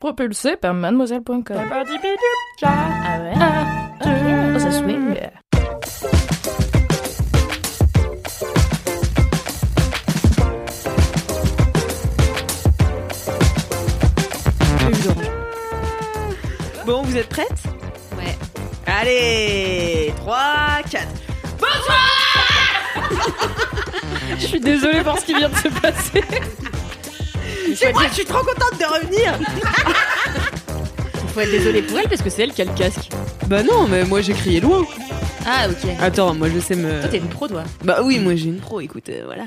Propulsé par mademoiselle.com. Ah ouais? Oh, ça swing. Bon, vous êtes prêtes? Ouais. Allez 3, 4. Je suis désolée pour ce qui vient de se passer. C'est moi, je suis trop contente de revenir Il faut être désolée pour elle parce que c'est elle qui a le casque. Bah non, mais moi j'ai crié loin. Ah ok. Attends, moi je sais me... Toi t'es une pro toi. Bah oui, moi j'ai une pro, écoute, euh, voilà.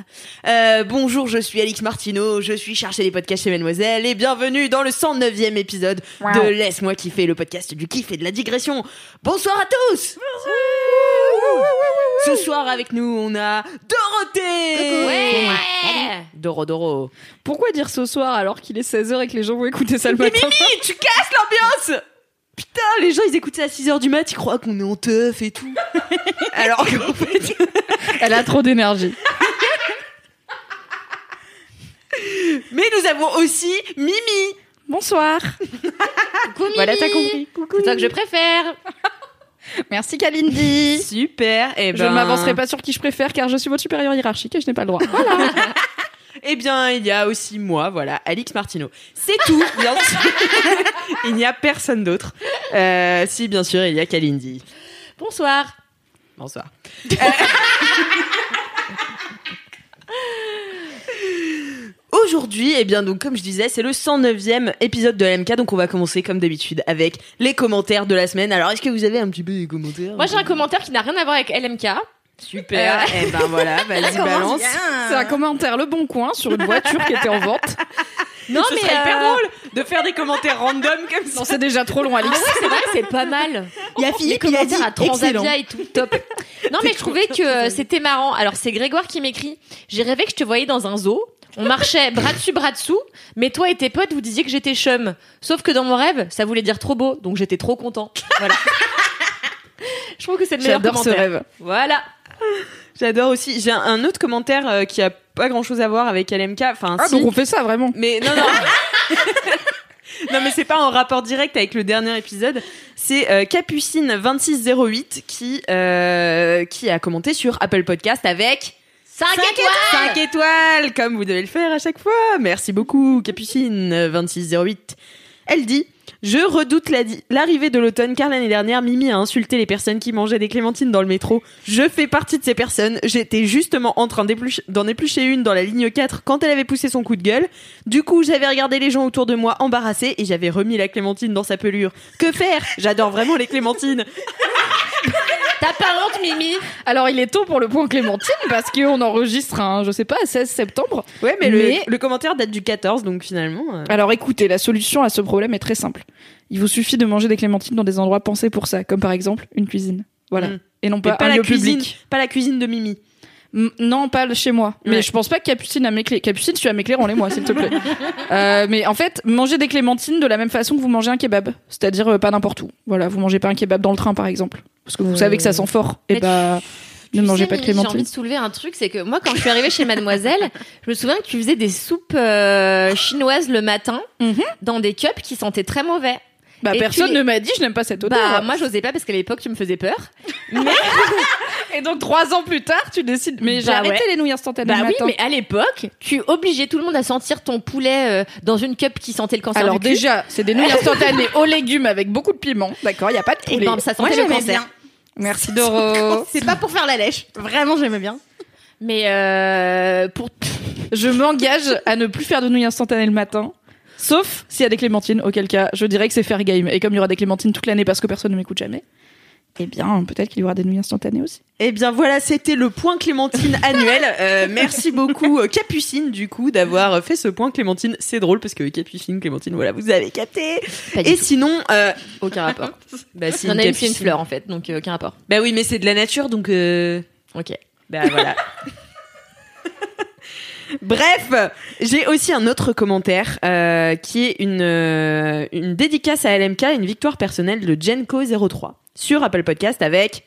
Euh, bonjour, je suis Alix Martineau, je suis chargée des podcasts chez Mademoiselle et bienvenue dans le 109e épisode de Laisse-moi kiffer, le podcast du kiff et de la digression. Bonsoir à tous Ce soir avec nous, on a Dorothée Ouais. Doro Doro. Pourquoi dire ce soir alors qu'il est 16h et que les gens vont écouter ça le Mais matin Mimi, tu casses l'ambiance Putain, les gens ils écoutent ça à 6h du mat, ils croient qu'on est en teuf et tout. Alors qu'en fait... Elle a trop d'énergie. Mais nous avons aussi Mimi Bonsoir. Voilà, t'as compris. C'est toi que je préfère. Merci Kalindi. Super. Et Je ne m'avancerai pas sur qui je préfère car je suis votre supérieur hiérarchique et je n'ai pas le droit. Eh bien, il y a aussi moi, voilà, Alix Martineau. C'est tout, bien sûr. il n'y a personne d'autre. Euh, si, bien sûr, il y a Kalindi. Bonsoir. Bonsoir. Aujourd'hui, eh bien donc comme je disais, c'est le 109e épisode de LMK, donc on va commencer comme d'habitude avec les commentaires de la semaine. Alors, est-ce que vous avez un petit peu des commentaires? Moi j'ai un commentaire qui n'a rien à voir avec LMK. Super. Eh ben voilà, vas-y balance. C'est un commentaire Le Bon Coin sur une voiture qui était en vente. Non Ce mais serait hyper euh, drôle de faire des commentaires random comme ça. Non, c'est déjà trop long, Alix. C'est vrai, c'est pas mal. Il y a Philippe, il a dit à. Transavia et tout, top. Non mais je trouvais que euh, c'était marrant. Alors c'est Grégoire qui m'écrit. J'ai rêvé que je te voyais dans un zoo. On marchait bras dessus, bras dessous, mais toi et tes potes, vous disiez que j'étais chum. Sauf que dans mon rêve, ça voulait dire trop beau, donc j'étais trop content. Voilà. je trouve que c'est le meilleur J'adore ce commentaire. rêve. Voilà. J'adore aussi. J'ai un, un autre commentaire euh, qui a pas grand chose à voir avec LMK. Enfin, Ah, si. donc on fait ça vraiment. Mais non, non. non, mais c'est pas en rapport direct avec le dernier épisode. C'est euh, Capucine2608 qui, euh, qui a commenté sur Apple Podcast avec 5 5 étoiles 5 étoiles, comme vous devez le faire à chaque fois. Merci beaucoup, Capucine2608. Elle dit Je redoute la l'arrivée de l'automne car l'année dernière, Mimi a insulté les personnes qui mangeaient des clémentines dans le métro. Je fais partie de ces personnes. J'étais justement en train d'en éplucher une dans la ligne 4 quand elle avait poussé son coup de gueule. Du coup, j'avais regardé les gens autour de moi embarrassés et j'avais remis la clémentine dans sa pelure. Que faire? J'adore vraiment les clémentines. T'as pas honte, Mimi Alors, il est tôt pour le point Clémentine parce qu'on enregistre un, je sais pas, 16 septembre. Ouais, mais, Mais- Le, le commentaire date du 14, donc finalement. euh, Alors écoutez, la solution à ce problème est très simple. Il vous suffit de manger des clémentines dans des endroits pensés pour ça, comme par exemple une cuisine. Voilà. Mm. Et non pas, pas un la lieu cuisine, public. pas la cuisine de Mimi. Non, pas le chez moi. Mais Ouais. je pense pas que Capucine a mes clés. Capucine, tu as mes clés, rends-les moi, s'il te plaît. Euh, mais en fait, mangez des clémentines de la même façon que vous mangez un kebab. C'est-à-dire euh, pas n'importe où. Voilà, vous mangez pas un kebab dans le train, par exemple. Parce que vous savez que ça sent fort. Et bah, ne mangez pas de Mimi, J'ai envie de soulever un truc, c'est que moi, quand je suis arrivée chez Mademoiselle, je me souviens que tu faisais des soupes euh, chinoises le matin Mhm. dans des cups qui sentaient très mauvais. Bah, Et personne ne m'a dit, je n'aime pas cette odeur. Bah, moi, j'osais pas parce qu'à l'époque, tu me faisais peur. Et donc, trois ans plus tard, tu décides. Mais j'ai Bah arrêté ouais. les nouilles instantanées Bah le oui, mais à l'époque, tu obligeais tout le monde à sentir ton poulet euh, dans une cup qui sentait le cancer Alors du déjà, c'est des nouilles instantanées aux légumes avec beaucoup de piment. D'accord, il y a pas de Et poulet. ben, ça Moi, sentait le j'aimais cancer. bien. Merci Doro. C'est pas pour faire la lèche. Vraiment, j'aimais bien. Mais euh, pour Je m'engage à ne plus faire de nouilles instantanées le matin. Sauf s'il y a des clémentines, auquel cas je dirais que c'est fair game. Et comme il y aura des clémentines toute l'année parce que personne ne m'écoute jamais, eh bien, peut-être qu'il y aura des nouilles instantanées aussi. Eh bien voilà, c'était le point Clémentine annuel. Euh, merci beaucoup euh, Capucine du coup d'avoir fait ce point Clémentine. C'est drôle parce que Capucine, Clémentine, voilà, vous avez capté. Et tout. sinon, euh, Aucun rapport. bah si, J'en ai une, une fleur en fait, donc euh, aucun rapport. Bah oui, mais c'est de la nature donc. Euh... Ok. Bah voilà. Bref, j'ai aussi un autre commentaire euh, qui est une, euh, une dédicace à LMK, une victoire personnelle de Genko03 sur Apple Podcast avec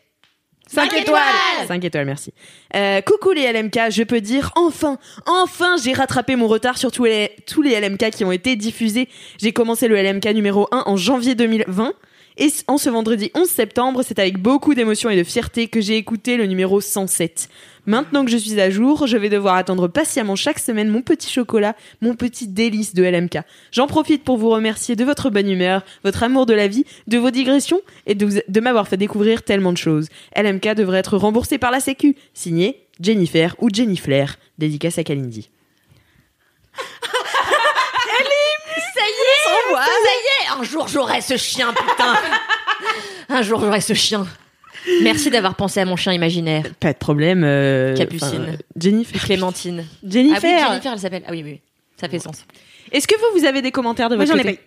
5 Cinq étoiles. étoiles 5 étoiles, merci. Euh, coucou les LMK, je peux dire enfin, enfin j'ai rattrapé mon retard sur tous les, tous les LMK qui ont été diffusés. J'ai commencé le LMK numéro 1 en janvier 2020. Et en ce vendredi 11 septembre, c'est avec beaucoup d'émotion et de fierté que j'ai écouté le numéro 107. Maintenant que je suis à jour, je vais devoir attendre patiemment chaque semaine mon petit chocolat, mon petit délice de LMK. J'en profite pour vous remercier de votre bonne humeur, votre amour de la vie, de vos digressions et de, m'avoir fait découvrir tellement de choses. LMK devrait être remboursé par la Sécu. Signé Jennifer ou Jenny Flair. Dédicace à Kalindi. Ça y est, ça y est. Un jour j'aurai ce chien, putain. Un jour j'aurai ce chien. Merci d'avoir pensé à mon chien imaginaire. Pas de problème. euh, Capucine. enfin, euh, Jennifer. Clémentine. Jennifer. Ah oui, Jennifer, elle s'appelle. Ah oui, oui, oui. Ça fait sens. Est-ce que vous, vous avez des commentaires de Moi, votre j'en ai côté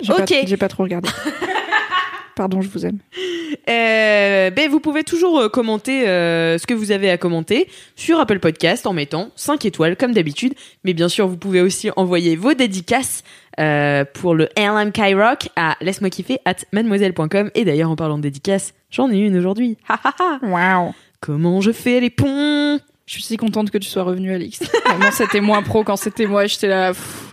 J'ai Ok. pas- J'ai pas trop regardé. Pardon, je vous aime. Euh, ben, vous pouvez toujours euh, commenter euh, ce que vous avez à commenter sur Apple Podcast en mettant 5 étoiles comme d'habitude. Mais bien sûr, vous pouvez aussi envoyer vos dédicaces euh, pour le LMK Rock à laisse-moi kiffer at mademoiselle.com. Et d'ailleurs, en parlant de dédicaces, j'en ai une aujourd'hui. Waouh. Comment je fais les ponts? Je suis si contente que tu sois revenu, Alix. Vraiment, c'était moins pro quand c'était moi. J'étais là. pff,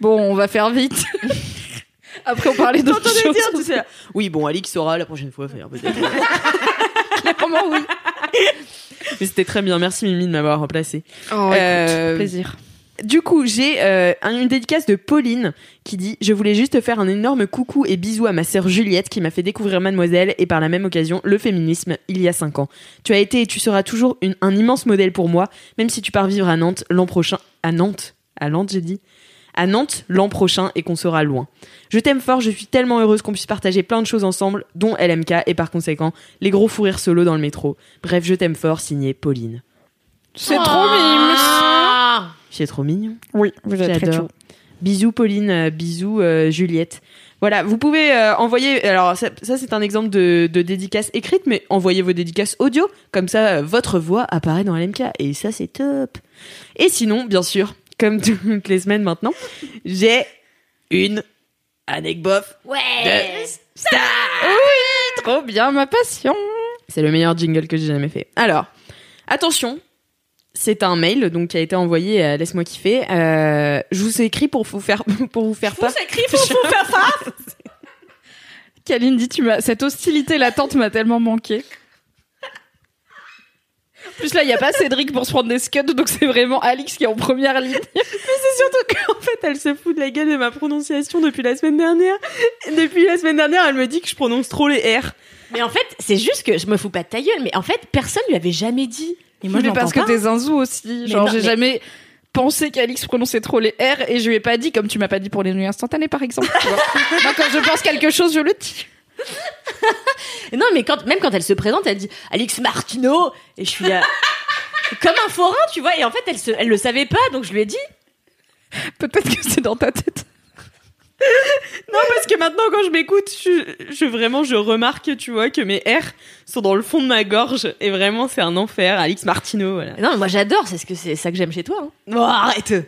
Bon, on va faire vite. Après, on parlait d'autres choses. dire, tu sais. Oui, bon, Alix saura la prochaine fois faire peut-être. Vraiment, oui. Mais c'était très bien. Merci Mimi de m'avoir remplacé. Oh, Euh, écoute, plaisir. Du coup, j'ai euh, un- une dédicace de Pauline qui dit Je voulais juste faire un énorme coucou et bisou à ma sœur Juliette qui m'a fait découvrir Mademoiselle et par la même occasion le féminisme il y a 5 ans. Tu as été et tu seras toujours une- un immense modèle pour moi, même si tu pars vivre à Nantes l'an prochain. À Nantes? À Nantes, j'ai dit à Nantes l'an prochain et qu'on sera loin. Je t'aime fort, je suis tellement heureuse qu'on puisse partager plein de choses ensemble, dont LMK et par conséquent les gros fous rires solo dans le métro. Bref, je t'aime fort, signé Pauline. C'est trop mimes. C'est trop mignon. Oui, vous êtes très. Bisous Pauline, euh, bisous euh, Juliette. Voilà, vous pouvez euh, envoyer. Alors ça, ça, c'est un exemple de, de dédicace écrite, mais envoyez vos dédicaces audio, comme ça votre voix apparaît dans LMK et ça c'est top. Et sinon, bien sûr, comme toutes les semaines maintenant, j'ai une anecdote Ouais. de star. Trop bien, ma passion. C'est le meilleur jingle que j'ai jamais fait. Alors, attention, c'est un mail donc qui a été envoyé à Laisse-moi kiffer. Euh, je vous ai écrit pour vous faire pour vous faire peur. Kalindi, tu m'as cette hostilité latente m'a tellement manqué. En plus là, il y a pas Cédric pour se prendre des scuds, donc c'est vraiment Alix qui est en première ligne. C'est surtout qu'en fait, elle se fout de la gueule de ma prononciation depuis la semaine dernière. Et depuis la semaine dernière, elle me dit que je prononce trop les R. Mais en fait, c'est juste que je me fous pas de ta gueule, mais en fait, personne lui avait jamais dit. Et moi, je mais parce que t'es zinzou aussi. Genre, j'ai mais- jamais pensé qu'Alix prononçait trop les R et je lui ai pas dit, comme tu m'as pas dit pour les nuits instantanées par exemple. tu vois. Moi, quand je pense quelque chose, je le dis. Non, mais quand, même quand elle se présente, elle dit Alix Martineau, et je suis là. Comme un forain, tu vois, et en fait, elle, se, elle le savait pas, donc je lui ai dit. Peut-être que c'est dans ta tête. Non, parce que maintenant, quand je m'écoute, je, je- vraiment, je remarque, tu vois, que mes R sont dans le fond de ma gorge. Et vraiment, c'est un enfer. Alix Martineau, voilà. Non, mais moi j'adore, c'est ce que c'est ça que j'aime chez toi. hein. Oh, arrête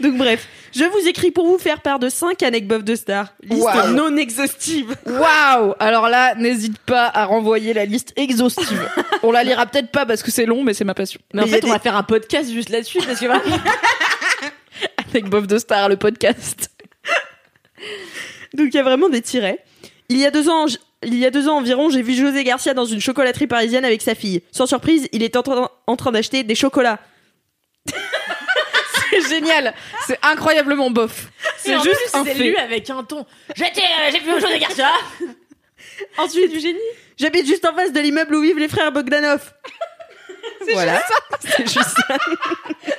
Donc bref, je vous écris pour vous faire part de 5 anecdotes de stars. Liste Wow. non exhaustive. Waouh Alors là, n'hésite pas à renvoyer la liste exhaustive. On la lira peut-être pas parce que c'est long, mais c'est ma passion. Mais en Mais a fait, on va faire un podcast juste là-dessus, parce que. Avec Bof de Star, le podcast. Donc il y a vraiment des tirets. Il y a deux ans, il y a deux ans environ, j'ai vu José Garcia dans une chocolaterie parisienne avec sa fille. Sans surprise, il est en train, en train d'acheter des chocolats. C'est génial C'est incroyablement bof. C'est juste c'est fait. lu avec un ton. J'étais, euh, j'ai vu des garçons. Ensuite, du génie. J'habite juste en face de l'immeuble où vivent les frères Bogdanov. C'est juste ça.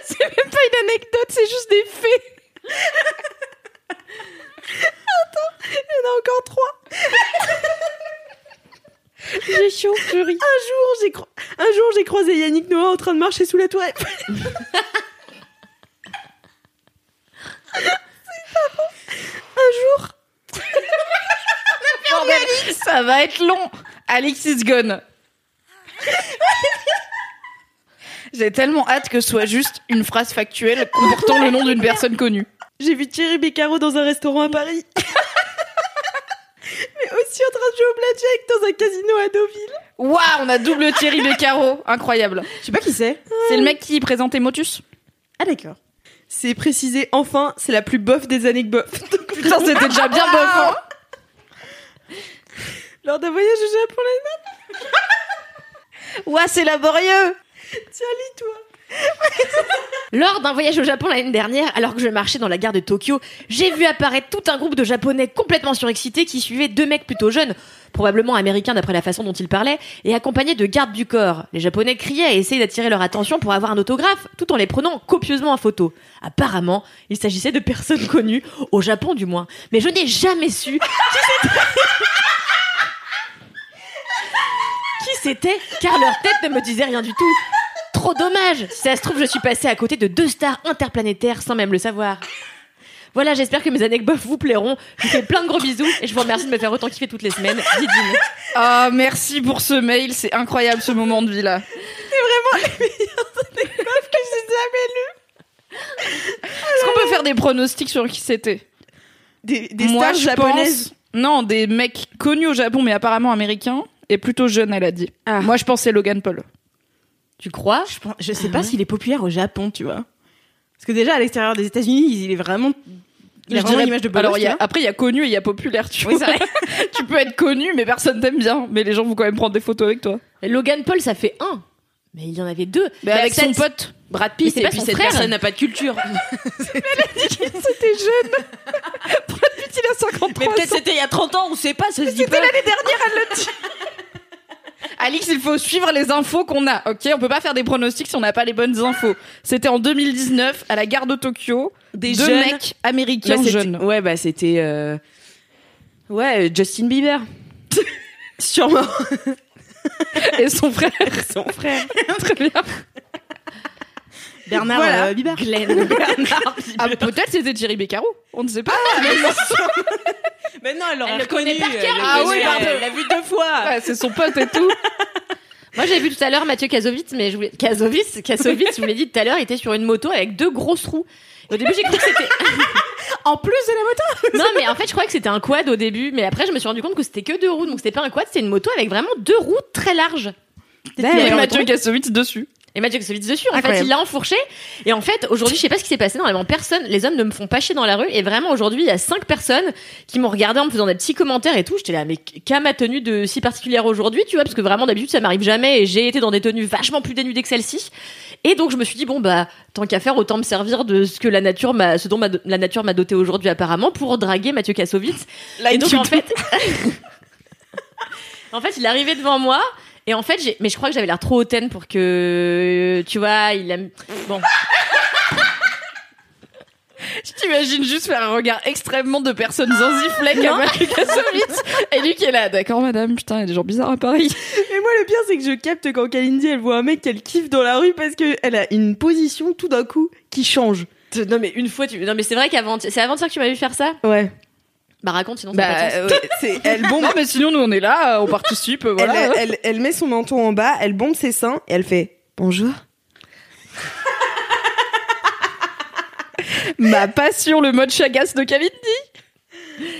c'est même pas une anecdote, c'est juste des faits. Attends, il y en a encore trois. J'ai chaud, je ris. Un jour, j'ai un jour, j'ai croisé Yannick Noah en train de marcher sous la tour Eiffel. Un jour. On a perdu Alex. Ça va être long. Alexis Gone. J'ai tellement hâte que ce soit juste une phrase factuelle comportant le nom d'une personne connue. j'ai vu Thierry Beccaro dans un restaurant à Paris. Mais aussi en train de jouer au blackjack dans un casino à Deauville. Waouh, on a double Thierry Beccaro. Incroyable. Je sais pas qui c'est. C'est le mec qui présentait Motus Ah d'accord. C'est précisé, enfin, c'est la plus bof des anecdotes. Putain, c'était déjà bien beau. hein. Lors d'un voyage au Japon, la Ouah, c'est laborieux. Tiens, lis-toi. Lors d'un voyage au Japon l'année dernière, alors que je marchais dans la gare de Tokyo, j'ai vu apparaître tout un groupe de japonais complètement surexcités qui suivaient deux mecs plutôt jeunes, probablement américains d'après la façon dont ils parlaient, et accompagnés de gardes du corps. Les japonais criaient et essayaient d'attirer leur attention pour avoir un autographe, tout en les prenant copieusement en photo. Apparemment, il s'agissait de personnes connues, au Japon du moins. Mais je n'ai jamais su qui c'était. qui c'était, car leur tête ne me disait rien du tout. Trop dommage Si ça se trouve, je suis passée à côté de deux stars interplanétaires sans même le savoir. Voilà, j'espère que mes anecdotes vous plairont. Je vous fais plein de gros bisous et je vous remercie de me faire autant kiffer toutes les semaines. Didine. Ah, merci pour ce mail. C'est incroyable ce moment de vie là. Est-ce qu'on peut faire des pronostics sur qui c'était? Des, des Moi, stars japonaises. pense- Non, des mecs connus au Japon, mais apparemment américains et plutôt jeunes, elle a dit. Ah. Moi, je que c'est Logan Paul. Tu crois Je, pense- je sais pas s'il est populaire au Japon, tu vois. Parce que déjà, à l'extérieur des États-Unis, il est vraiment. Il a vraiment l'image de Alors, y a- après, il y a connu et il y a populaire, tu Oui, vois. vrai. tu peux être connu, mais personne t'aime bien. Mais les gens vont quand même prendre des photos avec toi. Logan Paul, ça fait un. Mais il y en avait deux. Mais avec son pote. Brad Pitt, c'est et pas puis son cette frère. personne n'a pas de culture. C'était jeune. Brad Pitt, il a 53 Mais peut-être ans. c'était il y a 30 ans, on sait pas, ça se dit pas. C'était l'année dernière, elle le dit. Alix, il faut suivre les infos qu'on a, ok On peut pas faire des pronostics si on n'a pas les bonnes infos. C'était en 2019, à la gare de Tokyo, Des deux jeunes. mecs américains Bah, jeunes. Ouais, bah c'était. euh, Ouais, Justin Bieber. Sûrement. Et son frère. Son frère. Très bien. Bernard Voilà. euh, Bibert. Glenn. Ah, peut-être c'était Thierry Beccaro. On ne sait pas. Mais non, elle l'aurait Elle le reconnu. connaît par cœur, elle le Ah oui, pardon. Elle l'a vu deux fois. Ouais, c'est son pote et tout. Moi, j'ai vu tout à l'heure Mathieu Kazovitz, mais je voulais... Kazovitz, Kazovitz, je vous l'ai dit tout à l'heure, était sur une moto avec deux grosses roues. Et Au début, j'ai cru que c'était. En plus de la moto non, mais en fait, je croyais que c'était un quad au début, mais après, je me suis rendu compte que c'était que deux roues, donc c'était pas un quad, c'était une moto avec vraiment deux roues très larges. Et D'accord. Mathieu Kassovitz dessus. Et Mathieu Kassovitz dessus, en fait, il l'a enfourché. Et en fait, aujourd'hui, je sais pas ce qui s'est passé. Normalement, personne, les hommes ne me font pas chier dans la rue. Et vraiment, aujourd'hui, il y a cinq personnes qui m'ont regardé en me faisant des petits commentaires et tout. J'étais là, mais qu'à ma tenue de si particulière aujourd'hui, tu vois, parce que vraiment, d'habitude, ça m'arrive jamais. Et j'ai été dans des tenues vachement plus dénudées que celle-ci. Et donc, je me suis dit, bon, bah, tant qu'à faire, autant me servir de ce que la nature m'a, ce dont ma- la nature m'a doté aujourd'hui apparemment pour draguer Mathieu Kassovitz. Et donc, en fait, en fait, il est arrivé devant moi. Et en fait, j'ai, mais je crois que j'avais l'air trop hautaine pour que, tu vois, il aime, bon. Je t'imagine juste faire un regard extrêmement de personnes zinzifleck à Kassovitz. Et lui qui est là, d'accord madame, putain, il y a des gens bizarres à Paris. Et moi, le pire, c'est que je capte quand Kalindi, elle voit un mec qu'elle kiffe dans la rue parce qu'elle a une position tout d'un coup qui change. Non, mais une fois, tu, non, mais c'est vrai qu'avant, c'est avant-hier que tu m'as vu faire ça? Ouais. Bah, raconte, sinon pas. Bah, ouais, c'est, elle bombe. Non mais sinon nous on est là, on participe, elle, voilà. elle, elle met son menton en bas, elle bombe ses seins et elle fait bonjour. Ma passion, le mode chagasse de Kalindi.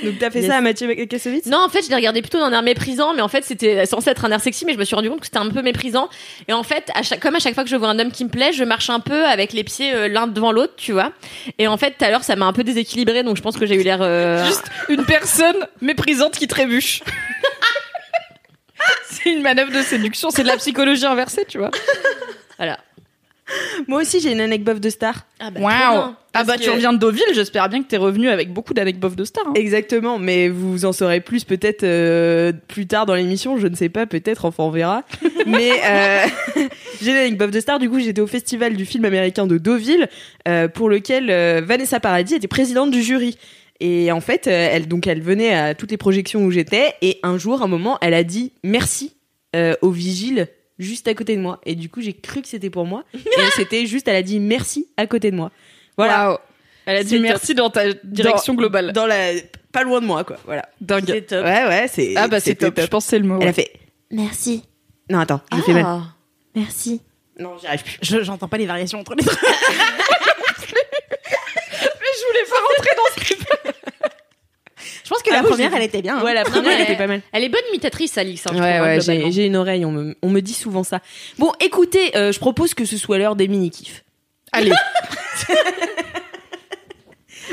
Donc t'as fait Yes. ça à Mathieu Kassovitz Non, en fait, je l'ai regardé plutôt d'un air méprisant, mais en fait, c'était censé être un air sexy, mais je me suis rendu compte que c'était un peu méprisant. Et en fait, à chaque, comme à chaque fois que je vois un homme qui me plaît, je marche un peu avec les pieds euh, l'un devant l'autre, tu vois. Et en fait, tout à l'heure, ça m'a un peu déséquilibré, donc je pense que j'ai eu l'air. euh, Juste une personne méprisante qui trébuche. c'est une manœuvre de séduction, c'est de la psychologie inversée, tu vois. Voilà. Moi aussi, j'ai une anecdote de star. Ah bah, bien. Ah bah tu reviens de Deauville, j'espère bien que t'es revenu avec beaucoup d'anecdotes de stars. hein. Exactement, mais vous en saurez plus peut-être euh, plus tard dans l'émission, je ne sais pas, peut-être, enfin on verra. mais euh, j'ai une anecdote de star, du coup j'étais au festival du film américain de Deauville, euh, pour lequel euh, Vanessa Paradis était présidente du jury. Et en fait, euh, elle donc elle venait à toutes les projections où j'étais, et un jour, un moment, elle a dit merci euh, au vigile juste à côté de moi. Et du coup, j'ai cru que c'était pour moi. Et c'était juste, elle a dit merci à côté de moi. Voilà. Elle a dit merci dans ta direction Dans- globale. Dans la, pas loin de moi, quoi. Voilà. Dingue. C'est top. Ouais, ouais, c'est. Ah bah c'est top. Je pense c'est le mot. Elle ouais. a fait merci. Non, attends, je fais mal. Merci. Non, j'y arrive plus. Je- J'entends pas les variations entre les deux. Je voulais pas rentrer dans ce Je pense que Ah la oui, première, elle était bien. hein. Ouais, la première, elle était pas mal. Elle est bonne imitatrice, Alix. hein, Ouais, hein, j'ai une oreille, on me, on me dit souvent ça. Bon, écoutez, euh, je propose que ce soit l'heure des mini-kifs. Allez.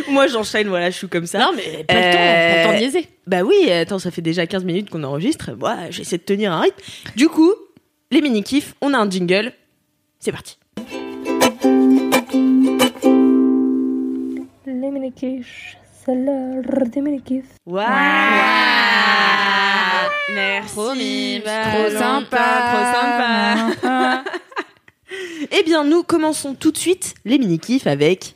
Moi, j'enchaîne, voilà, je suis comme ça. Non, mais pas le temps, Euh, pas le temps de niaiser. Bah oui, attends, ça fait déjà 15 minutes qu'on enregistre. Moi, j'essaie de tenir un rythme. Du coup, les mini-kifs, on a un jingle. C'est parti. Les mini-quiches, c'est l'heure des mini-kiffs. Waouh Merci. Trop mime, Trop sympa. Trop sympa. eh bien, nous commençons tout de suite les mini-kifs avec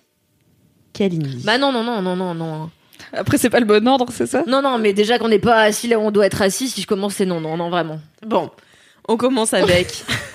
Kalindi. Bah non, non, non, non, non, non. Après c'est pas le bon ordre, c'est ça? Non, non, mais déjà qu'on n'est pas assis là où on doit être assis, si je commence, c'est non, non, non, vraiment. Bon, on commence avec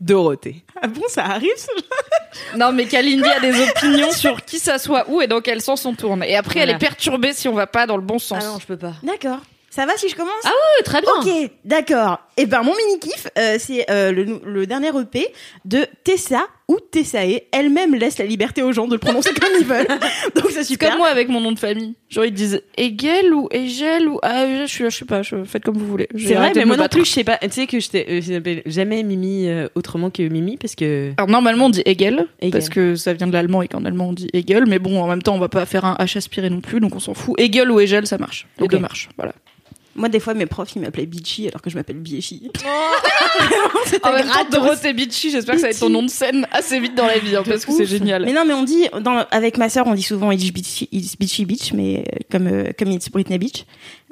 Dorothée. Ah bon, ça arrive ce Non mais Kalindi a des opinions sur qui s'assoit où et dans quel sens on tourne. Et après elle est perturbée si on va pas dans le bon sens. Ah non, je peux pas. D'accord. Ça va si je commence? Ah Ouais, très bien. Ok, d'accord. Et ben mon mini kiff, c'est euh, le, le dernier EP de Tessa ou Tessae. Elle-même laisse la liberté aux gens de le prononcer comme ils veulent. Donc c'est super. comme moi avec mon nom de famille. Genre ils disent Egel ou Egel ou ah je suis je sais pas, je faites comme vous voulez. C'est vrai, mais moi non plus, je sais pas. Tu sais que je t'ai- euh, jamais Mimi euh, autrement que Mimi parce que. Alors normalement on dit Egel, Egel. parce que ça vient de l'allemand et qu'en allemand on dit Egel, mais bon en même temps on va pas faire un H aspiré non plus donc on s'en fout. Egel ou Egel ça marche, les deux marchent. Voilà. Moi des fois mes profs ils m'appelaient Bitchy alors que je m'appelle Biechi. En même temps gratos. Dorothée Bitchy, j'espère que ça va être ton nom de scène assez vite dans la vie hein, parce que c'est génial. Mais non, mais on dit, dans, avec ma sœur, on dit souvent It's Bitchy, it's bitchy Beach, mais euh, comme, euh, comme It's Britney Beach.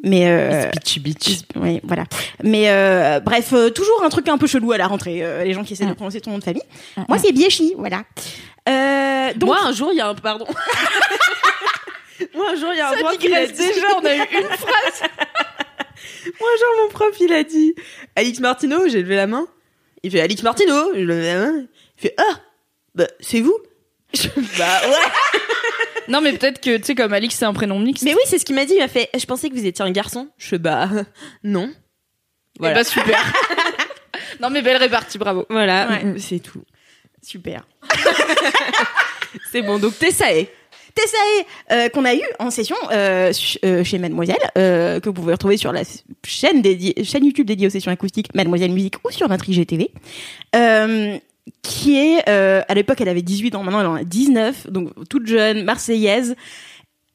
Mais, euh, Bitchy bitch. oui, voilà. Mais, euh, bref, euh, toujours un truc un peu chelou à la rentrée, les gens qui essaient de Mm. prononcer ton nom de famille. Moi, c'est Biechi, voilà. Donc, Moi, un jour, il y a un. Pardon. Moi, un jour, il y a un prof qui a dit. déjà, on a eu une phrase. Moi, genre, mon prof, il a dit Alix Martineau, j'ai levé la main. Il fait Alix Martineau, j'ai levé la main. Il fait Ah, bah, c'est vous? Je- Bah, ouais. Non mais peut-être que tu sais comme Alix c'est un prénom mixte. Mais oui, c'est ce qu'il m'a dit. Il m'a fait Je pensais que vous étiez un garçon. Je fais Bah, non. Voilà. Voilà. bah super. non mais belle répartie, bravo. Voilà, Ouais. c'est tout. super. C'est bon, donc Tessae. Tessae, euh, qu'on a eu en session euh, euh, chez Mademoiselle, euh, que vous pouvez retrouver sur la chaîne, chaîne YouTube dédiée aux sessions acoustiques Mademoiselle Musique ou sur notre IGTV, euh, qui est, à l'époque elle avait 18 ans, maintenant elle en a 19, donc toute jeune, marseillaise,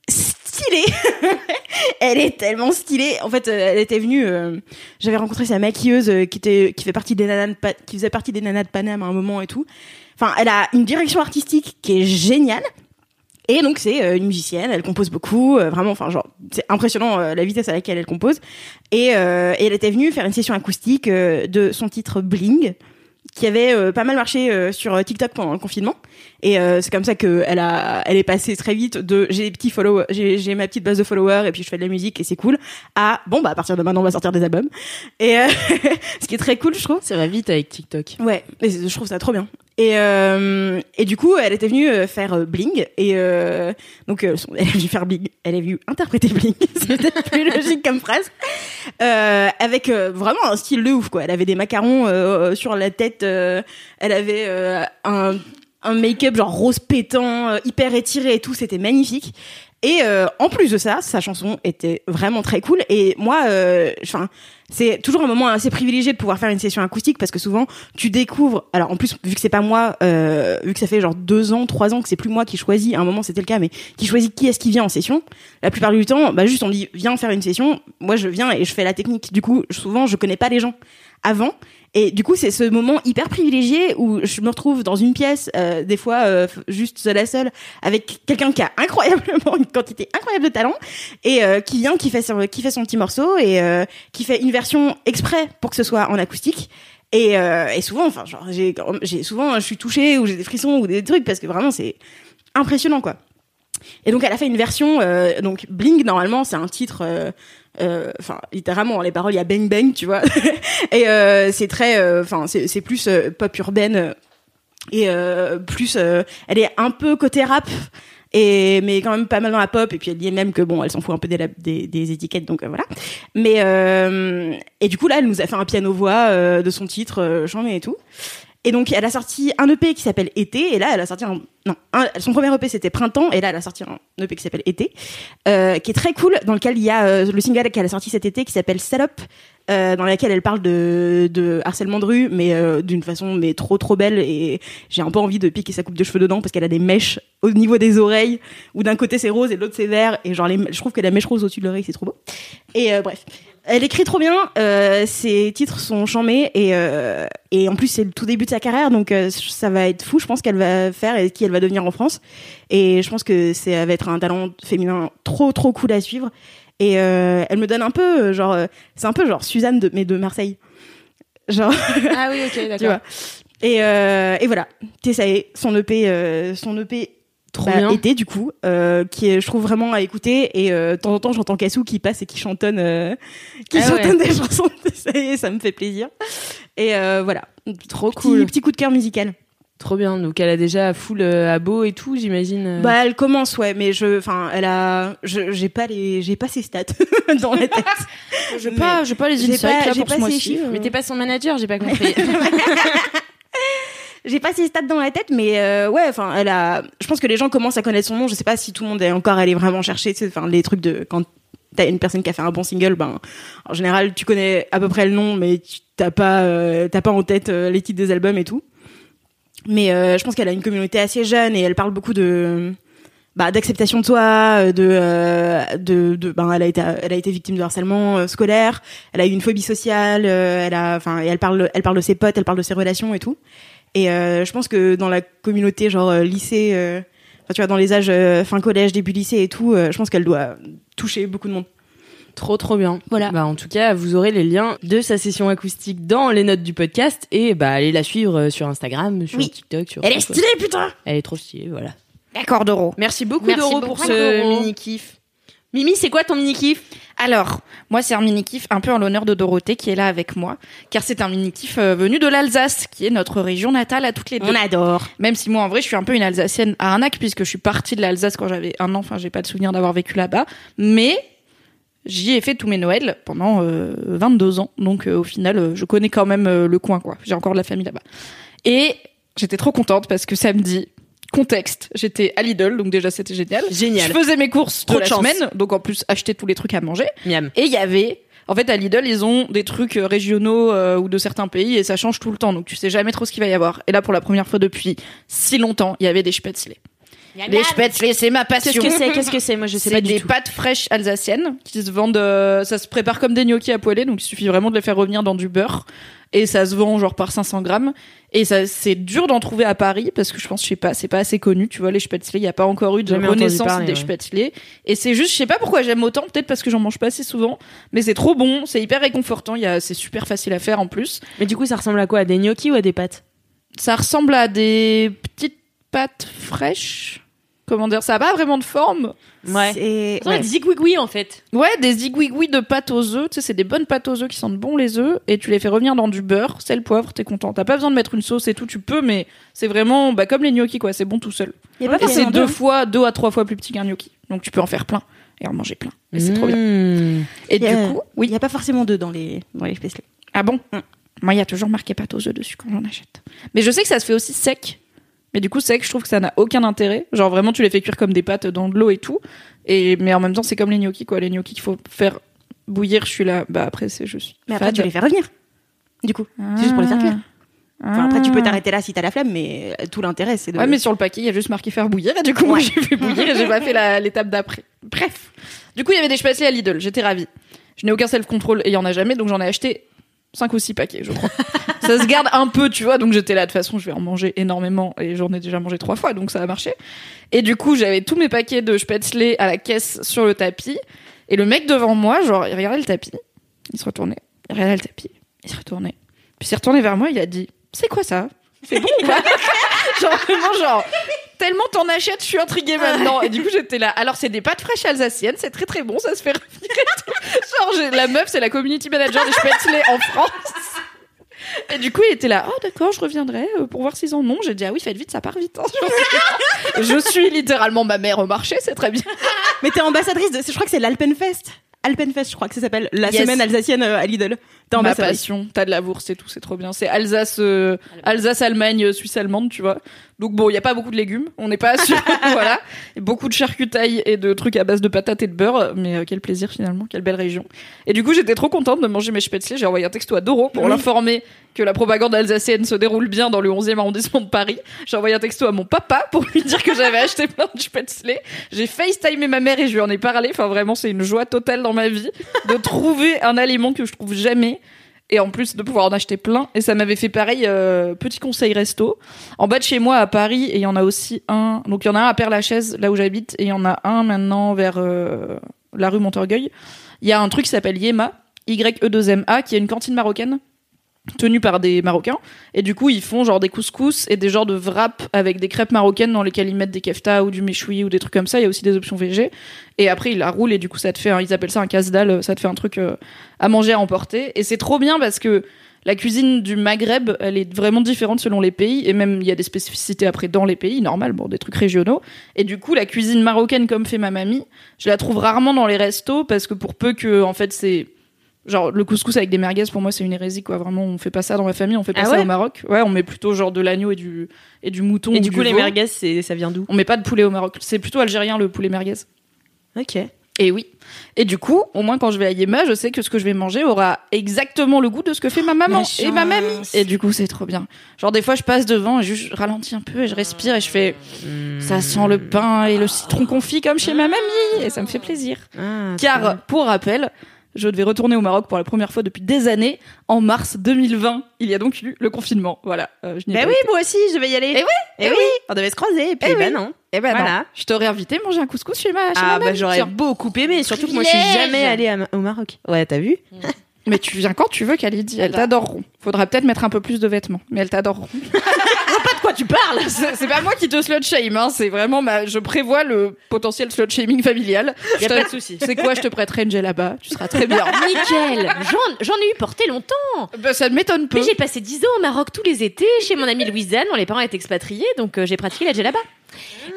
stylée. elle est tellement stylée. En fait, elle était venue. euh, J'avais rencontré sa maquilleuse qui était qui fait partie des nanas de qui faisait partie des nanas de Paname à un moment et tout. Enfin, elle a une direction artistique qui est géniale. Et donc c'est euh, une musicienne, elle compose beaucoup, euh, vraiment, enfin genre c'est impressionnant euh, la vitesse à laquelle elle compose. Et, elle était venue faire une session acoustique de son titre Bling, qui avait pas mal marché sur TikTok pendant le confinement. Et euh, c'est comme ça que elle a, elle est passée très vite de j'ai des petits followers, j'ai j'ai ma petite base de followers et puis je fais de la musique et c'est cool. À bon bah à partir de maintenant on va sortir des albums. Et euh, ce qui est très cool je trouve. Ça va vite avec TikTok. Ouais, je trouve ça trop bien. Et, euh, et du coup, elle était venue euh, faire euh, Bling. Et euh, donc, euh, elle est venue faire Bling. Elle est venue interpréter Bling. Peut-être plus logique comme phrase. Euh, avec vraiment un style de ouf, quoi. Elle avait des macarons euh, sur la tête. euh, elle avait euh, un, un make-up genre rose pétant, euh, hyper étiré et tout. C'était magnifique. Et euh, en plus de ça, sa chanson était vraiment très cool. Et moi, euh, enfin, c'est toujours un moment assez privilégié de pouvoir faire une session acoustique parce que souvent tu découvres. Alors en plus, vu que c'est pas moi, euh, vu que ça fait genre deux ans, trois ans que c'est plus moi qui choisis. À un moment c'était le cas, mais qui choisit qui est-ce qui vient en session. La plupart du temps, bah juste on dit viens faire une session. Moi je viens et je fais la technique. Du coup, souvent je connais pas les gens avant. Et du coup, c'est ce moment hyper privilégié où je me retrouve dans une pièce, euh, des fois euh, juste seule à seule, avec quelqu'un qui a incroyablement une quantité incroyable de talent et euh, qui vient, qui fait son, petit morceau et qui fait une version exprès pour que ce soit en acoustique. Et, souvent, enfin, j'ai, souvent, je suis touchée ou j'ai des frissons ou des trucs parce que vraiment c'est impressionnant quoi. Et donc elle a fait une version, donc Bling normalement c'est un titre Enfin, littéralement, les paroles, il y a bang bang, tu vois. et euh, c'est très, euh, enfin, c'est plus euh, pop urbaine euh, et euh, plus, euh, elle est un peu côté rap. Et mais quand même pas mal dans la pop et puis elle dit même que bon elle s'en fout un peu des, étiquettes donc euh, voilà mais euh, et du coup là elle nous a fait un piano voix euh, de son titre euh, j'en ai et tout et donc elle a sorti un EP qui s'appelle Été et là elle a sorti un non son premier EP c'était Printemps et là elle a sorti un EP qui s'appelle Été euh, qui est très cool dans lequel il y a euh, le single qu'elle a sorti cet été qui s'appelle Up euh, dans laquelle elle parle de, de harcèlement de rue mais d'une façon mais trop trop belle et j'ai un peu envie de piquer sa coupe de cheveux dedans parce qu'elle a des mèches au niveau des oreilles où d'un côté c'est rose et de l'autre c'est vert et genre je trouve que la mèche rose au-dessus de l'oreille c'est trop beau. Et bref elle écrit trop bien, euh, ses titres sont chambés et euh, et en plus c'est le tout début de sa carrière donc euh, ça va être fou, je pense qu'elle va faire et qui elle va devenir en France et je pense que c'est ça va être un talent féminin trop trop cool à suivre et elle me donne un peu genre c'est un peu genre Suzanne de mais de Marseille. Genre Ah oui, ok, d'accord. Et et voilà, Tessae, son EP son EP Trop bah, bien. été du coup euh, qui est je trouve vraiment à écouter et euh, de temps en temps j'entends Cassou qui passe et qui chantonne euh, qui Ah chantonne des chansons de Tessae, ça me fait plaisir et euh, voilà Trop petit, cool. petit coup de cœur musical Trop bien. Donc elle a déjà full euh, abo et tout, j'imagine. euh. bah elle commence ouais mais je enfin elle a je j'ai pas les j'ai pas ses stats dans la tête Mais pas, j'ai pas les insights pas- là pour ce mois-ci. Mais t'es pas son manager, j'ai pas compris. j'ai pas ses stats dans la tête mais euh, ouais enfin elle a je pense que les gens commencent à connaître son nom. Je sais pas si tout le monde est encore allé vraiment chercher enfin les trucs de quand t'as une personne qui a fait un bon single ben en général tu connais à peu près le nom mais t'as pas euh, t'as pas en tête euh, les titres des albums et tout. Mais je pense qu'elle a une communauté assez jeune et elle parle beaucoup de bah, d'acceptation de soi, de, de, de ben, elle a été, elle a été victime de harcèlement scolaire, elle a eu une phobie sociale, elle a, enfin, elle parle, elle parle de ses potes, elle parle de ses relations et tout. Et euh, je pense que dans la communauté genre euh, lycée, euh, enfin, tu vois, dans les âges fin collège, début lycée et tout, je pense qu'elle doit toucher beaucoup de monde. Trop trop bien. Voilà. Bah en tout cas, vous aurez les liens de sa session acoustique dans les notes du podcast et bah allez la suivre sur Instagram, sur Oui. TikTok, sur Elle est stylée, putain. Elle est trop stylée, voilà. D'accord, Doro. Merci beaucoup Doro pour ce mini kiff. Mimi, c'est quoi ton mini kiff Alors, moi, c'est un mini-kiff un peu en l'honneur de Dorothée qui est là avec moi, car c'est un mini-kiff euh, venu de l'Alsace, qui est notre région natale à toutes les deux. On adore. Même si moi, en vrai, je suis un peu une Alsacienne à Arnaque, puisque je suis partie de l'Alsace quand j'avais un an, enfin, j'ai pas de souvenir d'avoir vécu là-bas, mais j'y ai fait tous mes Noëls pendant euh, 22 ans, donc euh, au final, euh, je connais quand même le coin, quoi. J'ai encore de la famille là-bas. Et j'étais trop contente parce que samedi, contexte, j'étais à Lidl, donc déjà c'était génial. Génial. Je faisais mes courses Trop de la chance. semaine, donc en plus acheter tous les trucs à manger. Miam. Et il y avait, en fait, à Lidl, ils ont des trucs euh, régionaux euh, ou de certains pays et ça change tout le temps. Donc tu sais jamais trop ce qu'il va y avoir. Et là, pour la première fois depuis si longtemps, il y avait des spätzle. Les spätzle, c'est ma passion. Qu'est-ce que c'est Qu'est-ce que c'est Moi je sais C'est pas du des tout. pâtes fraîches alsaciennes qui se vendent. euh, ça se prépare comme des gnocchis à poêler, donc il suffit vraiment de les faire revenir dans du beurre. Et ça se vend genre par 500 grammes. Et ça, c'est dur d'en trouver à Paris parce que je pense, je sais pas, c'est pas assez connu. Tu vois, les spätzle, il y a pas encore eu de Jamais renaissance parler, des ouais. spätzle. Et c'est juste, je sais pas pourquoi j'aime autant. Peut-être parce que j'en mange pas assez souvent, mais c'est trop bon. C'est hyper réconfortant. Il y a, c'est super facile à faire en plus. Mais du coup, ça ressemble à quoi? À des gnocchis ou à des pâtes? Ça ressemble à des petites pâtes fraîches. Comment dire Ça a pas vraiment de forme. Ouais. C'est- ouais. des zigouigouis en fait. Ouais, des zigouigouis de pâte aux œufs. Tu sais, c'est des bonnes pâtes aux œufs qui sentent bon les œufs. Et tu les fais revenir dans du beurre, sel, poivre, t'es content. T'as pas besoin de mettre une sauce et tout, tu peux, mais c'est vraiment bah, comme les gnocchis, quoi. C'est bon tout seul. Y a pas Et c'est deux fois, deux à trois fois plus petit qu'un gnocchi. Donc tu peux en faire plein et en manger plein. Et c'est trop bien. Mmh. Et a- du coup, Il y a pas forcément deux dans les dans les ah bon Mm. Moi, il y a toujours marqué pâte aux œufs dessus quand j'en achète. Mais je sais que ça se fait aussi sec. Mais du coup, sec, je trouve que ça n'a aucun intérêt. Genre vraiment, tu les fais cuire comme des pâtes dans de l'eau et tout. Et mais en même temps, c'est comme les gnocchis, quoi. Les gnocchis qu'il faut faire bouillir. Je suis là. Bah après, c'est je suis. Mais après fade. tu les fais revenir. Du coup, c'est juste pour les faire cuire. Enfin, après tu peux Ah. t'arrêter là si t'as la flemme mais euh, tout l'intérêt c'est de Ouais, mais sur le paquet, il y a juste marqué faire bouillir. Et du coup, moi, j'ai fait bouillir et j'ai pas fait l'étape d'après. Bref. Du coup, il y avait des spätzle à Lidl. J'étais ravie. Je n'ai aucun self-control et il y en a jamais, donc j'en ai acheté 5 ou 6 paquets, je crois. ça se garde un peu, tu vois. Donc j'étais là, de toute façon, je vais en manger énormément et j'en ai déjà mangé trois fois, donc ça a marché. Et du coup, j'avais tous mes paquets de spätzle à la caisse sur le tapis. Et le mec devant moi, genre, il regardait le tapis. Il se retournait. Il regardait le tapis. Il se retournait. Puis il s'est retourné vers moi, il a dit C'est quoi ça? C'est bon ou pas Genre, vraiment, genre, tellement t'en achètes, je suis intriguée maintenant. Et du coup, j'étais là. Alors, c'est des pâtes fraîches alsaciennes, c'est très très bon, ça se fait revenir et tout. Genre, la meuf, c'est la community manager des Spätzle en France. Et du coup, il était là, oh d'accord, je reviendrai euh, pour voir s'ils en ont. J'ai dit, ah oui, faites vite, ça part vite. hein. je suis littéralement ma mère au marché, c'est très bien. Mais t'es ambassadrice de, je crois que c'est l'Alpenfest. Alpenfest, je crois que ça s'appelle la Yes. semaine alsacienne euh, à Lidl. T'es Ma passion, t'as de la bourse et tout, c'est trop bien. C'est Alsace, euh, Alsace, Allemagne, euh, Suisse allemande, tu vois. Donc bon, il y a pas beaucoup de légumes, on n'est pas sûr, voilà. Et beaucoup de charcutailles et de trucs à base de patates et de beurre, mais euh, quel plaisir finalement, quelle belle région. Et du coup, j'étais trop contente de manger mes spätzle. J'ai envoyé un texto à Doro pour l'informer que la propagande alsacienne se déroule bien dans le 11e arrondissement de Paris. J'ai envoyé un texto à mon papa pour lui dire que j'avais acheté plein de spätzle. J'ai FaceTimé ma mère et je lui en ai parlé. Enfin, vraiment, c'est une joie totale dans ma vie de trouver un aliment que je trouve jamais et en plus de pouvoir en acheter plein. Et ça m'avait fait pareil, euh, petit conseil resto. En bas de chez moi à Paris, et il y en a aussi un. Donc il y en a un à Père-Lachaise, là où j'habite, et il y en a un maintenant vers euh, la rue Montorgueil. Il y a un truc qui s'appelle Yema, Y-E-2-M-A, qui est une cantine marocaine tenue par des Marocains. Et du coup, ils font genre des couscous et des genres de wraps avec des crêpes marocaines dans lesquelles ils mettent des kefta ou du méchoui ou des trucs comme ça. Il y a aussi des options végé. Et après, ils la roulent et du coup, ça te fait, un, ils appellent ça un casse-dalle, ça te fait un truc euh, à manger, à emporter. Et c'est trop bien parce que la cuisine du Maghreb, elle est vraiment différente selon les pays. Et même, il y a des spécificités après dans les pays, normal, bon, des trucs régionaux. Et du coup, la cuisine marocaine, comme fait ma mamie, je la trouve rarement dans les restos parce que pour peu que, en fait, c'est genre le couscous avec des merguez pour moi c'est une hérésie quoi. Vraiment on fait pas ça dans ma famille on fait pas Ah ça ouais au Maroc. Ouais on met plutôt genre de l'agneau et du et du mouton Et du coup, les veau. merguez, ça vient d'où? On met pas de poulet au Maroc. C'est plutôt algérien le poulet merguez. Ok. et oui. Et du coup au moins quand je vais à Yema je sais que ce que je vais manger aura exactement le goût de ce que fait ma maman et ma mamie. Et du coup c'est trop bien. Genre des fois je passe devant et je ralentis un peu et je respire et je fais ça sent le pain et le citron confit comme chez ma mamie. Et ça me fait plaisir. Ah, car, pour rappel, je devais retourner au Maroc pour la première fois depuis des années, en mars 2020. Il y a donc eu le confinement. Voilà. Euh, je pas oui, été. moi aussi, je vais y aller. Eh oui, Eh eh oui, on devait se croiser. Et puis, Eh oui. non. Eh ben Voilà. non. Je t'aurais invité manger un couscous chez ma, chez Ah ma bah j'aurais beaucoup aimé, surtout que moi je suis jamais allée à Ma- au Maroc. Ouais, t'as vu Mais tu viens quand tu veux, Khalidi. Elles t'adoreront. Faudra peut-être mettre un peu plus de vêtements, mais elles t'adoreront. De quoi tu parles c'est pas moi qui te slut shame, hein. C'est vraiment ma, je prévois le potentiel slut shaming familial. Y a pas de souci. C'est quoi? Je te prêterai une là-bas? Tu seras très bien. Nickel. J'en, j'en ai eu porté longtemps. bah, ça ne m'étonne peu. Mais j'ai passé 10 ans au Maroc tous les étés chez mon amie Louisanne, dont les parents étaient expatriés, donc euh, j'ai pratiqué la djellaba.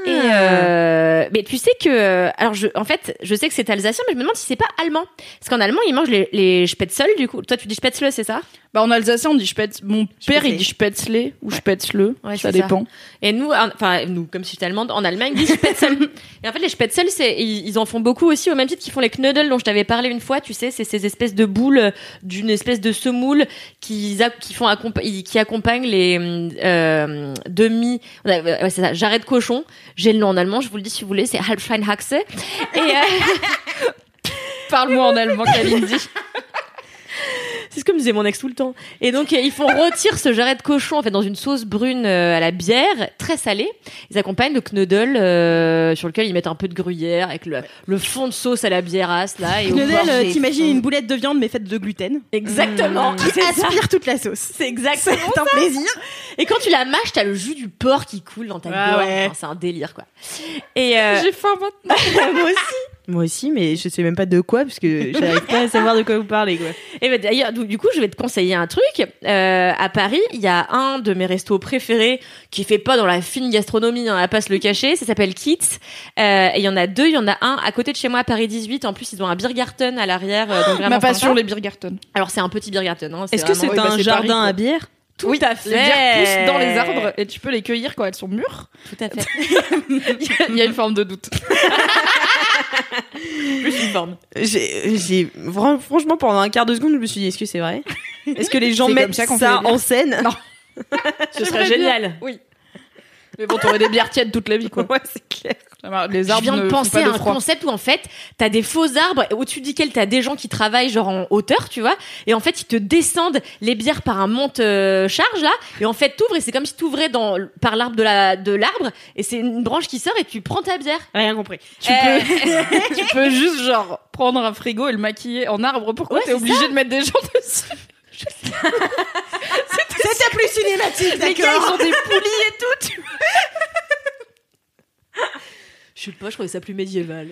Et euh, mais tu sais que alors je en fait je sais que c'est alsacien mais je me demande si c'est pas allemand parce qu'en allemand ils mangent les, les spätzle du coup toi tu dis spätzle c'est ça? Bah, en alsacien, on dit spätz. Mon père, il Spätzle. dit spätzle ou spätzle. Ouais, ça dépend. et nous en- enfin nous comme si j'étais allemande en Allemagne ils disent spätzle et en fait les spätzle c'est ils, ils en font beaucoup aussi au même titre qu'ils font les knödel dont je t'avais parlé une fois tu sais c'est ces espèces de boules d'une espèce de semoule qui qui font qui accompagnent les euh, demi ouais, c'est ça jarret de cochon j'ai le nom en allemand je vous le dis si vous voulez c'est Halbschweinhaxe et euh, Parle-moi en allemand, Kalindi. C'est ce que me disait mon ex tout le temps. Et donc, euh, ils font rôtir ce jarret de cochon en fait dans une sauce brune euh, à la bière, très salée. Ils accompagnent le knödel euh, sur lequel ils mettent un peu de gruyère avec le, le fond de sauce à la biérasse là. Et j'ai t'imagines une boulette de viande mais faite de gluten. Exactement. Qui C'est ça. aspire toute la sauce. C'est exactement C'est un plaisir. Et quand tu la mâches, t'as le jus du porc qui coule dans ta Ah gorge. ouais. Enfin, c'est un délire quoi. Et euh, J'ai faim maintenant. Moi aussi. Moi aussi, mais je sais même pas de quoi, parce que j'arrive pas à savoir de quoi vous parlez, quoi. Et ben d'ailleurs, du du coup, je vais te conseiller un truc. Euh, à Paris, il y a un de mes restos préférés qui fait pas dans la fine gastronomie, on va pas se le cacher. Ça s'appelle Kids. Euh, et il y en a deux. Il y en a un à côté de chez moi, à Paris 18. En plus, ils ont un Biergarten à l'arrière. euh, donc vraiment Ma passion, sympa. les Biergarten. Alors c'est un petit Biergarten. Hein, Est-ce que c'est oui, un jardin Paris, à bière tout oui, à fait Les bières poussent dans les arbres et tu peux les cueillir quand elles sont mûres. Tout à fait. Il y a une forme de doute. Plus une forme. J'ai, j'ai- fran- franchement, pendant un quart de seconde, je me suis dit, est-ce que c'est vrai? Est-ce que les gens mettent ça, en scène? Non. Ce serait génial. Oui. Mais bon, t'aurais des bières tièdes toute la vie, quoi. Ouais, c'est clair. Les Je arbres viens ne de penser à un froid. concept où en fait t'as des faux arbres au-dessus duquel t'as des gens qui travaillent genre en hauteur tu vois et en fait ils te descendent les bières par un monte euh, charge là et en fait t'ouvres et c'est comme si t'ouvrais dans par l'arbre de la de l'arbre et c'est une branche qui sort et tu prends ta bière Rien compris. Tu, Euh, peux, tu peux juste, genre, prendre un frigo et le maquiller en arbre. Pourquoi Ouais, t'es obligé de mettre des gens dessus? C'était plus cinématique, Les gars, ils ont des poulies et tout. tu- je sais pas je trouvais ça plus médiéval.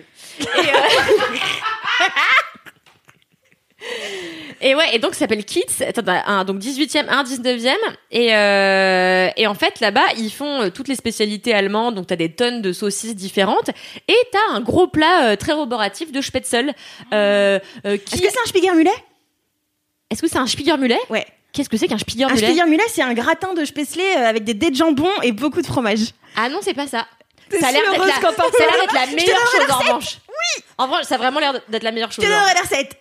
Et ouais, et donc ça s'appelle Kids. Attends, un donc 18e, un 19e et euh, et en fait là-bas, ils font euh, toutes les spécialités allemandes, donc t'as des tonnes de saucisses différentes. Et t'as un gros plat euh, très roboratif de Spätzle. Euh, euh, Est-ce que c'est un Spiegelmulet? Est-ce que c'est un Spiegelmulet Ouais. Qu'est-ce que c'est qu'un Un Spiegelmulet Spiegelmulet, c'est un gratin de Spätzle euh, avec des dés de jambon et beaucoup de fromage. Ah non, c'est pas ça. Ça a l'air d'être la, ça a l'air d'être la Je te meilleure chose en revanche. Oui. En vrai, ça a vraiment l'air d'être la meilleure Je chose. te genre. donnerai la recette.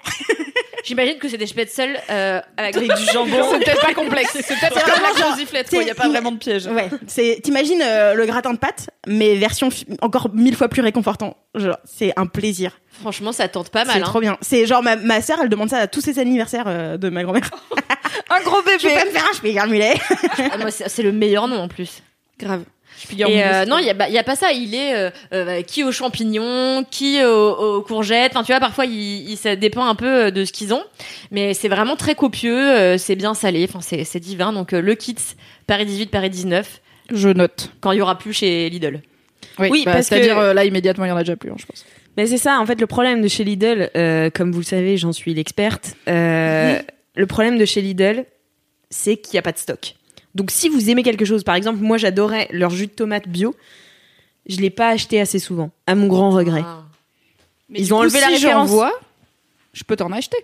J'imagine que c'est des Spätzle euh, avec, Avec du jambon. C'est peut-être pas complexe. C'est peut-être comme la croziflette, quoi. Il y a pas vraiment de piège. Ouais, c'est t'imagines euh, le gratin de pâtes, mais version fi- encore mille fois plus réconfortant. Genre, c'est un plaisir. Franchement, ça tente pas mal. C'est hein. trop bien. C'est genre ma, ma sœur, elle demande ça à tous ses anniversaires euh, de ma grand-mère. Un gros Tu peux bébé. me faire un Spiegelmulet Ah, moi, c'est c'est le meilleur nom en plus. Grave. Et euh, non, il y a, bah, il y a pas ça. Il est euh, euh, qui aux champignons, qui aux, aux courgettes. Enfin, tu vois, parfois, il, il- ça dépend un peu de ce qu'ils ont. Mais c'est vraiment très copieux. euh, c'est bien salé. Enfin, c'est c'est divin. Donc, euh, le Kits, Paris 18, Paris 19, Je note. quand il y aura plus chez Lidl. Oui, Oui, bah, parce c'est-à-dire que- euh, là immédiatement il y en a déjà plus, hein, je pense. Mais c'est ça, en fait, le problème de chez Lidl, euh, comme vous le savez, j'en suis l'experte. euh, Le problème de chez Lidl, c'est qu'il n'y a pas de stock. Donc, si vous aimez quelque chose, par exemple, moi j'adorais leur jus de tomate bio, je l'ai pas acheté assez souvent, à mon grand regret. Ah. Ils ont enlevé la si référence. j'envoie, je peux t'en acheter.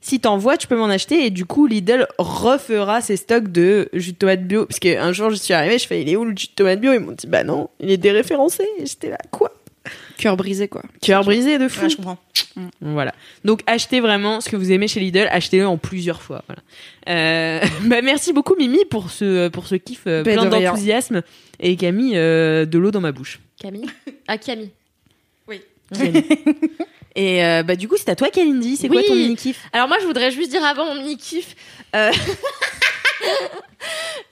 Si t'envoies, tu peux m'en acheter et du coup Lidl refera ses stocks de jus de tomate bio. Parce qu'un jour je suis arrivée, je fais il est où le jus de tomate bio? Ils m'ont dit bah non, il est déréférencé. Et j'étais là quoi? Cœur brisé quoi. Cœur brisé de fou. Ouais, je comprends. Voilà. Donc achetez vraiment ce que vous aimez chez Lidl, achetez-le en plusieurs fois. Voilà. Euh, bah, merci beaucoup Mimi pour ce pour ce kiff euh, Bah, plein de d'enthousiasme et mis euh, de l'eau dans ma bouche. Camille? Ah, Camille. Et euh, bah du coup c'est à toi Kalindi, c'est quoi Oui. ton mini kiff Alors moi, je voudrais juste dire avant mon mini kiff. euh,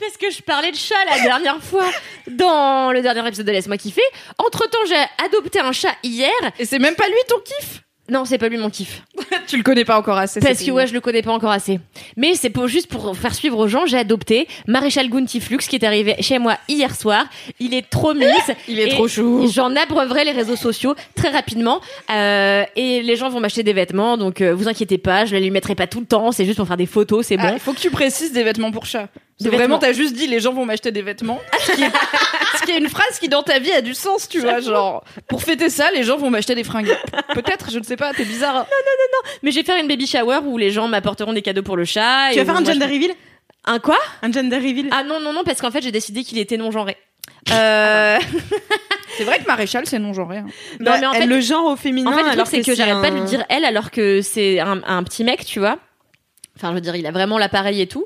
Parce que je parlais de chat la dernière fois dans le dernier épisode de Laisse-moi kiffer. Entre temps, j'ai adopté un chat hier. Et c'est même pas lui ton kiff? Non, c'est pas lui mon kiff. Tu le connais pas encore assez. Parce que ouais, je le connais pas encore assez. Mais c'est pour juste pour faire suivre aux gens, j'ai adopté Maréchal Guntiflux qui est arrivé chez moi hier soir. Il est trop mise. Il est trop chou. J'en abreuverai les réseaux sociaux très rapidement. Euh, et les gens vont m'acheter des vêtements, donc euh, vous inquiétez pas, je les lui mettrai pas tout le temps. C'est juste pour faire des photos, c'est Ah, bon. il faut que tu précises des vêtements pour chat. Vraiment, t'as juste dit les gens vont m'acheter des vêtements. ce, qui est, ce qui est une phrase qui dans ta vie a du sens, tu vois. Genre, pour fêter ça, les gens vont m'acheter des fringues. Peut-être, je ne sais pas, t'es bizarre. Mais je vais faire une baby shower où les gens m'apporteront des cadeaux pour le chat. Tu et vas faire un gender je- reveal? Un quoi? Un gender reveal Ah non non non parce qu'en fait j'ai décidé qu'il était non genré. Euh... C'est vrai que maréchal, c'est non genré. hein. non mais en elle fait le genre au féminin En fait, le alors truc, c'est que, j'arrête un- pas de lui dire elle alors que c'est un, un petit mec, tu vois. Enfin, je veux dire, il a vraiment l'appareil et tout.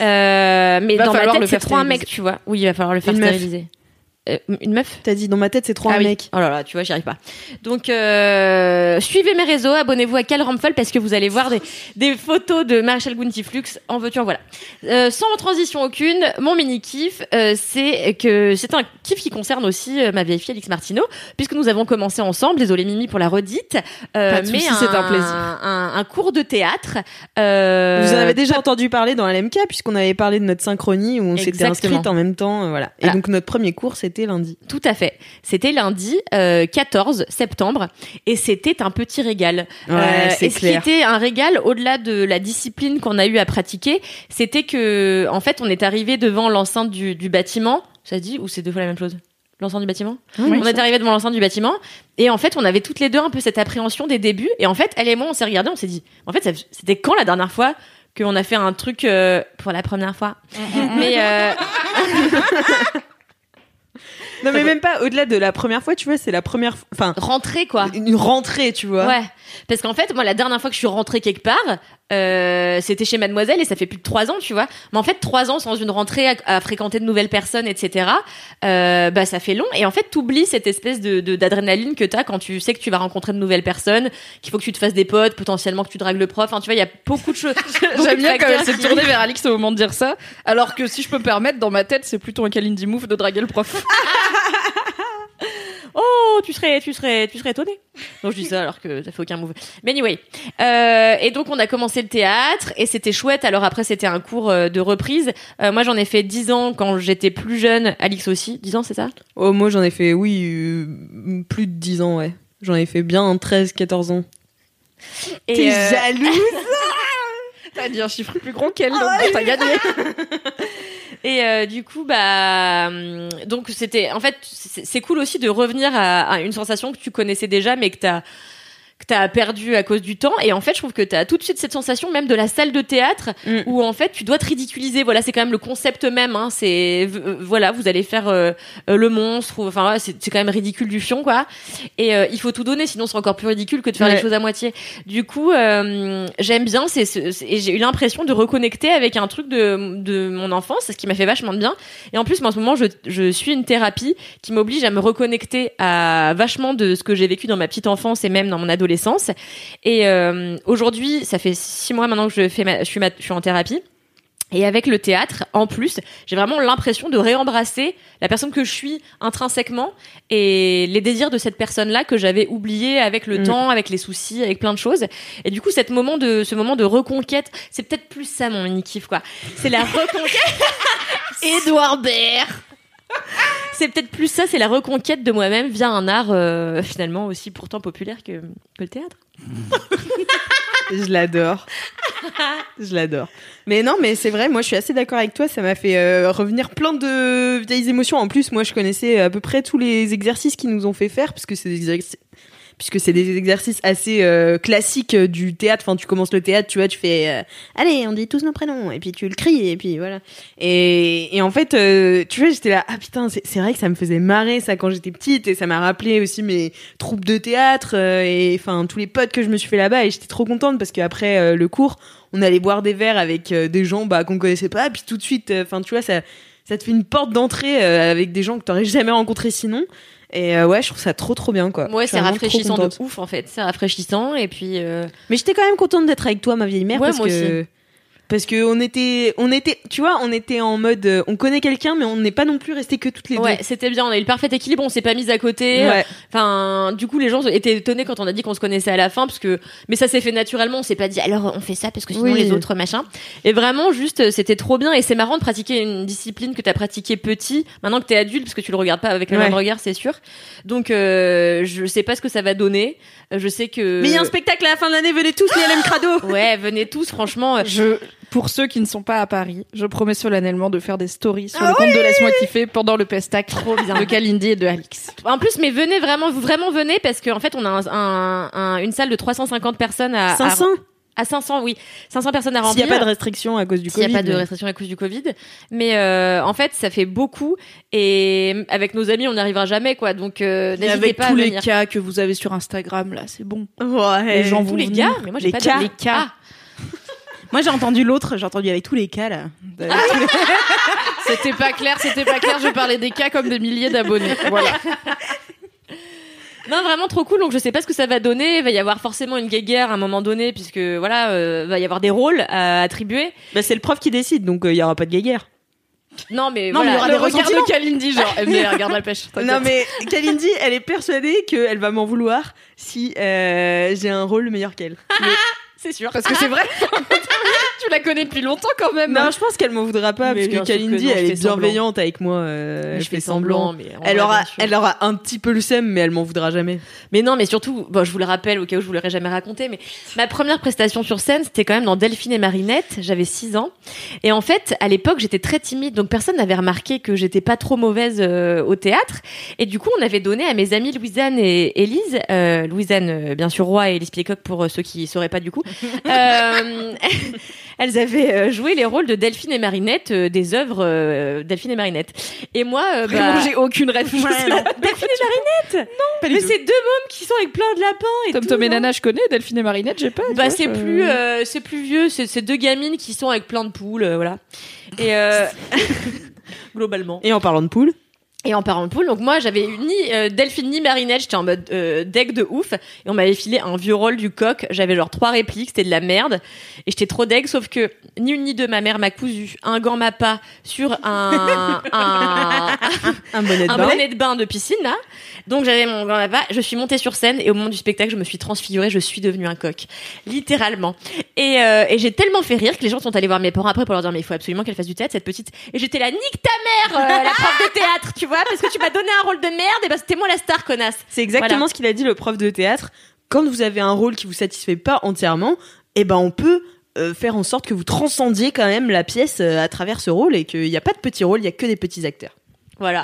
Euh, mais dans ma tête, c'est trop un mec, tu vois. Oui, il va falloir le faire stériliser. Euh, une meuf T'as dit dans ma tête c'est trop ah un oui. mec. Oh là là, tu vois, j'y arrive pas. Donc, euh, suivez mes réseaux, abonnez-vous à Cal Ramphel parce que vous allez voir des, des photos de Marshall Guntiflux. En veux-tu, en voilà. Euh, sans transition aucune, mon mini kiff, c'est que c'est un kiff qui concerne aussi ma vieille fille Alix Martineau, puisque nous avons commencé ensemble. Désolé Mimi pour la redite. Mais c'est un plaisir. Un, un cours de théâtre. Vous en avez déjà entendu parler dans LMK puisqu'on avait parlé de notre synchronie où on s'était inscrite en même temps, voilà. Et Voilà. donc notre premier cours c'était lundi. Tout à fait. C'était lundi euh, 14 septembre et c'était un petit régal. Ouais, c'est et ce clair. qui était un régal au-delà de la discipline qu'on a eu à pratiquer, c'était que en fait on est arrivé devant l'enceinte du, du bâtiment. Ça se dit ou c'est deux fois la même chose? L'enceinte du bâtiment? Oui, On est arrivé devant l'enceinte du bâtiment et en fait on avait toutes les deux un peu cette appréhension des débuts et en fait elle et moi on s'est regardé on s'est dit en fait c'était quand la dernière fois qu'on a fait un truc euh, pour la première fois? Mais euh, Non mais même pas au-delà de la première fois, tu vois, c'est la première enfin rentrer quoi une rentrée, tu vois. Ouais, parce qu'en fait, moi, la dernière fois que je suis rentrée quelque part, euh, c'était chez Mademoiselle et ça fait plus de trois ans, tu vois. Mais en fait, trois ans sans une rentrée à, à fréquenter de nouvelles personnes, etc. Euh, bah, ça fait long. Et en fait, t'oublies cette espèce de de- d'adrénaline que t'as quand tu sais que tu vas rencontrer de nouvelles personnes, qu'il faut que tu te fasses des potes, potentiellement que tu dragues le prof. Enfin, tu vois, il y a beaucoup de choses. J'aime bien quand s'est qui- tournée vers Alix au moment de dire ça. Alors que si je peux me permettre, dans ma tête, c'est plutôt un Kalindi move de draguer le prof. Oh, tu serais, tu serais, tu serais étonné. Non, je dis ça alors que ça fait aucun move. Mais anyway. Euh, et donc, on a commencé le théâtre et c'était chouette. Alors après, c'était un cours euh, de reprise. Euh, moi, j'en ai fait 10 ans quand j'étais plus jeune. Alix aussi. 10 ans, c'est ça? Oh moi j'en ai fait oui euh, plus de 10 ans, ouais. J'en ai fait bien 13 14 ans. Et, euh, jalouse T'as dit un chiffre plus gros qu'elle, donc t'as gagné. Et euh, du coup, bah, donc c'était, en fait, c'est c'est cool aussi de revenir à, à une sensation que tu connaissais déjà, mais que t'as que t'as perdu à cause du temps. Et en fait, je trouve que t'as tout de suite cette sensation même de la salle de théâtre Mm. où en fait tu dois te ridiculiser. Voilà, c'est quand même le concept même. Hein. C'est euh, voilà, vous allez faire euh, euh, le monstre. ou- Enfin, voilà, c'est quand même ridicule du fion, quoi. Et euh, il faut tout donner, sinon c'est encore plus ridicule que de faire Ouais. les choses à moitié. Du coup, euh, j'aime bien. C'est ce- c'est- et j'ai eu l'impression de reconnecter avec un truc de de mon enfance, ce qui m'a fait vachement de bien. Et en plus, moi, en ce moment, je, je suis une thérapie qui m'oblige à me reconnecter à vachement de ce que j'ai vécu dans ma petite enfance et même dans mon adolescence. Et euh, aujourd'hui, ça fait six mois maintenant que je fais, ma, je suis, ma- je suis en thérapie. Et avec le théâtre, en plus, j'ai vraiment l'impression de réembrasser la personne que je suis intrinsèquement et les désirs de cette personne-là que j'avais oublié avec le Mm. temps, avec les soucis, avec plein de choses. Et du coup, cette moment de, ce moment de reconquête, c'est peut-être plus ça mon mini kiff quoi. C'est la reconquête. Édouard Baird. C'est peut-être plus ça, c'est la reconquête de moi-même via un art euh, finalement aussi pourtant populaire que, le théâtre. Je l'adore. je l'adore. Mais non, mais c'est vrai, moi je suis assez d'accord avec toi, ça m'a fait euh, revenir plein de vieilles émotions. En plus, moi je connaissais à peu près tous les exercices qu'ils nous ont fait faire, parce que c'est des exercices puisque c'est des exercices assez euh, classiques euh, du théâtre. Enfin, tu commences le théâtre, tu vois, tu fais euh, allez, on dit tous nos prénoms, et puis tu le cries, et puis voilà. Et, en fait, tu vois, j'étais là, ah putain, c'est vrai que ça me faisait marrer ça quand j'étais petite, et ça m'a rappelé aussi mes troupes de théâtre, et enfin tous les potes que je me suis fait là-bas, et j'étais trop contente parce qu'après le cours, on allait boire des verres avec des gens bah, qu'on connaissait pas, puis tout de suite, enfin tu vois, ça, ça te fait une porte d'entrée avec des gens que t'aurais jamais rencontrés sinon. Et euh, ouais, je trouve ça trop trop bien quoi. Ouais, c'est rafraîchissant de ouf en fait. C'est rafraîchissant et puis euh, Mais j'étais quand même contente d'être avec toi, ma vieille mère, Ouais, parce moi que parce que on était, on était, tu vois, on était en mode, euh, on connaît quelqu'un, mais on n'est pas non plus resté que toutes les ouais, c'était bien. On a eu le parfait équilibre. On s'est pas mis à côté. deux. Ouais. Enfin, du coup, les gens étaient étonnés quand on a dit qu'on se connaissait à la fin, parce que, mais ça s'est fait naturellement. On s'est pas dit, alors on fait ça parce que sinon Oui. les autres machin. Et vraiment, juste, euh, c'était trop bien. Et c'est marrant de pratiquer une discipline que t'as pratiqué petit, maintenant que t'es adulte, parce que tu le regardes pas avec le Ouais. même regard, c'est sûr. Donc, euh, je sais pas ce que ça va donner. Euh, Je sais que. Mais il y a un spectacle à la fin de l'année, venez tous, l'ILM Crado. Ouais, venez tous, franchement. Je, pour ceux qui ne sont pas à Paris, je promets solennellement de faire des stories sur le compte de Laisse-moi kiffer pendant le pestac de Kalindi et de Alix. En plus, mais venez vraiment, vous vraiment venez parce qu'en fait, on a un, un- un- une salle de 350 personnes à, à- 500. à 500, oui, 500 personnes à S'il n'y remplir. a pas de restriction à cause du S'il Covid. n'y a pas de restriction à cause du Covid. Mais euh, en fait, ça fait beaucoup. Et avec nos amis, on n'y arrivera jamais, quoi. Donc, euh, n'hésitez avec pas tous à les venir. cas que vous avez sur Instagram, là, c'est bon. Ouais. Les gens Tous vont les venir. gars, mais moi, j'ai Les pas cas. de Les cas. Ah, Moi, j'ai entendu l'autre, j'ai entendu avec tous les cas, là. Avec tous les- C'était pas clair, c'était pas clair. Je parlais des cas comme des milliers d'abonnés. Voilà. Non, vraiment trop cool. Donc, je sais pas ce que ça va donner. Il va y avoir forcément une guéguerre à un moment donné, puisque voilà, euh, va y avoir des rôles à attribuer. Bah, c'est le prof qui décide, donc euh, il y aura pas de guéguerre. Non, mais Non, mais il y voilà. aura Le des regard ressentiments. de Kalindi, genre, eh, mais regarde la pêche. t'inquiète. Non mais Kalindi, elle est persuadée qu'elle va m'en vouloir si euh, j'ai un rôle meilleur qu'elle. c'est sûr. Parce que c'est vrai. tu la connais depuis longtemps quand même. Non, je pense qu'elle m'en voudra pas Mais parce que Kalindi, elle est bienveillante avec moi. euh, je je fais semblant. semblant, mais Elle aura, elle aura un petit peu le seum, mais elle m'en voudra jamais. Mais non, mais surtout, bon, je vous le rappelle au cas où je vous l'aurais jamais raconté, mais ma première prestation sur scène, c'était quand même dans Delphine et Marinette. J'avais 6 ans. Et en fait, à l'époque, j'étais très timide, donc personne n'avait remarqué que j'étais pas trop mauvaise euh, au théâtre. Et du coup, on avait donné à mes amies Louisanne et Élise, euh, Louisanne, euh, bien sûr, Roi et Élise Piecoq pour euh, ceux qui sauraient pas du coup. Elles avaient euh, joué les rôles de Delphine et Marinette, euh, des œuvres euh, Delphine et Marinette. Et moi, bah, j'ai aucune rêve. Delphine et Marinette du mais c'est deux mômes qui sont avec plein de lapins et Tom tout, Tom et non Nana, je connais. Delphine et Marinette, j'ai pas. Bah c'est je- plus c'est plus vieux, c'est deux gamines qui sont avec plein de poules, voilà. Et globalement. Et en parlant de poule, Et en parlant de poule, donc moi j'avais ni euh, Delphine ni Marinette, j'étais en mode euh, deck de ouf. Et on m'avait filé un vieux rôle du coq. J'avais genre trois répliques, c'était de la merde. Et j'étais trop deg, sauf que ni une ni deux, ma mère m'a cousu un gant mappa sur un, un, un bonnet de un bain. bonnet de bain de piscine là. Donc j'avais mon gant là-bas, je suis montée sur scène et au moment du spectacle, je me suis transfigurée, je suis devenue un coq, littéralement. Et, euh, et j'ai tellement fait rire que les gens sont allés voir mes parents après pour leur dire mais il faut absolument qu'elle fasse du théâtre cette petite. Et j'étais là nique ta mère, euh, la prof de théâtre, tu vois, parce que tu m'as donné un rôle de merde et bah c'était moi la star connasse. C'est exactement Voilà. ce qu'il a dit le prof de théâtre. Quand vous avez un rôle qui vous satisfait pas entièrement, eh ben on peut euh, faire en sorte que vous transcendiez quand même la pièce euh, à travers ce rôle et qu'il n'y a pas de petits rôles, il y a que des petits acteurs. Voilà.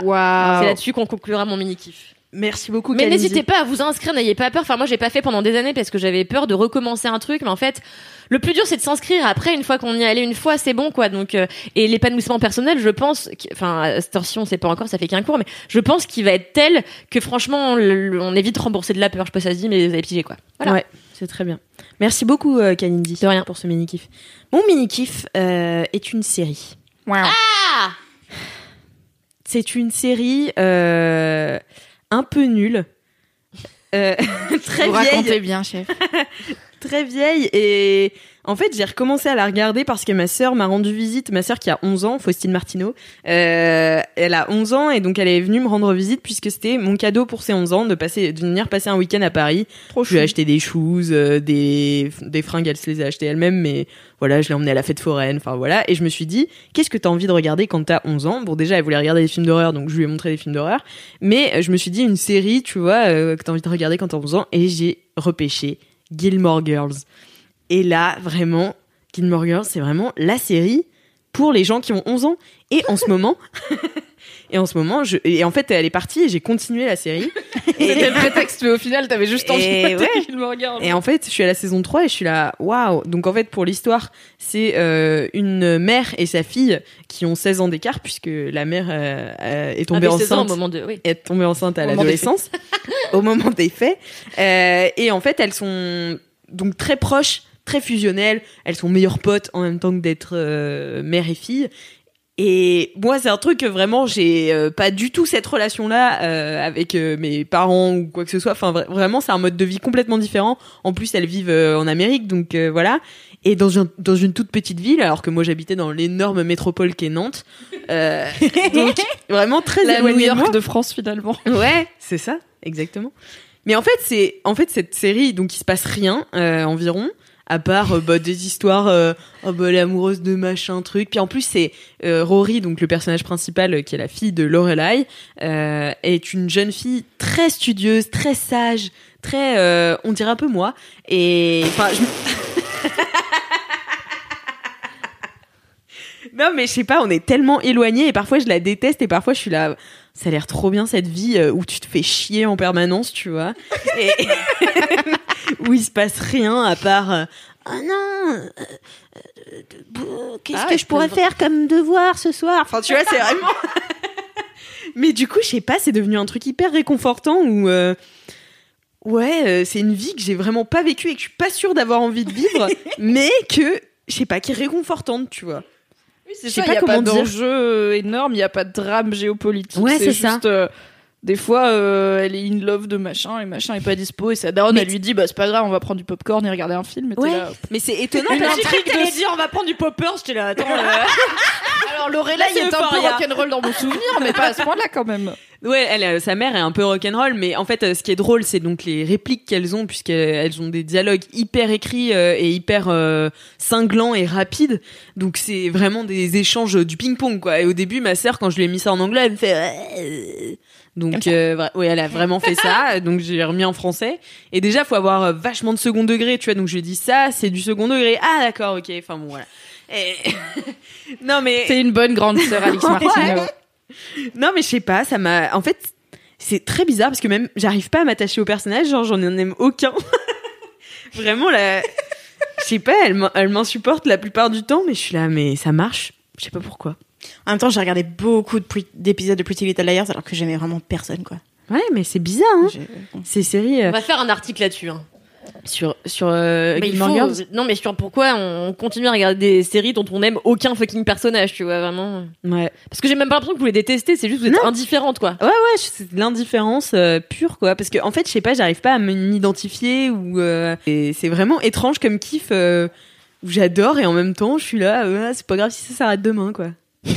C'est là-dessus qu'on conclura mon mini kiff. Merci beaucoup. Mais n'hésitez pas à vous inscrire, n'ayez pas peur. Enfin, moi, j'ai pas fait pendant des années parce que j'avais peur de recommencer un truc. Mais en fait, le plus dur, c'est de s'inscrire. Après, une fois qu'on y est allé une fois, c'est bon, quoi. Donc, euh, et l'épanouissement personnel, je pense, enfin, à cette heure-ci, on sait pas encore, ça fait qu'un cours, mais je pense qu'il va être tel que franchement, on évite de rembourser de la peur. Je sais pas si ça se dit, mais vous avez pigé, quoi. Voilà. Ouais, c'est très bien. Merci beaucoup, euh, Kalindi. De rien. Pour ce mini-kiff. Mon mini-kiff euh, est une série. Ah C'est une série euh, un peu nulle. Euh, très Vous vieille. racontez bien, chef. très vieille et en fait j'ai recommencé à la regarder parce que ma sœur m'a rendu visite. Ma sœur qui a 11 ans Faustine Martineau euh, elle a 11 ans et donc elle est venue me rendre visite puisque c'était mon cadeau pour ses 11 ans de passer de venir passer un week-end à Paris. Trop je lui ai acheté des shoes euh, des des fringues elle se les a achetées elle-même mais voilà je l'ai emmenée à la fête foraine enfin voilà. Et je me suis dit qu'est-ce que t'as envie de regarder quand t'as 11 ans? Bon déjà elle voulait regarder des films d'horreur donc je lui ai montré des films d'horreur. Mais euh, je me suis dit une série tu vois euh, que t'as envie de regarder quand t'as 11 ans et j'ai repêché Gilmore Girls. Et là, vraiment, Gilmore Girls, c'est vraiment la série pour les gens qui ont 11 ans. Et en ce moment, et en ce moment, je, et en fait, elle est partie et j'ai continué la série. C'était le prétexte, mais au final, t'avais juste envie Et de ouais. regarde. Et en fait, je suis à la saison 3 et je suis là, waouh! Donc en fait, pour l'histoire, c'est euh, une mère et sa fille qui ont 16 ans d'écart, puisque la mère euh, euh, est tombée Avec 16 ans, enceinte au moment de, oui. est tombée enceinte à l'adolescence, au moment des faits. Euh, et en fait, elles sont donc très proches, très fusionnelles. Elles sont meilleures potes en même temps que d'être euh, mère et fille. Et moi, c'est un truc que vraiment, j'ai euh, pas du tout cette relation-là euh, avec euh, mes parents ou quoi que ce soit. Enfin, vra- vraiment, c'est un mode de vie complètement différent. En plus, elles vivent en Amérique, donc voilà. Et dans, un, dans une toute petite ville, alors que moi, j'habitais dans l'énorme métropole qu'est Nantes. Donc, vraiment très La New éloignée de York moi. de France, finalement. Ouais, c'est ça, exactement. Mais en fait, c'est en fait cette série, donc il se passe rien environ, à part euh, bah, des histoires. Euh, oh bah elle est amoureuse de machin truc. Puis en plus c'est euh, Rory, donc le personnage principal, qui est la fille de Lorelai, est une jeune fille très studieuse, très sage, très, on dirait un peu moi. Et enfin, je... Non, mais je sais pas, on est tellement éloignés et parfois je la déteste et parfois je suis là. Ça a l'air trop bien cette vie euh, où tu te fais chier en permanence, tu vois. Et où il se passe rien à part. euh, Ah non, euh, euh, euh, qu'est-ce Ah, que je pourrais faire comme devoir ce soir? Enfin, tu vois, c'est vraiment. mais du coup, je sais pas, c'est devenu un truc hyper réconfortant où. Ouais, c'est une vie que j'ai vraiment pas vécue et que je suis pas sûre d'avoir envie de vivre, mais que, je sais pas, qui est réconfortante, tu vois. Oui, c'est ça, il n'y a pas d'enjeu énorme, il n'y a pas de drame géopolitique. Ouais, c'est ça. juste, euh, des fois, euh, elle est in love de machin et machin est pas dispo et sa daronne, elle lui dit, bah c'est pas grave, on va prendre du popcorn et regarder un film. Et Ouais, là, mais c'est étonnant Une intrigue de- dire, on va prendre du popper, j'étais là, attends. Alors Lorelai Là, c'est est un peu rock'n'roll dans mon souvenir, mais pas à ce point-là quand même. Ouais, elle, euh, sa mère est un peu rock'n'roll, mais en fait, euh, ce qui est drôle, c'est donc les répliques qu'elles ont, puisqu'elles ont des dialogues hyper écrits euh, et hyper euh, cinglants et rapides. Donc c'est vraiment des échanges du ping-pong, quoi. Et au début, ma sœur, quand je lui ai mis ça en anglais, elle me fait. Donc, euh, ouais, elle a vraiment fait ça. Donc j'ai remis en français. Et déjà, faut avoir vachement de second degré, tu vois. Donc je lui ai dit ça, c'est du second degré. Ah d'accord, ok. Enfin bon, voilà. Et... non mais C'est une bonne grande sœur, Alix Martineau. non, mais je sais pas, ça m'a. En fait, c'est très bizarre parce que même j'arrive pas à m'attacher au personnage, genre j'en aime aucun. Vraiment, la. Je sais pas, elle m'in- elle m'insupporte la plupart du temps, mais je suis là, mais ça marche. Je sais pas pourquoi. En même temps, j'ai regardé beaucoup d'épisodes de Pretty Little Liars alors que j'aimais vraiment personne, quoi. Ouais, mais c'est bizarre, hein. Ces séries euh, On va faire un article là-dessus. Hein. Sur sur euh, Mais faut-. Non, mais sur pourquoi on continue à regarder des séries dont on n'aime aucun fucking personnage, tu vois, vraiment. Ouais. Parce que j'ai même pas l'impression que vous les détestez, c'est juste que vous êtes Non. indifférente, quoi. Ouais, ouais, c'est de l'indifférence euh, pure, quoi. Parce que, en fait, je sais pas, j'arrive pas à m'identifier ou. euh, c'est vraiment étrange comme kiff euh, où j'adore et en même temps, je suis là, euh, ah, c'est pas grave si ça s'arrête demain, quoi.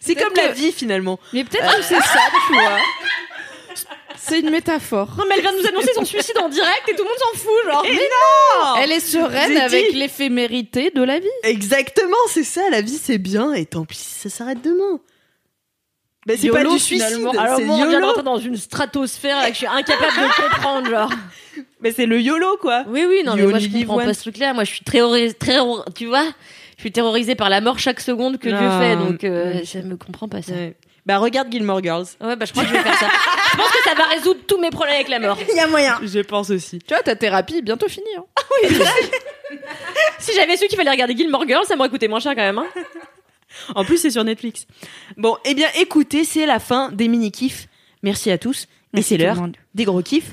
c'est comme la vie, finalement. Mais peut-être que c'est ça, tu vois. C'est une métaphore. Non, mais elle vient de nous annoncer son suicide en direct et tout le monde s'en fout, genre. Et non Elle est sereine avec l'éphémérité de la vie. Exactement, c'est ça, la vie c'est bien, et tant pis si ça s'arrête demain. Bah, c'est pas YOLO, du suicide, finalement. Alors c'est moi, on vient dans une stratosphère là, que je suis incapable de comprendre, genre. Mais c'est le YOLO, quoi. Oui, oui, non, mais You moi je comprends pas ce truc-là. Moi, je suis terrorisée, très, tu vois, je suis terrorisée par la mort chaque seconde que Dieu Non. fait, donc euh, je me comprends pas ça. Ouais. Bah, regarde Gilmore Girls. Ouais, bah je crois que je vais faire ça. je pense que ça va résoudre tous mes problèmes avec la mort. Il y a moyen. Je pense aussi. Tu vois, ta thérapie est bientôt finie. hein. Si j'avais su qu'il fallait regarder Gilmore Girls, ça m'aurait coûté moins cher quand même. Hein. En plus, c'est sur Netflix. Bon, eh bien, écoutez, c'est la fin des mini-kifs. Merci à tous. Et c'est l'heure des gros kifs.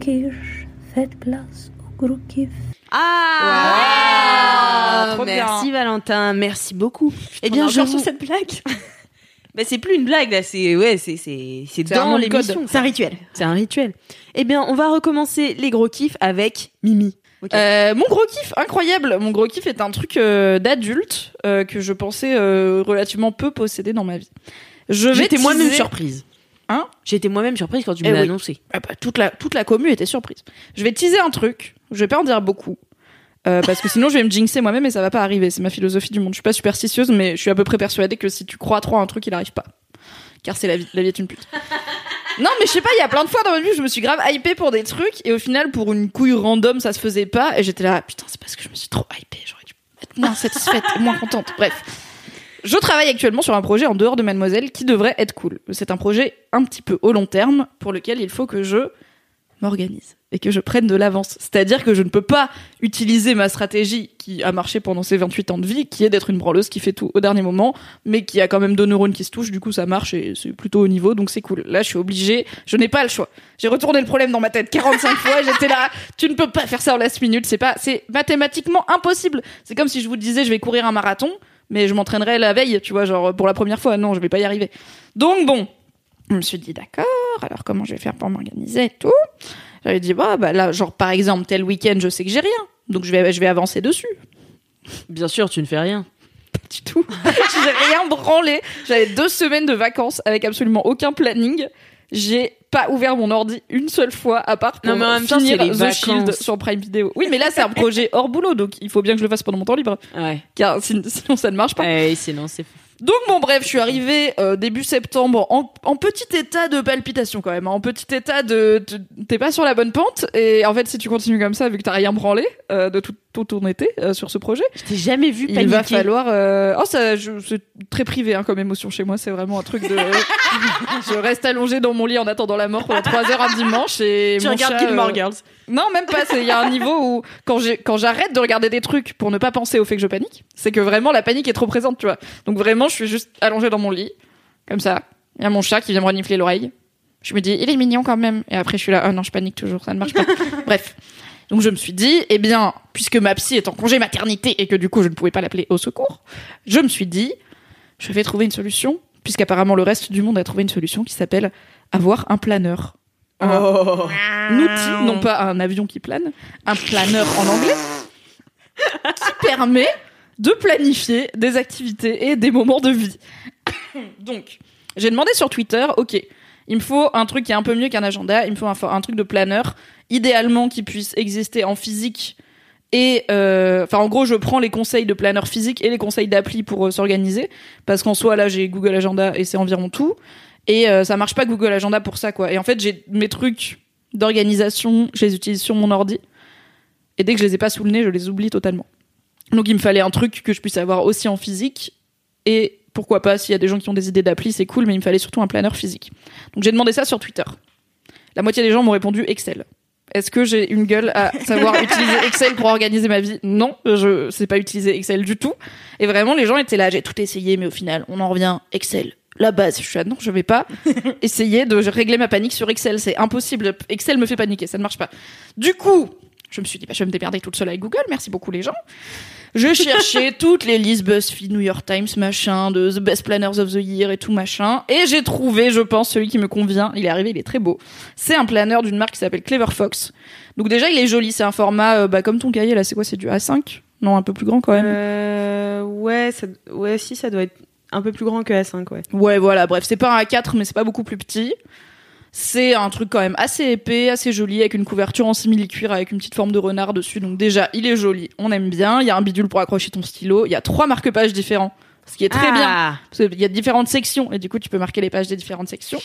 Quiches, faites place au gros kiff. Ah, trop Merci bien. Valentin, merci beaucoup. Eh bien, je vous- cette blague. Bah, c'est plus une blague là, c'est ouais, c'est c'est c'est C'est un dans l'émission. C'est un rituel. C'est un rituel. Eh bien, on va recommencer les gros kifs avec Mimi. Euh, mon gros kiff, incroyable. Mon gros kiff est un truc euh, d'adulte euh, que je pensais euh, relativement peu posséder dans ma vie. Je vais J'étais moi-même teaser- surprise. Hein J'étais moi-même surprise quand tu me Eh l'as oui. annoncé. Ah bah, toute la toute la commu était surprise. Je vais teaser un truc. Je vais pas en dire beaucoup. Euh, parce que sinon je vais me jinxer moi-même et ça va pas arriver. C'est ma philosophie du monde. Je suis pas superstitieuse, mais je suis à peu près persuadée que si tu crois trop à un truc, il arrive pas. Car c'est la vie. La vie est une pute. Non, mais je sais pas, il y a plein de fois dans ma vie où je me suis grave hypée pour des trucs et au final, pour une couille random, ça se faisait pas et j'étais là, putain, c'est parce que je me suis trop hypée. J'aurais dû être moins satisfaite moins contente. Bref. Je travaille actuellement sur un projet en dehors de Mademoiselle qui devrait être cool. C'est un projet un petit peu au long terme pour lequel il faut que je m'organise et que je prenne de l'avance. C'est-à-dire que je ne peux pas utiliser ma stratégie qui a marché pendant ces 28 ans de vie, qui est d'être une branleuse qui fait tout au dernier moment, mais qui a quand même deux neurones qui se touchent, du coup ça marche et c'est plutôt au niveau, donc c'est cool. Là je suis obligée, je n'ai pas le choix. J'ai retourné le problème dans ma tête 45 fois, j'étais là, tu ne peux pas faire ça en last minute, c'est pas, c'est mathématiquement impossible. C'est comme si je vous disais je vais courir un marathon, mais je m'entraînerai la veille, tu vois, genre pour la première fois, non, je vais pas y arriver. Donc bon, je me suis dit d'accord, alors comment je vais faire pour m'organiser et tout? J'avais dit bah, bah là genre par exemple tel week-end je sais que j'ai rien, donc je vais je vais avancer dessus. Bien sûr, tu ne fais rien. Pas du tout. j'ai rien branlé. J'avais deux semaines de vacances avec absolument aucun planning. J'ai pas ouvert mon ordi une seule fois à part pour Non, mais en même temps, finir The vacances. Shield sur Prime Video. Oui, mais là c'est un projet hors boulot, donc il faut bien que je le fasse pendant mon temps libre, Ouais. car sin- sinon ça ne marche pas. Ouais, sinon c'est Donc bon bref, je suis arrivée euh, début septembre en, en petit état de palpitation quand même, hein, en petit état de de- t'es pas sur la bonne pente et en fait si tu continues comme ça vu que t'as rien branlé euh, de tout, tout ton été euh, sur ce projet, Je t'ai jamais vu il paniquer. va falloir euh, oh ça je- c'est très privé hein, comme émotion chez moi, c'est vraiment un truc de je reste allongée dans mon lit en attendant la mort pendant trois heures un dimanche et Tu mon regardes chat, Gilmore Girls. Non, même pas. Il y a un niveau où, quand j'ai, quand j'arrête de regarder des trucs pour ne pas penser au fait que je panique, c'est que vraiment la panique est trop présente, tu vois. Donc vraiment, je suis juste allongée dans mon lit, comme ça. Il y a mon chat qui vient me renifler l'oreille. Je me dis, il est mignon quand même. Et après, je suis là, ah non, je panique toujours, ça ne marche pas. Bref. Donc je me suis dit, eh bien, puisque ma psy est en congé maternité et que du coup je ne pouvais pas l'appeler au secours, je me suis dit, je vais trouver une solution, puisqu'apparemment le reste du monde a trouvé une solution qui s'appelle avoir un planeur. Un- Oh. un outil, non pas un avion qui plane, un planeur en anglais, qui permet de planifier des activités et des moments de vie. Donc, j'ai demandé sur Twitter, ok, il me faut un truc qui est un peu mieux qu'un agenda, il me faut un, un truc de planeur, idéalement qui puisse exister en physique. Et euh, enfin, en gros, je prends les conseils de planeur physique et les conseils d'appli pour euh, s'organiser, parce qu'en soi, là, j'ai Google Agenda et c'est environ tout. Et euh, ça marche pas Google Agenda pour ça, quoi. Et en fait, j'ai mes trucs d'organisation, je les utilise sur mon ordi. Et dès que je les ai pas sous le nez, je les oublie totalement. Donc il me fallait un truc que je puisse avoir aussi en physique. Et pourquoi pas, s'il y a des gens qui ont des idées d'appli, c'est cool, mais il me fallait surtout un planeur physique. Donc j'ai demandé ça sur Twitter. La moitié des gens m'ont répondu Excel. Est-ce que j'ai une gueule à savoir utiliser Excel pour organiser ma vie? Non, je sais pas utiliser Excel du tout. Et vraiment, les gens étaient là, j'ai tout essayé, mais au final, on en revient Excel. La base, je suis là, non, je vais pas essayer de régler ma panique sur Excel, c'est impossible. Excel me fait paniquer, ça ne marche pas. Du coup, Je me suis dit, bah, je vais me démerder toute seule avec Google. Merci beaucoup les gens. Je cherchais toutes les listes BuzzFeed, New York Times, machin, de The Best Planners of the Year et tout machin. Et j'ai trouvé, je pense, celui qui me convient. Il est arrivé, il est très beau. C'est un planner d'une marque qui s'appelle Clever Fox. Donc déjà, il est joli. C'est un format, euh, bah, comme ton cahier là, c'est quoi? C'est du A5 Non, un peu plus grand quand même. Euh, ouais, ça, ouais, si, ça doit être un peu plus grand que A5, ouais. Ouais, voilà, bref, c'est pas un A4, mais c'est pas beaucoup plus petit. C'est un truc quand même assez épais, assez joli, avec une couverture en simili-cuir, avec une petite forme de renard dessus. Donc déjà, il est joli, on aime bien. Il y a un bidule pour accrocher ton stylo. Il y a trois marque-pages différents, ce qui est très bien. Ah. Parce qu'il y a différentes sections, et du coup, tu peux marquer les pages des différentes sections.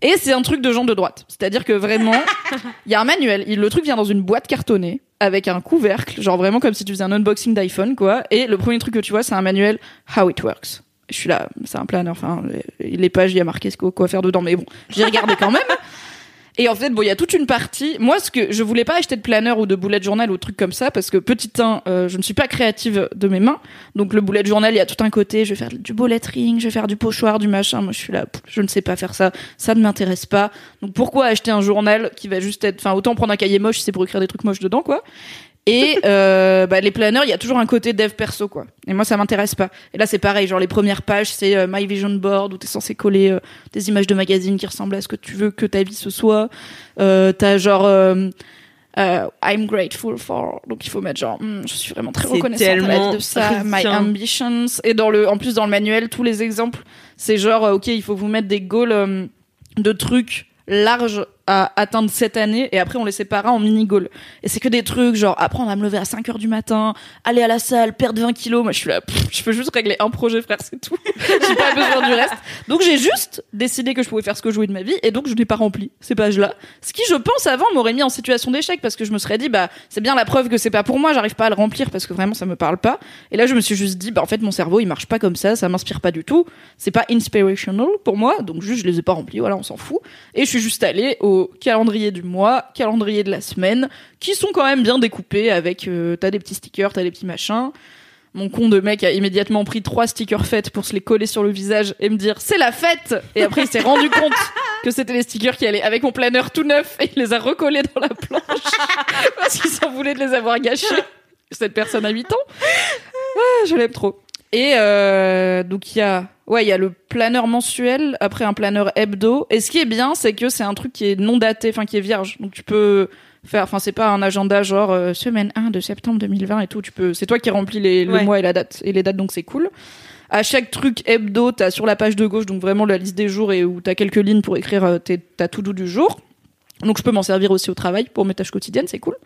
Et c'est un truc de gens de droite. C'est-à-dire que vraiment, il y a un manuel. Le truc vient dans une boîte cartonnée avec un couvercle, genre vraiment comme si tu faisais un unboxing d'iPhone, quoi. Et le premier truc que tu vois, c'est un manuel How It Works. Je suis là, c'est un planner. Enfin, les- pages, il y a marqué ce quoi faire dedans, mais bon, j'ai regardé quand même. Et en fait, bon, il y a toute une partie. Moi, ce que je voulais pas acheter de planner ou de bullet journal ou de trucs comme ça parce que petit 1, euh, je ne suis pas créative de mes mains. Donc le bullet journal, il y a tout un côté. Je vais faire du bullet ring, je vais faire du pochoir, du machin. Moi, je suis là, je ne sais pas faire ça. Ça ne m'intéresse pas. Donc pourquoi acheter un journal qui va juste être, enfin, autant prendre un cahier moche, c'est pour écrire des trucs moches dedans, quoi. Et euh, bah, les planners, il y a toujours un côté dev perso, quoi. Et moi, ça m'intéresse pas. Et là, c'est pareil. Genre les premières pages, c'est euh, My Vision Board où t'es censé coller euh, des images de magazines qui ressemblent à ce que tu veux que ta vie ce soit. Euh, t'as genre euh, euh, I'm grateful for. Donc il faut mettre genre Hmm, je suis vraiment très reconnaissante à la tellement vie de ça. My ambitions. Et dans le, en plus dans le manuel, tous les exemples, c'est genre ok, il faut vous mettre des goals euh, de trucs larges à atteindre cette année et après on les sépara en mini goals et c'est que des trucs genre apprendre à me lever à 5 heures du matin aller à la salle perdre 20 kilos. Moi je suis là pff, je peux juste régler un projet frère c'est tout. J'ai pas besoin du reste. Donc j'ai juste décidé que je pouvais faire ce que je voulais de ma vie et donc je n'ai pas rempli ces pages là ce qui je pense avant m'aurait mis en situation d'échec parce que je me serais dit bah c'est bien la preuve que c'est pas pour moi j'arrive pas à le remplir parce que vraiment ça me parle pas. Et là je me suis juste dit bah en fait mon cerveau il marche pas comme ça ça m'inspire pas du tout. C'est pas inspirational pour moi donc juste je les ai pas remplis voilà on s'en fout. Et je suis juste allée au calendrier du mois calendrier de la semaine qui sont quand même bien découpés avec euh, t'as des petits stickers t'as des petits machins. Mon con de mec a immédiatement pris trois stickers fêtes pour se les coller sur le visage et me dire c'est la fête! Et après il s'est rendu compte que c'était les stickers qui allaient avec mon planeur tout neuf et il les a recollés dans la planche parce qu'il s'en voulait de les avoir gâchés. Cette personne a 8 ans. Ah, je l'aime trop. Et euh, donc il y a ouais il y a le planeur mensuel après un planeur hebdo. Et ce qui est bien c'est que c'est un truc qui est non daté enfin qui est vierge. Donc tu peux faire enfin c'est pas un agenda genre euh, semaine 1 de septembre 2020 et tout. Tu peux c'est toi qui remplis les, le Ouais. mois et la date et les dates donc c'est cool. À chaque truc hebdo t'as sur la page de gauche donc vraiment la liste des jours et où t'as quelques lignes pour écrire euh, tes, ta to do du jour. Donc je peux m'en servir aussi au travail pour mes tâches quotidiennes c'est cool.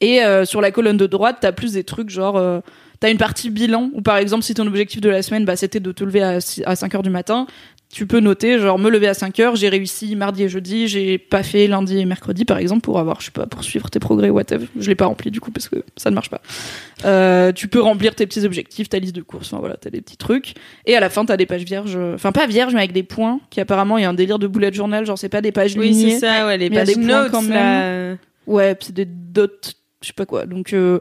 Et euh, sur la colonne de droite t'as plus des trucs genre euh, T'as une partie bilan où par exemple si ton objectif de la semaine bah, c'était de te lever à, six- à 5 heures du matin, tu peux noter genre me lever à 5 heures, j'ai réussi mardi et jeudi, j'ai pas fait lundi et mercredi par exemple pour avoir je sais pas pour suivre tes progrès whatever. Je l'ai pas rempli du coup parce que ça ne marche pas. Euh, tu peux remplir tes petits objectifs, ta liste de courses, enfin voilà, t'as des petits trucs et à la fin t'as des pages vierges, euh, enfin pas vierges mais avec des points qui apparemment il y a un délire de bullet journal, genre c'est pas des pages Oui, lignées. c'est ça, ouais, les pages des points notes, quand là. Ouais, puis c'est des dots, je sais pas quoi. Donc euh,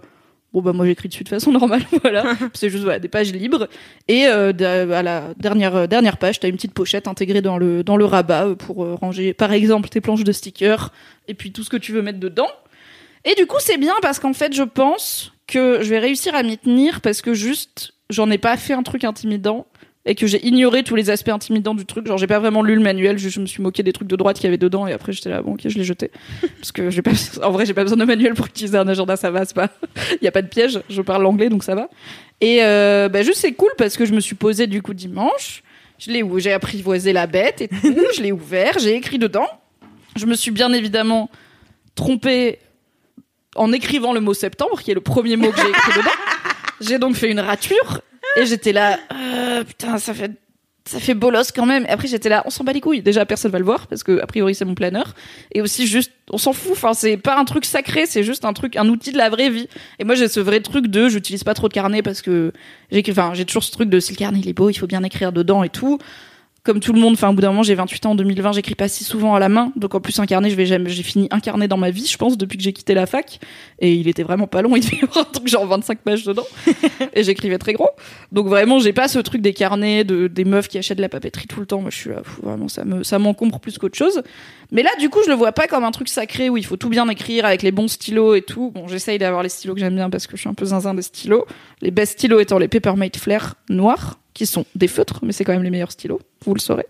bon bah moi j'écris dessus de façon normale, voilà. c'est juste voilà, des pages libres et euh, à la dernière euh, dernière page, t'as une petite pochette intégrée dans le dans le rabat euh, pour ranger par exemple tes planches de stickers et puis tout ce que tu veux mettre dedans. Et du coup, c'est bien parce qu'en fait, je pense que je vais réussir à m'y tenir parce que juste j'en ai pas fait un truc intimidant et que j'ai ignoré tous les aspects intimidants du truc. Genre, j'ai pas vraiment lu le manuel, juste je me suis moqué des trucs de droite qu'il y avait dedans et après j'étais là, bon, ok, je l'ai jeté. Parce que j'ai pas, en vrai, j'ai pas besoin de manuel pour utiliser un agenda, ça va, c'est pas, il y a pas de piège, je parle l'anglais donc ça va. Et euh, bah, juste c'est cool parce que je me suis posée du coup dimanche, je l'ai ou j'ai apprivoisé la bête et tout, je l'ai ouvert, j'ai écrit dedans. Je me suis bien évidemment trompée en écrivant le mot septembre, qui est le premier mot que j'ai écrit dedans. J'ai donc fait une rature et j'étais là, euh, putain, ça fait ça fait bolos quand même. Et après j'étais là, on s'en bat les couilles. Déjà personne va le voir parce que a priori c'est mon planeur. Et aussi juste, on s'en fout. Enfin c'est pas un truc sacré, c'est juste un truc, un outil de la vraie vie. Et moi j'ai ce vrai truc de, j'utilise pas trop de carnet parce que j'ai, enfin j'ai toujours ce truc de si le carnet il est beau, il faut bien écrire dedans et tout. Comme tout le monde, enfin, au bout d'un moment, j'ai 28 ans en 2020, j'écris pas si souvent à la main. Donc, en plus, un carnet, je vais jamais, j'ai fini un carnet dans ma vie, je pense, depuis que j'ai quitté la fac. Et il était vraiment pas long, il devait y avoir un truc genre 25 pages dedans. et j'écrivais très gros. Donc, vraiment, j'ai pas ce truc des carnets, de, des meufs qui achètent de la papeterie tout le temps. Moi, je suis là, pff, vraiment, ça me, ça m'encombre plus qu'autre chose. Mais là, du coup, je le vois pas comme un truc sacré où il faut tout bien écrire avec les bons stylos et tout. Bon, j'essaye d'avoir les stylos que j'aime bien parce que je suis un peu zinzin des stylos. Les best stylos étant les Peppermint Flair noirs, qui sont des feutres, mais c'est quand même les meilleurs stylos, vous le saurez.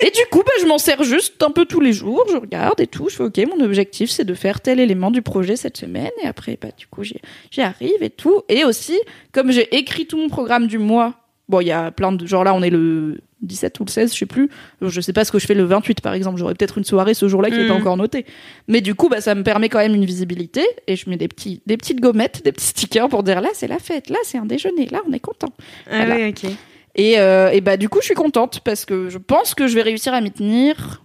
Et du coup, bah, je m'en sers juste un peu tous les jours, je regarde et tout, je fais ok, mon objectif c'est de faire tel élément du projet cette semaine, et après, bah, du coup, j'y arrive et tout. Et aussi, comme j'ai écrit tout mon programme du mois, bon, il y a plein de, genre là, on est le 17 ou le 16, je sais plus, je sais pas ce que je fais le 28 par exemple, j'aurais peut-être une soirée ce jour-là qui n'est pas Mhm. encore notée. Mais du coup, bah, ça me permet quand même une visibilité, et je mets des petits, des petites gommettes, des petits stickers pour dire là, c'est la fête, là, c'est un déjeuner, là, on est content. Ah Voilà. ouais, ok. Et, euh, et bah du coup, je suis contente parce que je pense que je vais réussir à m'y tenir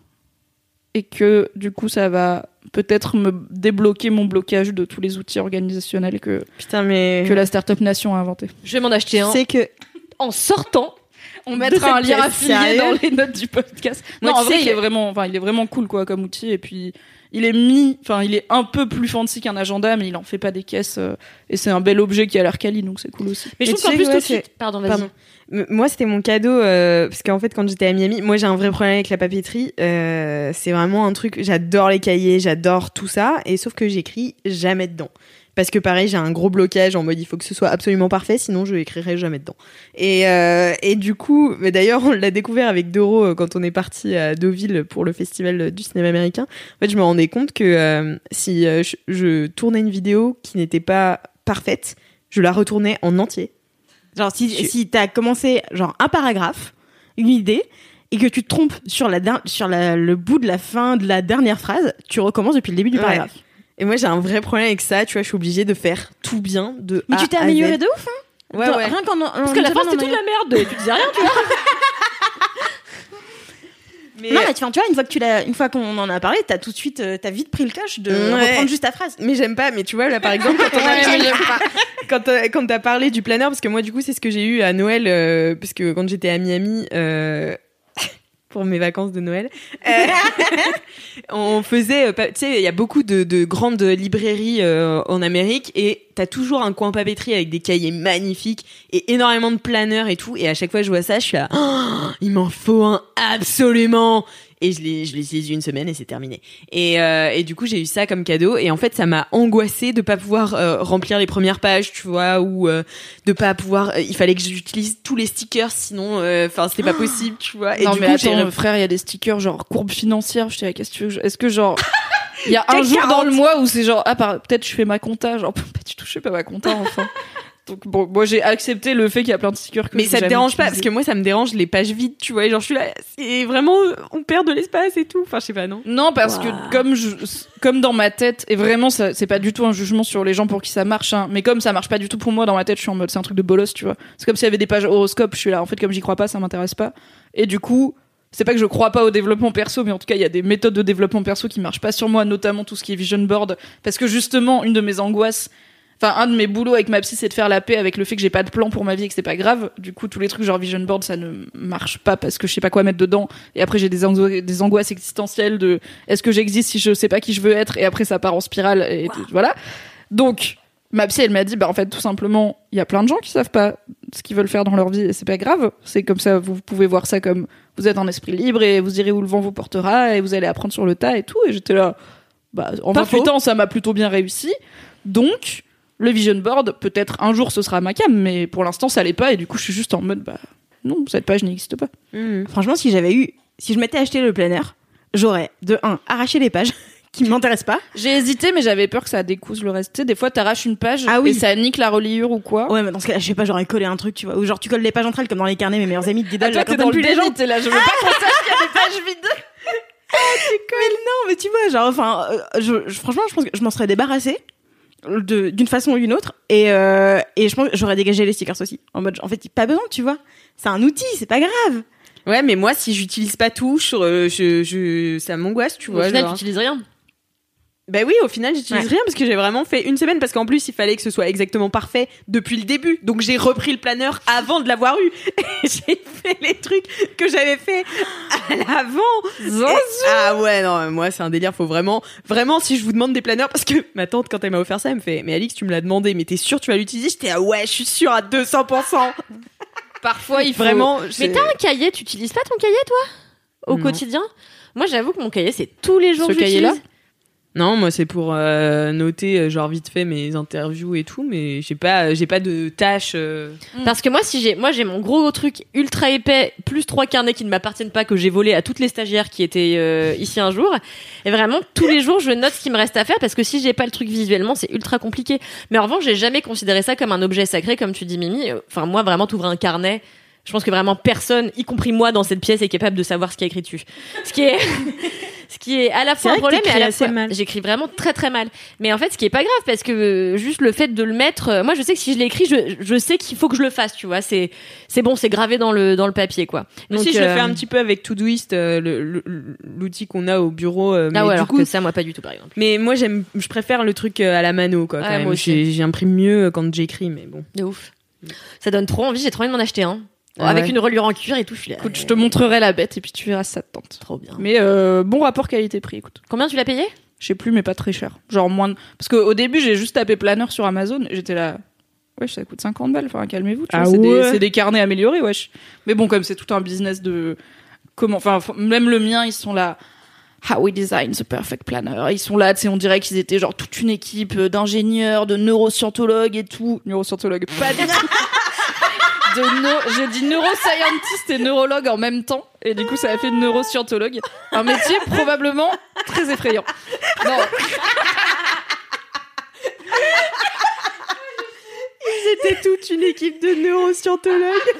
et que du coup, ça va peut-être me débloquer mon blocage de tous les outils organisationnels que, Putain, mais. que la Startup Nation a inventé. Je vais m'en acheter un C'est que en sortant. On mettra un lien affilié sérieux dans les notes du podcast. Moi, non, en vrai, il est vraiment, enfin, il est vraiment cool quoi comme outil et puis il est mis, enfin, il est un peu plus fancy qu'un agenda, mais il en fait pas des caisses euh, et c'est un bel objet qui a l'air quali, donc c'est cool aussi. Mais je trouve qu'en sais plus que tout de suite. Pardon, vas-y. Moi, c'était mon cadeau euh, parce qu'en fait, quand j'étais à Miami, moi j'ai un vrai problème avec la papeterie. Euh, c'est vraiment un truc. J'adore les cahiers, j'adore tout ça, et sauf que j'écris jamais dedans. Parce que pareil, j'ai un gros blocage en mode il faut que ce soit absolument parfait, sinon je écrirai jamais dedans. Et, euh, et du coup, mais d'ailleurs, on l'a découvert avec Doro euh, quand on est parti à Deauville pour le festival du cinéma américain. En fait, je me rendais compte que euh, si je, je tournais une vidéo qui n'était pas parfaite, je la retournais en entier. Genre, si, Je- si t'as commencé, genre, un paragraphe, une idée, et que tu te trompes sur, la, sur la- le bout de la fin de la dernière phrase, tu recommences depuis le début du Ouais. Et moi, j'ai un vrai problème avec ça. Tu vois, je suis obligée de faire tout bien de Mais A tu t'es à amélioré Z. de ouf, hein Ouais, Genre, ouais. Rien qu'en. Parce que la fin, c'était toute la merde. Tu disais rien, tu vois. Mais, Non, mais tu, vois, tu vois, une fois que tu l'as, une fois qu'on en a parlé, t'as tout de suite, euh, t'as vite pris le coche de Ouais. reprendre juste ta phrase. mais j'aime pas. Mais tu vois, là, par exemple, quand on a quand, euh, quand t'as parlé du planeur, parce que moi, du coup, c'est ce que j'ai eu à Noël, euh, parce que quand j'étais à Miami, euh, pour mes vacances de Noël, euh, on faisait, euh, tu sais, il y a beaucoup de, de grandes librairies euh, en Amérique, et t'as toujours un coin papeterie avec des cahiers magnifiques et énormément de planeurs et tout. Et à chaque fois que je vois ça, je suis là, il m'en faut un absolument. Et je l'ai, je utilisé une semaine et c'est terminé. Et, euh, et du coup, j'ai eu ça comme cadeau. Et en fait, ça m'a angoissé de pas pouvoir euh, remplir les premières pages, tu vois, ou euh, de pas pouvoir. euh, il fallait que j'utilise tous les stickers, sinon, enfin, c'était pas possible, tu vois. Et non du mais coup, attends, re- frère, il y a des stickers genre courbe financière. Je sais, qu'est-ce que tu veux je- Est-ce que genre il y a un jour dans 40. le mois où c'est genre ah peut-être je fais ma compta, genre tout je fais pas ma compta enfin. Donc bon, moi j'ai accepté le fait qu'il y a plein de stickers que mais ça te dérange pas parce que moi, ça me dérange les pages vides, tu vois. Et genre, je suis là, c'est vraiment, on perd de l'espace et tout. Enfin, je sais pas, non. Non, parce que comme je, comme dans ma tête, et vraiment, ça, c'est pas du tout un jugement sur les gens pour qui ça marche, hein, mais comme ça marche pas du tout pour moi dans ma tête, je suis en mode c'est un truc de bolos, tu vois. C'est comme s'il y avait des pages horoscope, je suis là, en fait, comme j'y crois pas, ça m'intéresse pas. Et du coup, c'est pas que je crois pas au développement perso, mais en tout cas, il y a des méthodes de développement perso qui marchent pas sur moi, notamment tout ce qui est vision board, parce que justement, une de mes angoisses, Enfin, un de mes boulots avec ma psy, c'est de faire la paix avec le fait que j'ai pas de plan pour ma vie et que c'est pas grave. Du coup, tous les trucs genre vision board, ça ne marche pas parce que je sais pas quoi mettre dedans. Et après, j'ai des, ango- des angoisses existentielles de est-ce que j'existe si je sais pas qui je veux être? Et après ça part en spirale et voilà. Donc, ma psy, elle m'a dit, bah en fait, tout simplement, il y a plein de gens qui savent pas ce qu'ils veulent faire dans leur vie et c'est pas grave. C'est comme ça, vous pouvez voir ça comme vous êtes un esprit libre et vous irez où le vent vous portera et vous allez apprendre sur le tas et tout. Et j'étais là, bah en Pas 28 faux. ans, ça m'a plutôt bien réussi. Donc, le vision board, peut-être un jour ce sera ma cam, mais pour l'instant ça l'est pas et du coup je suis juste en mode bah non, cette page n'existe pas. Hmm. Franchement, si j'avais eu, si je m'étais acheté le planner, j'aurais de 1 arraché les pages qui m'intéressent pas. J'ai hésité mais j'avais peur que ça découse le reste. Tu sais, des fois t'arraches une page Ah oui. et ça nique la reliure ou quoi. Ouais, mais dans ce cas-là, je sais pas, j'aurais collé un truc, tu vois, ou genre tu colles les pages entre elles comme dans les carnets, mes meilleurs amis de Guidal, Ah, toi, là, quand t'es dans le plus les gens. déni, t'es là, je veux pas qu'on sache qu'il y a des pages vides. Non, mais tu vois, genre, enfin, euh, je, je- franchement, je pense que je m'en serais débarrassée d'une façon ou d'une autre, et, euh, et je pense que j'aurais dégagé les stickers aussi. En mode, en fait, pas besoin, tu vois. C'est un outil, c'est pas grave. Ouais, mais moi, si j'utilise pas tout, je, je, je- ça m'angoisse, tu Au vois. final, genre. tu utilises rien. Bah oui, au final, j'utilise Ouais. rien parce que j'ai vraiment fait une semaine parce qu'en plus, il fallait que ce soit exactement parfait depuis le début. Donc j'ai repris le planeur avant de l'avoir eu. J'ai fait les trucs que j'avais fait à l'avant. Et- Ah ouais, non, moi c'est un délire, faut vraiment vraiment si je vous demande des planeurs parce que ma tante quand elle m'a offert ça, elle me fait "Mais Alix, tu me l'as demandé, mais t'es sûr tu vas l'utiliser? J'étais ah ouais, je suis sûre à 200 Parfois, il faut Vraiment, Mais t'as un cahier, tu utilises pas ton cahier toi? Au Non. quotidien? Moi j'avoue que mon cahier c'est tous les jours Ce que j'utilise. cahier-là? Non, moi c'est pour euh, noter euh, genre vite fait mes interviews et tout, mais j'ai pas j'ai pas de tâches euh, Parce que moi, si j'ai, moi, j'ai mon gros truc ultra épais, plus trois carnets qui ne m'appartiennent pas, que j'ai volé à toutes les stagiaires qui étaient euh, ici un jour. Et vraiment, tous les jours, je note ce qui me reste à faire parce que si j'ai pas le truc visuellement, c'est ultra compliqué. Mais en revanche, j'ai jamais considéré ça comme un objet sacré, comme tu dis, Mimi. Enfin, moi, vraiment, t'ouvres un carnet. Je pense que vraiment personne, y compris moi dans cette pièce, est capable de savoir ce qui est écrit dessus. Ce qui est, ce qui est à la fois un problème et à la fois, j'écris vraiment très très mal. Mais en fait, ce qui est pas grave parce que euh, juste le fait de le mettre, euh, moi je sais que si je l'écris, je, je sais qu'il faut que je le fasse, tu vois. C'est c'est bon, c'est gravé dans le dans le papier quoi. Donc, si je le euh, fais un petit peu avec Todoist, euh, l'outil qu'on a au bureau. euh, mais Ah ouais, du alors coup, que ça, moi pas du tout par exemple. mais moi j'aime, je préfère le truc euh, à la mano quoi. Ouais, J'imprime mieux quand j'écris, mais bon. De ouf. Ça donne trop envie. J'ai trop envie de m'en acheter un. Ah avec ouais. une reliure en cuir et tout. Je suis là. Écoute, je te montrerai la bête et puis tu verras si ça te tente. Trop bien. Mais euh, bon rapport qualité-prix, écoute. Combien tu l'as payé? Je sais plus, mais pas très cher. Genre moins de... Parce qu'au début, j'ai juste tapé planeur sur Amazon j'étais là. Wesh, ça coûte 50 balles. Enfin, calmez-vous. Ah c'est, ouais. des, c'est des carnets améliorés, wesh. Mais bon, comme c'est tout un business de. Comment. Enfin, même le mien, ils sont là. How we design the perfect planner. Ils sont là, tu sais, on dirait qu'ils étaient genre toute une équipe euh, d'ingénieurs, de neuroscientologues et tout. Neuroscientologues, pas du tout. De neu- J'ai dit neuroscientist et neurologue en même temps. Et du coup, ça a fait neuroscientologue. Un métier probablement très effrayant. Non. C'était toute une équipe de neuroscientologues.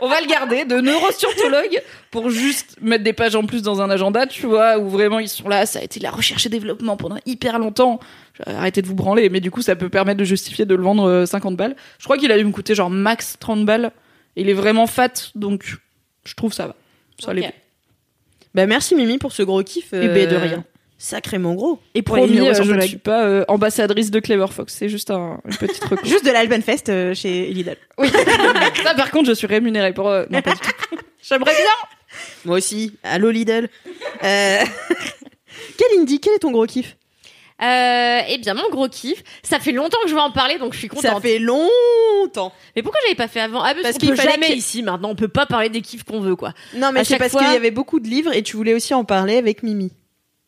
On va le garder de neuroscientologue pour juste mettre des pages en plus dans un agenda, tu vois, où vraiment ils sont là, ça a été de la recherche et développement pendant hyper longtemps. Arrêtez de vous branler, mais du coup ça peut permettre de justifier de le vendre euh, 50 balles. Je crois qu'il a dû me coûter genre max 30 balles. Il est vraiment fat, donc je trouve ça va. Ça Ok. l'est. Bah merci Mimi pour ce gros kiff. Et ben, de rien. Sacrément gros. Et promis, euh, je ne suis pas euh, ambassadrice de Clever Fox, c'est juste un, une petite recours. Juste de l'Alpenfest euh, chez Lidl. Oui. ça par contre, je suis rémunérée pour... euh, Non, pas du tout. J'aimerais bien Moi aussi. Allô Lidl. Euh... Quel indie Quel est ton gros kiff? Euh, Eh bien, mon gros kiff. Ça fait longtemps que je vais en parler, donc je suis contente. Ça fait longtemps. Mais pourquoi j'avais pas fait avant? Ah, parce, Parce qu'on qu'il peut fallait jamais ici maintenant. On peut pas parler des kiffs qu'on veut, quoi. Non mais c'est parce fois- qu'il y avait beaucoup de livres et tu voulais aussi en parler avec Mimi.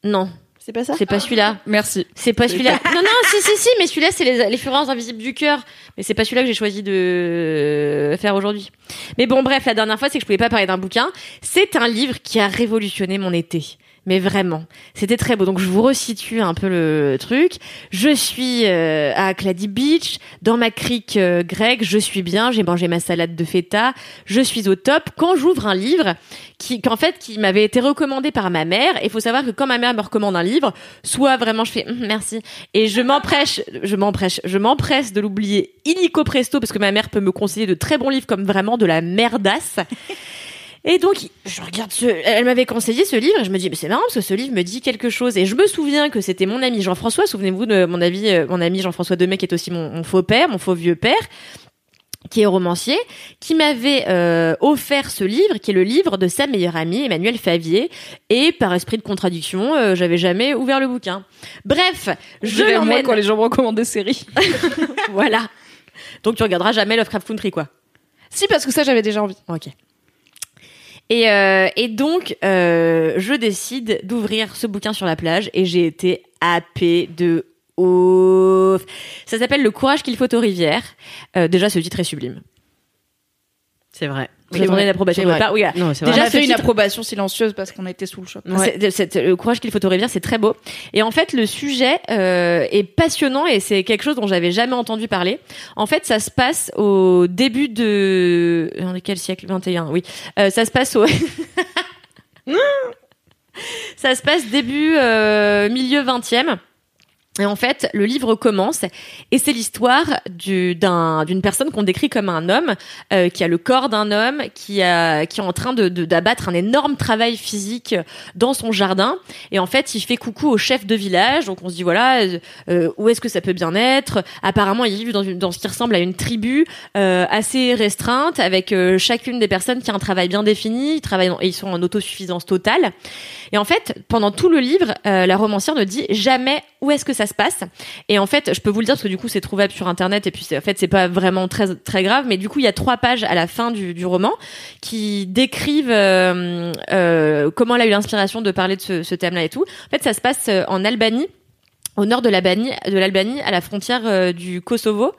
Non, C'est pas ça? C'est pas celui-là. Merci. C'est pas celui-là. Non, non, si, si, si, mais celui-là, c'est les, les fureurs invisibles du cœur. Mais c'est pas celui-là que j'ai choisi de faire aujourd'hui. Mais bon, bref, la dernière fois, c'est que je pouvais pas parler d'un bouquin. C'est un livre qui a révolutionné mon été. Mais vraiment, c'était très beau. Donc je vous resitue un peu le truc. Je suis euh, à Clady Beach, dans ma crique euh, grecque. Je suis bien. J'ai mangé ma salade de feta. Je suis au top. Quand j'ouvre un livre qui, qu'en fait, qui m'avait été recommandé par ma mère. Il faut savoir que quand ma mère me recommande un livre, soit vraiment je fais Hum, merci et je m'empresse, je m'empresse, je m'empresse de l'oublier illico presto parce que ma mère peut me conseiller de très bons livres comme vraiment de la merdasse. Et donc, je regarde ce, elle m'avait conseillé ce livre et je me dis, mais c'est marrant parce que ce livre me dit quelque chose. Et je me souviens que c'était mon ami Jean-François, souvenez-vous de mon ami, euh, mon ami Jean-François Demet qui est aussi mon, mon faux père, mon faux vieux père qui est romancier, qui m'avait euh, offert ce livre, qui est le livre de sa meilleure amie, Emmanuel Favier, et par esprit de contradiction, euh, j'avais jamais ouvert le bouquin. Bref, je l'emmène. quand les gens me recommandent des séries. Voilà. Donc tu regarderas jamais Lovecraft Country, quoi. si, parce que ça, j'avais déjà envie. Ok. Et, euh, et donc, euh, je décide d'ouvrir ce bouquin sur la plage et j'ai été happée de ouf. Ça s'appelle Le courage qu'il faut aux rivières. Euh, déjà, ce titre est sublime. C'est vrai. Vous attendez l'approbation de part Oui, voilà. Non, Déjà, fait une approbation silencieuse parce qu'on a été sous le choc. Ouais. C'est- c'est- le courage qu'il faut rivières, c'est très beau. Et en fait, le sujet euh, est passionnant et c'est quelque chose dont j'avais jamais entendu parler. En fait, ça se passe au début de... On est quel siècle? 21, oui. Euh, ça se passe au... ça se passe début, euh, milieu 20e. Et en fait, le livre commence et c'est l'histoire du- d'un- d'une personne qu'on décrit comme un homme euh, qui a le corps d'un homme, qui est en train d'abattre un énorme travail physique dans son jardin. Et en fait, il fait coucou au chef de village. Donc on se dit voilà, euh, euh, où est-ce que ça peut bien être? Apparemment, il vit dans, ce qui ressemble à une tribu assez restreinte, avec chacune des personnes qui a un travail bien défini. Ils travaillent et ils sont en autosuffisance totale. Et en fait, pendant tout le livre, la romancière ne dit jamais où est-ce que ça se passe. Et en fait, je peux vous le dire parce que du coup, c'est trouvable sur internet et puis en fait, c'est pas vraiment très très grave. Mais du coup, il y a trois pages à la fin du, du roman qui décrivent euh, euh, comment elle a eu l'inspiration de parler de ce, ce thème-là et tout. En fait, ça se passe euh, en Albanie au nord de l'Albanie, de l'Albanie, à la frontière euh, du Kosovo.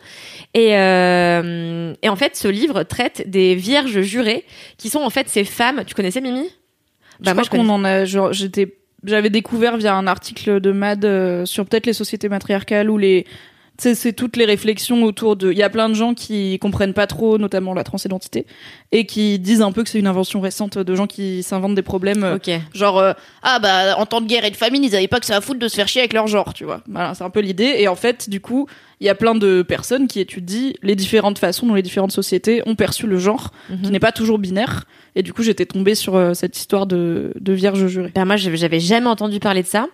Et, euh, et en fait, ce livre traite des vierges jurées, qui sont en fait ces femmes. Tu connaissais Mimi? Bah, moi, je qu'on en a. J'étais, j'avais découvert via un article de Mad euh, sur peut-être les sociétés matriarcales ou les. C'est toutes les réflexions autour de. Il y a plein de gens qui comprennent pas trop, notamment la transidentité, et qui disent un peu que c'est une invention récente de gens qui s'inventent des problèmes. euh, Ok. Genre, euh, ah bah, en temps de guerre et de famine, ils avaient pas que ça à foutre de se faire chier avec leur genre, tu vois. Voilà, c'est un peu l'idée. Et en fait, du coup, il y a plein de personnes qui étudient les différentes façons dont les différentes sociétés ont perçu le genre, Mhm. qui n'est pas toujours binaire. Et du coup, j'étais tombée sur euh, cette histoire de, de vierge jurée. Ben moi, j'avais jamais entendu parler de ça.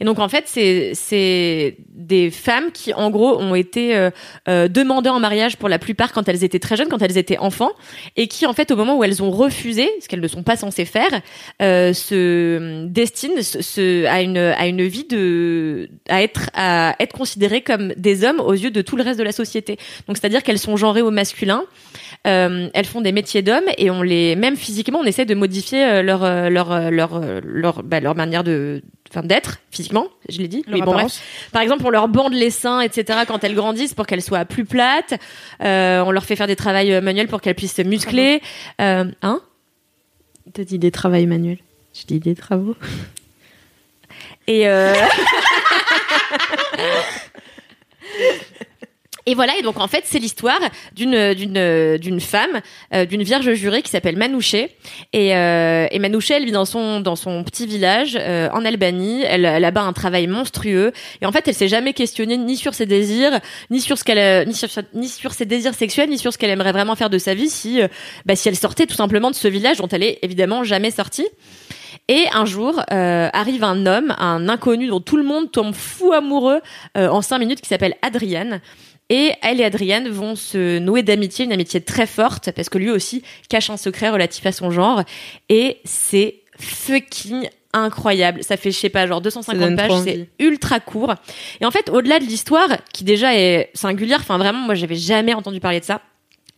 Et donc, en fait, c'est des femmes qui, en gros, ont été euh, euh, demandées en mariage pour la plupart quand elles étaient très jeunes, quand elles étaient enfants, et qui, en fait, au moment où elles ont refusé, ce qu'elles ne sont pas censées faire, euh, se destinent se, se- à une à une vie de à être à être considérées comme des hommes aux yeux de tout le reste de la société. Donc, c'est-à-dire qu'elles sont genrées au masculin. Euh, elles font des métiers d'hommes et on les même physiquement on essaie de modifier euh, leur euh, leur leur leur bah, leur manière de enfin d'être physiquement je l'ai dit Leur Oui, bon, bref. par exemple on leur bande les seins etc quand elles grandissent pour qu'elles soient plus plates euh, on leur fait faire des travails manuels pour qu'elles puissent se muscler euh, hein? T'as dit des travaux manuels. Je dis des travaux. Et euh... Et voilà, et donc en fait, c'est l'histoire d'une d'une d'une femme, euh, d'une vierge jurée qui s'appelle Manouché. Et, euh, et Manouché, elle vit dans son dans son petit village euh, en Albanie. Elle elle a-bas un travail monstrueux. Et en fait, elle s'est jamais questionnée ni sur ses désirs, ni sur ce qu'elle euh, ni sur ni sur ses désirs sexuels, ni sur ce qu'elle aimerait vraiment faire de sa vie si euh, bah, si elle sortait tout simplement de ce village dont elle est évidemment jamais sortie. Et un jour, euh, arrive un homme, un inconnu dont tout le monde tombe fou amoureux euh, en cinq minutes, qui s'appelle Adrian. Et elle et Adrian vont se nouer d'amitié, une amitié très forte, parce que lui aussi cache un secret relatif à son genre. Et c'est fucking incroyable. Ça fait, je sais pas, genre 250 donne pages, c'est ultra court. Et en fait, au-delà de l'histoire, qui déjà est singulière, enfin vraiment, moi j'avais jamais entendu parler de ça.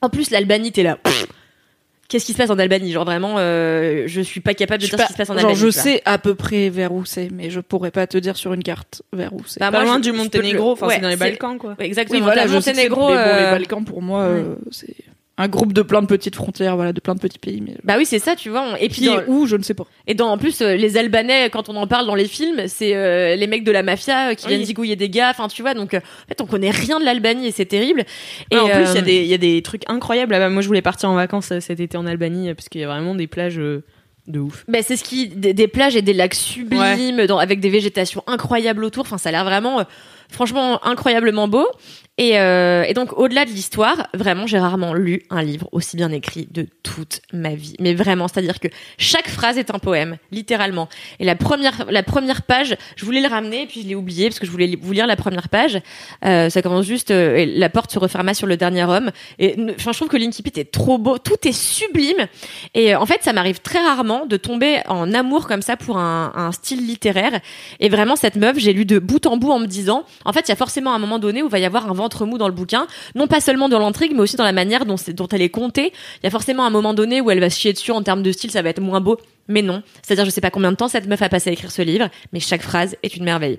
En plus, l'Albanie, t'es là. pff, Qu'est-ce qui se passe en Albanie? Genre vraiment, euh, je suis pas capable de Je dire pas, ce qui se passe en genre, Albanie. je tu vois. sais à peu près vers où c'est, mais je pourrais pas te dire sur une carte vers où c'est. Bah, Pas moi, loin je- du je Monténégro, le- enfin ouais, c'est dans les Balkans quoi. Ouais, exactement. Oui, voilà, je c'est- Monténégro. mais bon, les euh, Balkans pour moi, euh, c'est un groupe de plein de petites frontières, voilà, de plein de petits pays, mais Bah oui, c'est ça, tu vois. on- Et puis, dans- où, je ne sais pas. et dans, en plus, euh, les Albanais, quand on en parle dans les films, c'est euh, les mecs de la mafia euh, qui Oui. viennent zigouiller des gars. Enfin, tu vois. Donc, en fait, on connaît rien de l'Albanie et c'est terrible. Et Ouais, en plus, il y, euh, a des- il y a des trucs incroyables là-bas. Moi, je voulais partir en vacances cet été en Albanie parce qu'il y a vraiment des plages euh, de ouf. bah, c'est ce qui des, des plages et des lacs sublimes, dans, avec des végétations incroyables autour. Enfin, ça a l'air vraiment, euh, franchement, incroyablement beau. Et, euh, et donc, au-delà de l'histoire, vraiment, j'ai rarement lu un livre aussi bien écrit de toute ma vie. Mais vraiment, c'est-à-dire que chaque phrase est un poème, littéralement. Et la première, la première page, je voulais le ramener, puis je l'ai oublié parce que je voulais vous lire la première page. Euh, ça commence juste, euh, la porte se referma sur le dernier homme. Et enfin, je trouve que l'incipit est trop beau, tout est sublime. Et en fait, ça m'arrive très rarement de tomber en amour comme ça pour un, un style littéraire. Et vraiment, cette meuf, j'ai lu de bout en bout en me disant, en fait, il y a forcément un moment donné où il va y avoir un ventre mou dans le bouquin, non pas seulement dans l'intrigue, mais aussi dans la manière dont, elle est contée. Il y a forcément un moment donné où elle va se chier dessus en termes de style, ça va être moins beau. Mais non. C'est-à-dire, je sais pas combien de temps cette meuf a passé à écrire ce livre, mais chaque phrase est une merveille.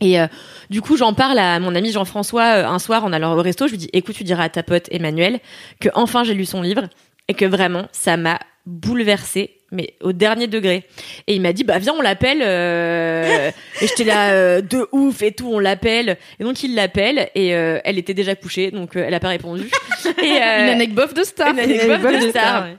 Et euh, du coup, j'en parle à mon ami Jean-François euh, un soir en allant au resto. Je lui dis, écoute, tu diras à ta pote Emmanuel que enfin j'ai lu son livre et que vraiment ça m'a bouleversée, mais au dernier degré. Et il m'a dit, bah viens, on l'appelle. euh, et j'étais là euh, de ouf et tout, on l'appelle. Et donc il l'appelle et euh, elle était déjà couchée, donc euh, elle a pas répondu. Et, euh, Une anecdote de star. une anecdote de star. ouais.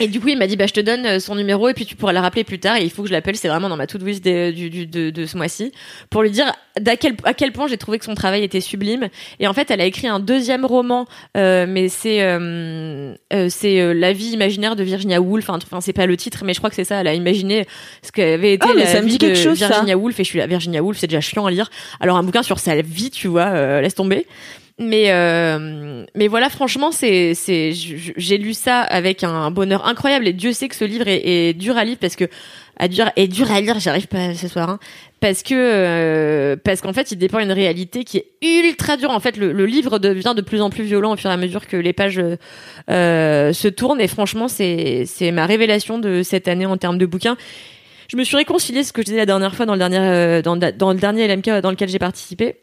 Et du coup, il m'a dit, bah, je te donne euh, son numéro et puis tu pourras la rappeler plus tard. Et il faut que je l'appelle. C'est vraiment dans ma to-do list des- du, du- de, de ce mois-ci pour lui dire d'à quel, à quel point j'ai trouvé que son travail était sublime. Et en fait, elle a écrit un deuxième roman, euh, mais c'est euh, euh, c'est euh, la vie imaginaire de Virginia Woolf. Enfin, c'est pas le titre, mais je crois que c'est ça. Elle a imaginé ce qu'avait été mais la ça me vie dit quelque de chose, ça. Virginia Woolf. Et je suis là, Virginia Woolf, c'est déjà chiant à lire. Alors un bouquin sur sa vie, tu vois, euh, laisse tomber. Mais euh, mais voilà, franchement, c'est c'est j'ai lu ça avec un bonheur incroyable et Dieu sait que ce livre est, dur à lire parce que à dur est dur à lire, j'arrive pas ce soir, hein, parce que euh, parce qu'en fait, il dépend d'une réalité qui est ultra dure. En fait, le, le livre devient de plus en plus violent au fur et à mesure que les pages euh, se tournent et franchement, c'est c'est ma révélation de cette année en termes de bouquins. Je me suis réconciliée, ce que je disais la dernière fois dans le dernier euh, dans, dans le dernier LMK dans lequel j'ai participé.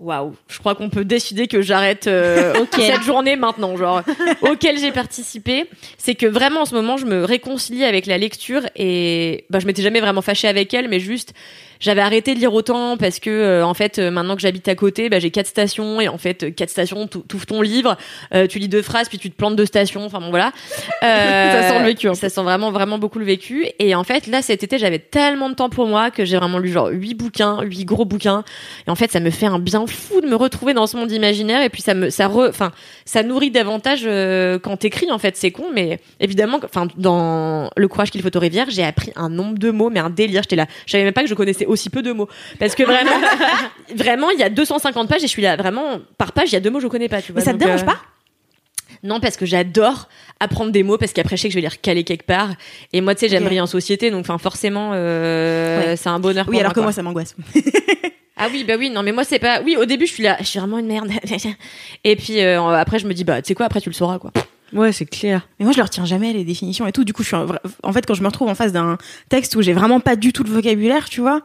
Waouh, je crois qu'on peut décider que j'arrête euh, cette journée maintenant, genre auquel j'ai participé. C'est que vraiment en ce moment, je me réconcilie avec la lecture et bah je m'étais jamais vraiment fâchée avec elle, mais juste j'avais arrêté de lire autant parce que euh, en fait euh, maintenant que j'habite à côté, bah, j'ai quatre stations et en fait euh, quatre stations, tu ouvres ton livre, euh, tu lis deux phrases puis tu te plantes deux stations. Enfin bon voilà. Euh, Ça sent le vécu, un peu. Ça sent vraiment vraiment beaucoup le vécu. Et en fait là cet été j'avais tellement de temps pour moi que j'ai vraiment lu genre huit bouquins, huit gros bouquins. Et en fait ça me fait un bien fou de me retrouver dans ce monde imaginaire et puis ça me ça re, enfin ça nourrit davantage euh, quand t'écris en fait c'est con mais évidemment enfin dans le courage qu'il faut aux rivières j'ai appris un nombre de mots mais un délire j'étais là je savais même pas que je connaissais aussi peu de mots parce que vraiment vraiment il y a 250 pages et je suis là vraiment par page il y a deux mots que je connais pas tu vois Mais ça te dérange euh, pas? Non, parce que j'adore apprendre des mots, parce qu'après, je sais que je vais les recaler quelque part. Et moi, tu sais, j'aime Ok. briller en société, donc enfin, forcément, euh, Ouais. c'est un bonheur. Oui, pour alors que quoi. moi, ça m'angoisse. Ah oui, bah oui, non, mais moi, c'est pas. Oui, au début, je suis là, je suis vraiment une merde. et puis euh, après, je me dis, bah, tu sais quoi, après, tu le sauras, quoi. Ouais, c'est clair. Mais moi, je ne retiens jamais les définitions et tout. Du coup, je suis en, en fait quand je me retrouve en face d'un texte où j'ai vraiment pas du tout le vocabulaire, tu vois,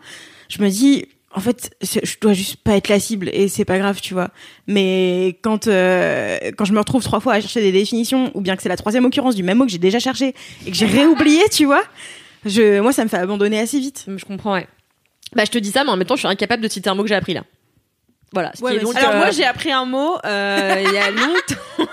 je me dis en fait, je dois juste pas être la cible et c'est pas grave, tu vois. Mais quand euh, quand je me retrouve trois fois à chercher des définitions ou bien que c'est la troisième occurrence du même mot que j'ai déjà cherché et que j'ai réoublié, tu vois, je moi ça me fait abandonner assez vite. Je comprends, ouais. Bah, je te dis ça, mais en même temps, je suis incapable de citer un mot que j'ai appris là. Voilà. Ce Ouais, qui est mais donc, c'est- Alors euh, moi j'ai appris un mot euh, il y a longtemps.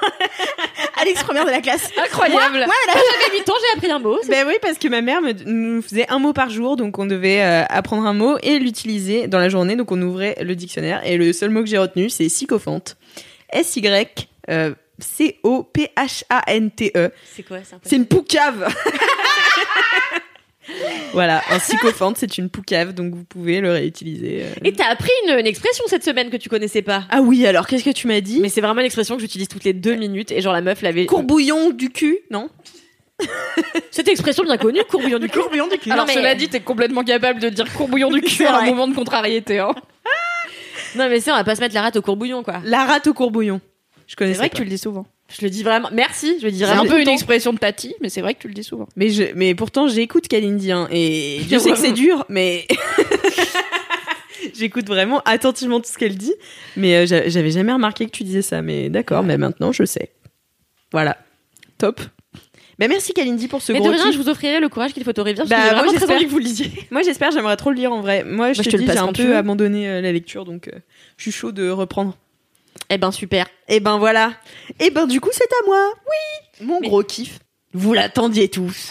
Alex première de la classe. incroyable. Moi, j'avais 8 ans, j'ai appris un mot. Ben oui parce que ma mère me, nous faisait un mot par jour donc on devait euh, apprendre un mot et l'utiliser dans la journée donc on ouvrait le dictionnaire et le seul mot que j'ai retenu c'est sycophante. S Y euh, C O P H A N T E. C'est quoi ça C'est une poucave. voilà, un sycophante, c'est une poucave, donc vous pouvez le réutiliser. euh. Et t'as appris une, une expression cette semaine que tu connaissais pas. Ah oui, alors qu'est-ce que tu m'as dit? Mais c'est vraiment une expression que j'utilise toutes les deux minutes et genre la meuf l'avait. Courbouillon du cul, non Cette expression bien connue, courbouillon du cul. Courbillon du cul. Alors mais- cela dit, t'es complètement capable de dire courbouillon du cul C'est à un vrai. moment de contrariété. Hein. Non mais c'est on va pas se mettre la rate au courbouillon quoi. La rate au courbouillon. Je C'est connaissais vrai pas. que tu le dis souvent. Je le dis vraiment. Merci, je le dis C'est vraiment. un tout peu une expression de Tati, mais c'est vrai que tu le dis souvent. Mais je, mais pourtant j'écoute Kalindi hein, et je sais que c'est dur, mais j'écoute vraiment attentivement tout ce qu'elle dit. Mais euh, j'a- j'avais jamais remarqué que tu disais ça. Mais d'accord, mais maintenant je sais. Voilà, top. Bah merci Kalindi pour ce Mais de gros rien, kiff. je vous offrirai le courage qu'il faut au rivière. Bah, j'ai vraiment très j'espère. envie que vous le lisiez. Moi j'espère, j'aimerais trop le lire en vrai. Moi je Bah, te, je te le dis, j'ai un peu abandonné euh, la lecture, donc euh, je suis chaud de reprendre. Eh ben super. Et ben voilà. Et ben du coup c'est à moi. Oui. Mon gros kiff. Vous l'attendiez tous.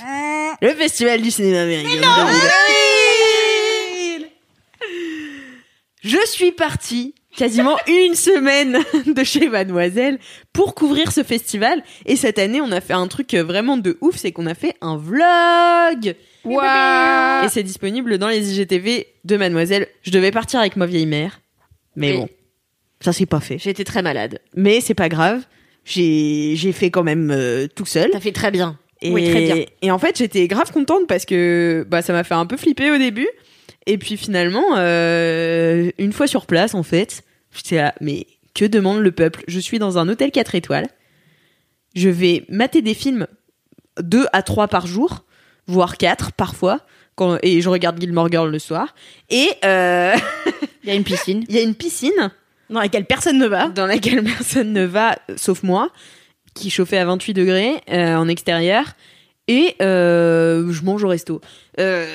Le festival du cinéma américain. Je suis partie quasiment une semaine de chez Mademoiselle pour couvrir ce festival. Et cette année, on a fait un truc vraiment de ouf, c'est qu'on a fait un vlog. Waouh Et c'est disponible dans les IGTV de Mademoiselle. Je devais partir avec ma vieille mère. Mais Oui. bon, ça s'est pas fait. Été très malade. Mais c'est pas grave. J'ai j'ai fait quand même euh, tout seul. T'as fait très bien. Et, Oui, très bien. Et en fait, j'étais grave contente parce que bah, ça m'a fait un peu flipper au début. Et puis finalement, euh, une fois sur place, en fait, j'étais là, mais que demande le peuple? Je suis dans un hôtel 4 étoiles. Je vais mater des films 2 à 3 par jour, voire 4 parfois. Quand, et je regarde Gilmore Girl le soir. Et euh, Il y a une piscine. il y a une piscine Dans laquelle personne ne va. dans laquelle personne ne va, euh, sauf moi, qui chauffait à 28 degrés euh, en extérieur. Et euh, je mange au resto. Euh,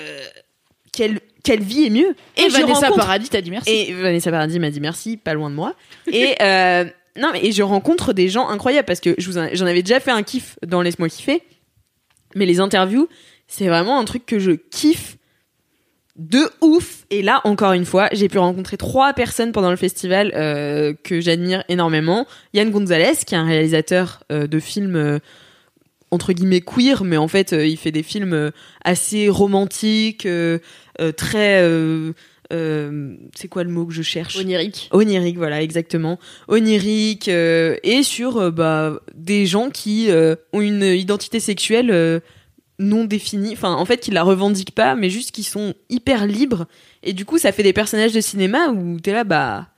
quelle, quelle vie est mieux Et Vanessa rencontre- Paradis t'a dit merci. Et Vanessa Paradis m'a dit merci, pas loin de moi. Et non, mais et je rencontre des gens incroyables parce que je j'en avais déjà fait un kiff dans Laisse-moi kiffer. Mais les interviews, c'est vraiment un truc que je kiffe de ouf. Et là, encore une fois, j'ai pu rencontrer trois personnes pendant le festival euh, que j'admire énormément. Yann Gonzalez, qui est un réalisateur euh, de films euh, entre guillemets queer, mais en fait, il fait des films assez romantiques, très... euh, c'est quoi le mot que je cherche? Onirique. Onirique, voilà, exactement. Onirique, euh, et sur euh, bah, des gens qui ont une identité sexuelle non définie, enfin, en fait, qui la revendiquent pas, mais juste qui sont hyper libres. Et du coup, ça fait des personnages de cinéma où t'es là, bah,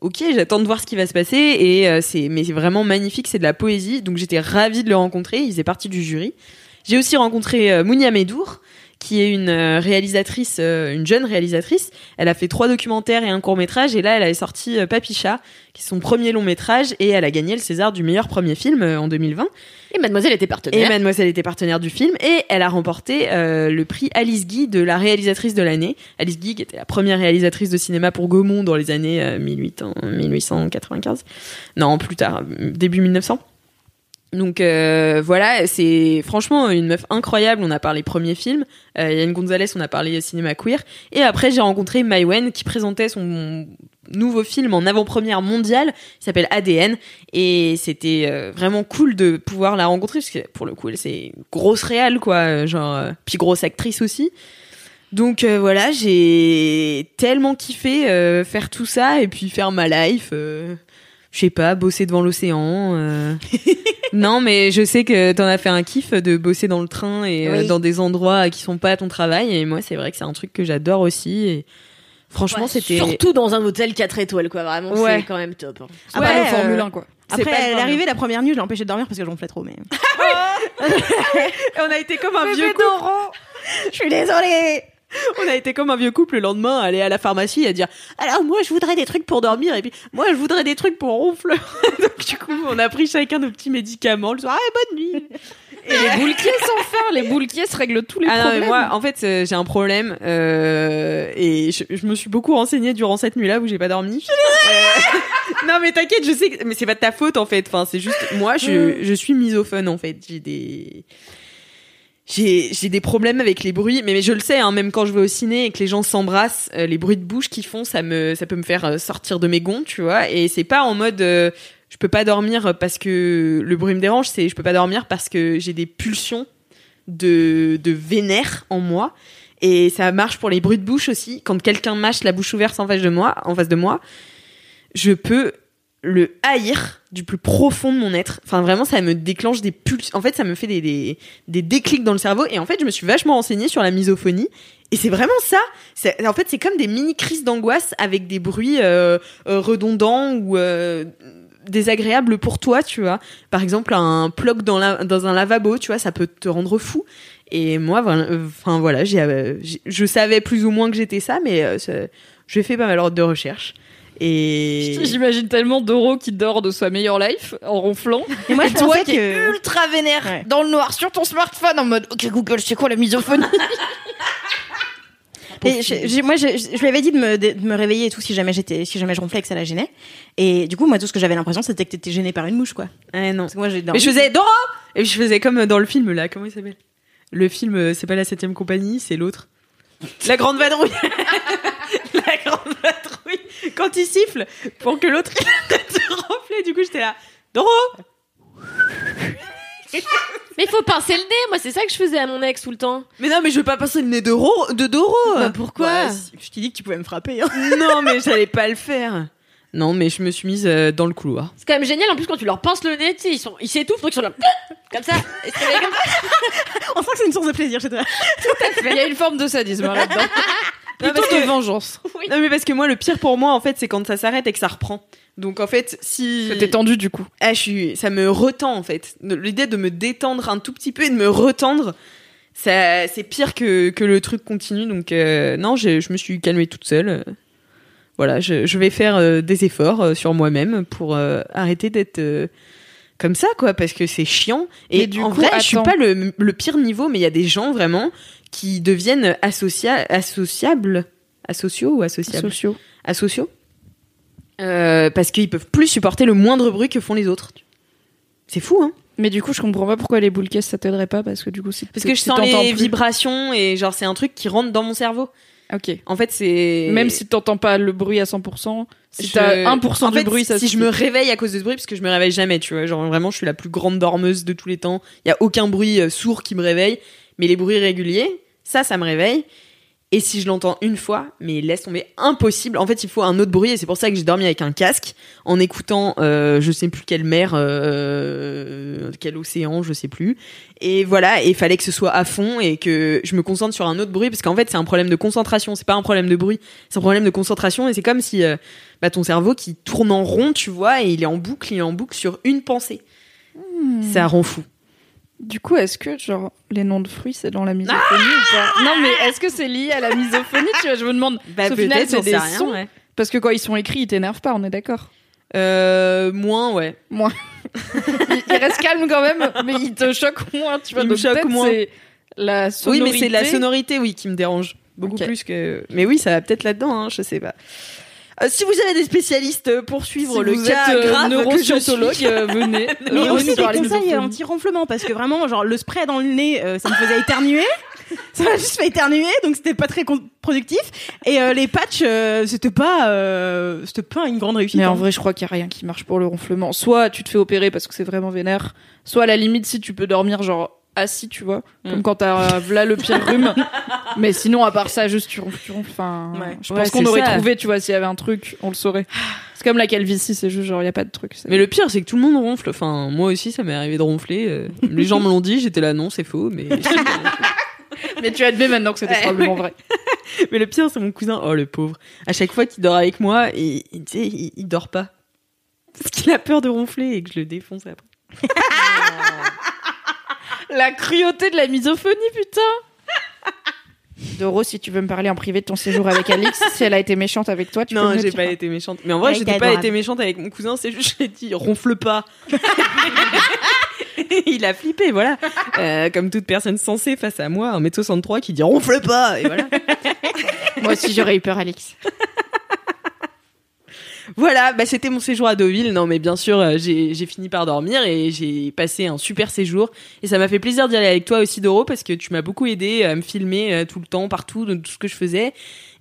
ok, j'attends de voir ce qui va se passer, et euh, c'est, mais c'est vraiment magnifique, c'est de la poésie, donc j'étais ravie de le rencontrer, il faisait partie du jury. J'ai aussi rencontré euh, Mounia Medour, qui est une euh, réalisatrice, euh, une jeune réalisatrice. Elle a fait trois documentaires et un court métrage, et là, elle a sorti euh, Papicha, qui est son premier long métrage, et elle a gagné le César du meilleur premier film en 2020. Et Mademoiselle était Et partenaire. Mademoiselle était partenaire du film, et elle a remporté euh, le prix Alice Guy de la réalisatrice de l'année. Alice Guy, qui était la première réalisatrice de cinéma pour Gaumont dans les années euh, 1800, 1895. Non, plus tard, début 1900. Donc euh, voilà, c'est franchement une meuf incroyable. On a parlé premier film, euh, Yann Gonzalez, on a parlé cinéma queer, et après j'ai rencontré Maïwen qui présentait son nouveau film en avant-première mondiale, il s'appelle ADN, et c'était euh, vraiment cool de pouvoir la rencontrer parce que pour le coup elle c'est grosse réale quoi, euh, genre euh, puis grosse actrice aussi. Donc euh, voilà, j'ai tellement kiffé euh, faire tout ça et puis faire ma life. euh, je sais pas, bosser devant l'océan. euh. non, mais je sais que t'en as fait un kiff de bosser dans le train et euh, dans des endroits qui sont pas à ton travail. Et moi, c'est vrai que c'est un truc que j'adore aussi. Et franchement, Ouais, c'était. Surtout dans un hôtel 4 étoiles, quoi. Vraiment, Ouais. c'est quand même top. hein. Après, pas le Formule euh, 1, quoi. C'est Après, pas le elle est problème. arrivée la première nuit, je l'ai empêchée de dormir parce que je ronflais trop, mais. on a été comme un vieux. Je suis désolée On a été comme un vieux couple le lendemain, à aller à la pharmacie et à dire alors moi je voudrais des trucs pour dormir et puis moi je voudrais des trucs pour ronfler. Donc du coup on a pris chacun nos petits médicaments le soir. Ah, bonne nuit. Et les boulquiers sans faire, les boulquiers se règlent tous les Ah non mais moi en fait euh, j'ai un problème euh, et je, je me suis beaucoup renseignée durant cette nuit-là où j'ai pas dormi. Euh, non mais t'inquiète, je sais que mais c'est pas de ta faute en fait. Enfin c'est juste moi je je suis misophone en fait. J'ai des j'ai des problèmes avec les bruits mais, mais je le sais hein, même quand je vais au ciné et que les gens s'embrassent euh, les bruits de bouche qu'ils font ça me ça peut me faire euh, sortir de mes gonds tu vois. Et c'est pas en mode euh, je peux pas dormir parce que le bruit me dérange c'est je peux pas dormir parce que j'ai des pulsions de de vénère en moi. Et ça marche pour les bruits de bouche aussi. Quand quelqu'un mâche la bouche ouverte en face de moi en face de moi je peux le haïr du plus profond de mon être. Enfin, vraiment, ça me déclenche des pulsions. En fait, ça me fait des, des, des déclics dans le cerveau. Et en fait, je me suis vachement renseignée sur la misophonie. Et c'est vraiment ça. En fait, c'est comme des mini crises d'angoisse avec des bruits euh, euh, redondants ou euh, désagréables pour toi, tu vois. Par exemple, un plug dans, la, dans un lavabo, tu vois, ça peut te rendre fou. Et moi, enfin voilà, j'ai- je savais plus ou moins que j'étais ça, mais euh, j'ai fait pas mal de recherches. Et J'imagine tellement Doro qui dort de sa meilleure life en ronflant. Et moi, je toi qui es ultra vénère Ouais. dans le noir sur ton smartphone en mode Ok Google, c'est quoi la misophonie? Et je- moi, je, je lui avais dit de me, de me réveiller et tout si jamais j'étais, si jamais je ronflais et que ça la gênait. Et du coup, moi, tout ce que j'avais l'impression, c'était que t'étais gênée par une mouche, quoi. Ah non. Parce que moi, j'ai Mais je faisais Doro Et je faisais comme dans le film là, comment il s'appelle? Le film, euh, c'est pas la septième compagnie, c'est l'autre. La grande vadrouille La grande vadrouille Quand il siffle pour que l'autre il arrête de ronfler, du coup j'étais là. Doro Mais il faut pincer le nez. Moi, c'est ça que je faisais à mon ex tout le temps. Mais non, mais je veux pas passer le nez de, Ro- de Doro Bah, pourquoi? Ouais, si- je t'ai dit que tu pouvais me frapper. Hein. Non, mais j'allais pas le faire. Non, mais je me suis mise euh, dans le couloir. C'est quand même génial. En plus, quand tu leur pinces le nez, tu sais, ils sont, ils s'étouffent, donc ils sont là, comme ça. Et c'est comme ça. On sent que c'est une source de plaisir chez toi. Il y a une forme de sadisme hein, là-dedans. Non, Plutôt parce de que- vengeance. Non, mais parce que moi, le pire pour moi, en fait, c'est quand ça s'arrête et que ça reprend. Donc, en fait, si. T'es tendu du coup. Ah, je suis, ça me retend en fait. L'idée de me détendre un tout petit peu et de me retendre, ça, c'est pire que, que le truc continue. Donc euh, non, je, je me suis calmée toute seule. Voilà, je, je vais faire euh, des efforts euh, sur moi-même pour euh, arrêter d'être euh, comme ça, quoi, parce que c'est chiant. Et Mais du en coup, vrai, je suis attends. pas le, le pire niveau, mais il y a des gens vraiment qui deviennent associa associables, asociaux ou associables, Sociaux. asociaux, Euh, parce qu'ils peuvent plus supporter le moindre bruit que font les autres. C'est fou, hein Mais du coup, je comprends pas pourquoi les boules caisses ça t'aiderait pas parce que du coup, si Parce que je sens les plus- vibrations et genre c'est un truc qui rentre dans mon cerveau. Ok. En fait, c'est Même si t'entends pas le bruit à 100%, si Je- t'as 1% en du fait, bruit, ça si je me réveille à cause de ce bruit, parce que je me réveille jamais, tu vois, genre vraiment, je suis la plus grande dormeuse de tous les temps. Il y a aucun bruit euh, sourd qui me réveille, mais les bruits réguliers, ça, ça me réveille. Et si je l'entends une fois, mais laisse tomber, impossible. En fait, il faut un autre bruit, et c'est pour ça que j'ai dormi avec un casque, en écoutant, euh, je sais plus quelle mer, euh, quel océan, je sais plus. Et voilà, et il fallait que ce soit à fond et que je me concentre sur un autre bruit, parce qu'en fait, c'est un problème de concentration, c'est pas un problème de bruit, c'est un problème de concentration, et c'est comme si euh, bah, ton cerveau qui tourne en rond, tu vois, et il est en boucle, il est en boucle sur une pensée. Ça rend fou. Du coup, est-ce que genre les noms de fruits c'est dans la misophonie ou pas? Non, mais est-ce que c'est lié à la misophonie? Tu vois, je me demande. Au final, c'est des rien, sons. ouais. Parce que quand ils sont écrits, ils t'énervent pas, on est d'accord? Euh, moins, ouais. Moins. il, il reste calme quand même, mais il te choque moins. Tu vois, Il me choque moins. la Oui, sonorité. mais c'est la sonorité, oui, qui me dérange beaucoup plus que. Mais oui, ça va peut-être là-dedans, hein, je sais pas. Euh, si vous avez des spécialistes pour suivre Si le vous cas êtes euh, grave neuroscientologue, suis. euh, venez. Mais aussi des conseils anti-ronflement parce que vraiment, genre le spray dans le nez, euh, ça me faisait éternuer. ça m'a juste fait éternuer, donc c'était pas très productif. Et euh, les patchs, euh, c'était pas, euh, c'était pas une grande réussite. Mais en hein. vrai, je crois qu'il n'y a rien qui marche pour le ronflement. Soit tu te fais opérer parce que c'est vraiment vénère, soit à la limite, si tu peux dormir genre assis, tu vois, Mm. comme quand t'as euh, là le pire rhume. Mais sinon, à part ça, juste tu ronfles, tu ronfles. Enfin, Ouais. je Ouais, pense qu'on aurait ça. trouvé, tu vois, s'il y avait un truc, on le saurait. C'est comme la calvitie, c'est juste genre, il n'y a pas de truc. Mais le pire, c'est que tout le monde ronfle. Enfin, moi aussi, ça m'est arrivé de ronfler. euh, Les gens me l'ont dit, j'étais là, non, c'est faux. Mais, Mais tu admets maintenant que c'était Ouais, probablement vrai. mais le pire, c'est mon cousin. Oh, le pauvre. À chaque fois qu'il dort avec moi, il, il, tu sais, il, il dort pas. Parce qu'il a peur de ronfler et que je le défonce après. La cruauté de la misophonie, putain Doro, si tu veux me parler en privé de ton séjour avec Alix, si elle a été méchante avec toi, tu peux non, me le j'ai dire. pas été méchante. Mais en vrai, Elle j'étais était pas adorable. été méchante avec mon cousin. C'est juste, je l'ai dit, ronfle pas. il a flippé, voilà. Euh, comme toute personne sensée face à moi, un m 63 qui dit ronfle pas. Et voilà. Moi aussi, j'aurais eu peur, Alix. Voilà, bah c'était mon séjour à Deauville. Non, mais bien sûr, euh, j'ai fini par dormir et j'ai passé un super séjour. Et ça m'a fait plaisir d'y aller avec toi aussi, Doro, parce que tu m'as beaucoup aidé à me filmer euh, tout le temps, partout, de tout ce que je faisais.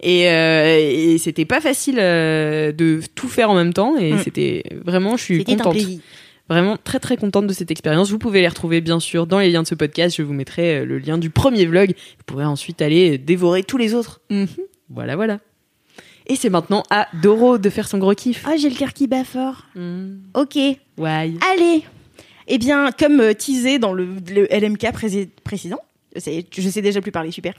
Et, euh, et c'était pas facile de tout faire en même temps. Et Mm. c'était vraiment, je suis contente. Vraiment très très contente de cette expérience. Vous pouvez les retrouver bien sûr dans les liens de ce podcast. Je vous mettrai le lien du premier vlog. Vous pourrez ensuite aller dévorer tous les autres. Mhm. Voilà, voilà. Et c'est maintenant à Doro de faire son gros kiff. Ah, j'ai le cœur qui bat fort. Mm. Ok. Ouais. Allez Eh bien, comme euh, teasé dans le, le LMK pré- précédent, je sais déjà plus parler, super.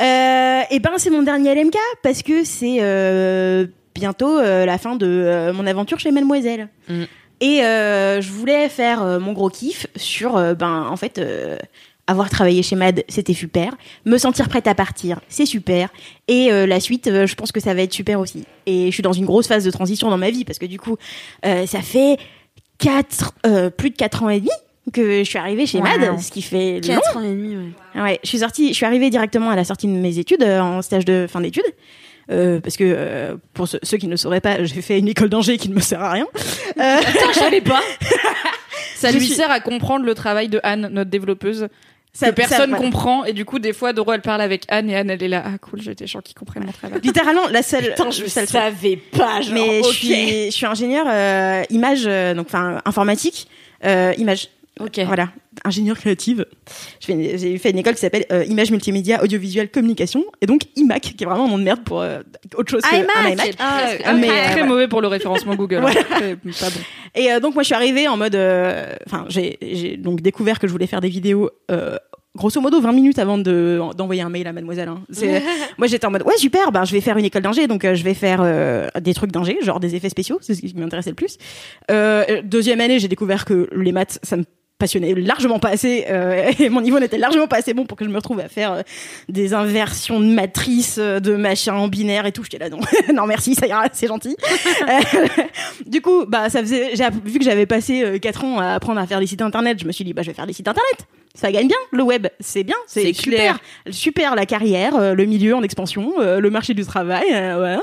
Euh, et ben, c'est mon dernier LMK parce que c'est euh, bientôt euh, la fin de mon aventure chez Mademoiselle. Mm. Et je voulais faire mon gros kiff sur, ben, en fait, avoir travaillé chez Mad, c'était super. Me sentir prête à partir, c'est super. Et euh, la suite, euh, je pense que ça va être super aussi. Et je suis dans une grosse phase de transition dans ma vie parce que du coup, euh, ça fait quatre, plus de 4 ans et demi que je suis arrivée chez Mad, ce qui fait long. 4 ans et demi, ouais. Ouais, je suis sortie, je suis arrivée directement à la sortie de mes études, en stage de fin d'études. Euh, parce que euh, pour ceux, ceux qui ne sauraient pas, j'ai fait une école d'ingé qui ne me sert à rien. Euh, je savais pas. Ça Je lui suis- sert à comprendre le travail de Anne, notre développeuse. Ça- que personne ça- voilà. comprend et du coup des fois Doro elle parle avec Anne et Anne elle est là ah cool j'ai des gens qui comprennent mon travail Littéralement, la seule. Putain, je savais pas, genre, Mais je suis, je suis ingénieur euh, image, euh, donc enfin informatique, euh, image. Ok. Voilà, ingénieur créative. Je fais une- J'ai fait une école qui s'appelle euh, image multimédia audiovisuel communication et donc IMAC qui est vraiment un nom de merde pour euh, autre chose que un iMac. Ah, Ah, mais, euh, très voilà. mauvais pour le référencement Google Voilà. hein. Très- pas bon Et euh, donc moi je suis arrivée en mode, euh, enfin j'ai j'ai donc découvert que je voulais faire des vidéos. euh, Grosso modo 20 minutes avant de d'envoyer un mail à mademoiselle. hein. Moi j'étais en mode ouais super, ben je vais faire une école d'ingé donc euh, je vais faire euh, des trucs d'ingé, genre des effets spéciaux, c'est ce qui m'intéressait le plus. Euh, deuxième année j'ai découvert que les maths ça me passionnait largement pas assez euh, et mon niveau n'était largement pas assez bon pour que je me retrouve à faire euh, des inversions de matrices euh, de machin en binaire et tout. J'étais là non non merci ça ira c'est gentil. Euh, du coup bah ça faisait vu que j'avais passé 4 ans à apprendre à faire des sites internet je me suis dit bah je vais faire des sites internet ça gagne bien le web, c'est bien, c'est super, super la carrière, euh, le milieu en expansion, euh, le marché du travail. euh, voilà.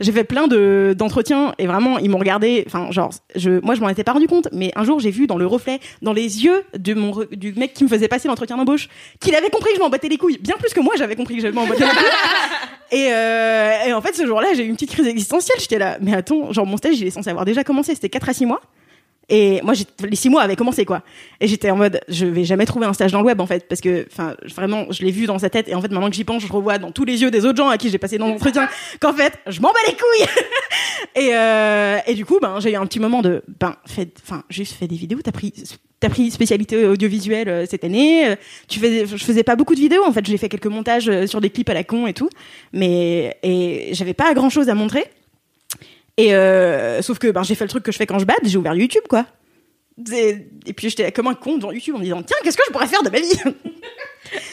J'ai fait plein de d'entretiens et vraiment ils m'ont regardé. Enfin genre, je, moi je m'en étais pas rendu compte, mais un jour j'ai vu dans le reflet, dans les yeux de mon re- du mec qui me faisait passer l'entretien d'embauche, qu'il avait compris que je m'en battais les couilles, bien plus que moi j'avais compris que je m'en battais les couilles. Et, euh, et en fait ce jour-là j'ai eu une petite crise existentielle. J'étais là, mais attends, genre mon stage il est censé avoir déjà commencé, c'était 4 à 6 mois. Et moi, les six mois avaient commencé, quoi. Et j'étais en mode, je vais jamais trouver un stage dans le web, en fait, parce que, enfin, vraiment, je l'ai vu dans sa tête. Et en fait, maintenant que j'y pense, je revois dans tous les yeux des autres gens à qui j'ai passé dans l'entretien qu'en fait, je m'en bats les couilles. et, euh, et du coup, ben, j'ai eu un petit moment de, ben, fait, enfin, juste fais des vidéos. T'as pris, t'as pris spécialité audiovisuelle euh, cette année. euh, Tu faisais, je faisais pas beaucoup de vidéos, en fait. J'ai fait quelques montages euh, sur des clips à la con et tout. Mais, et j'avais pas grand chose à montrer. Et euh, sauf que ben, j'ai fait le truc que je fais quand je bade, j'ai ouvert YouTube quoi. Et, et puis j'étais comme un con devant YouTube en me disant tiens qu'est-ce que je pourrais faire de ma vie?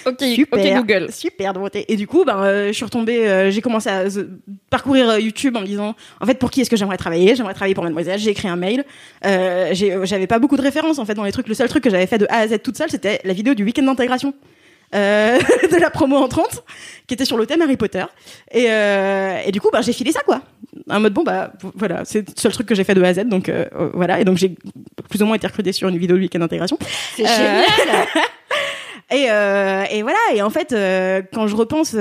Ok, super. Ok Google. super nouveauté et du coup ben euh, je suis retombée euh, j'ai commencé à euh, parcourir YouTube en me disant en fait pour qui est-ce que j'aimerais travailler? J'aimerais travailler pour Mademoiselle j'ai écrit un mail. J'avais pas beaucoup de références en fait dans les trucs. Le seul truc que j'avais fait de A à Z toute seule c'était la vidéo du week-end d'intégration. Euh, de la promo entrante qui était sur le thème Harry Potter. Et, euh, et du coup ben, j'ai filé ça quoi en mode bon bah voilà c'est le seul truc que j'ai fait de A à Z donc euh, voilà et donc j'ai plus ou moins été recrutée sur une vidéo du week-end d'intégration C'est Euh, génial. et, euh, et voilà et en fait quand je repense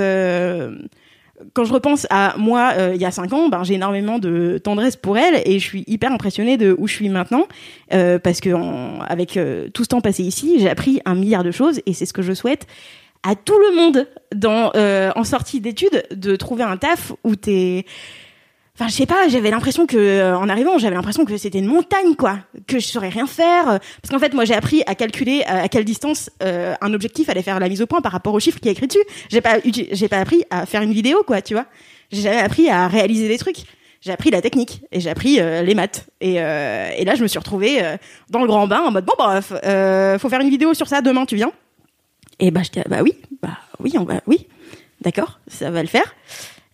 quand je repense à moi euh, il y a cinq ans ben j'ai énormément de tendresse pour elle et je suis hyper impressionnée de où je suis maintenant euh, parce que en- avec euh, tout ce temps passé ici j'ai appris un milliard de choses et c'est ce que je souhaite à tout le monde dans en sortie d'études de trouver un taf où t'es Enfin, je sais pas, j'avais l'impression que, euh, en arrivant, j'avais l'impression que c'était une montagne, quoi, que je saurais rien faire. euh, Parce qu'en fait, moi, j'ai appris à calculer à quelle distance euh, un objectif allait faire la mise au point par rapport aux chiffres qui est écrit dessus. J'ai pas, j'ai pas appris à faire une vidéo, quoi, tu vois. J'ai jamais appris à réaliser des trucs. J'ai appris la technique et j'ai appris les maths. Et, et là, je me suis retrouvée dans le grand bain en mode bon, bah, faut faire une vidéo sur ça demain, tu viens Et bah, je dis bah oui, bah oui, on va, oui, d'accord, ça va le faire.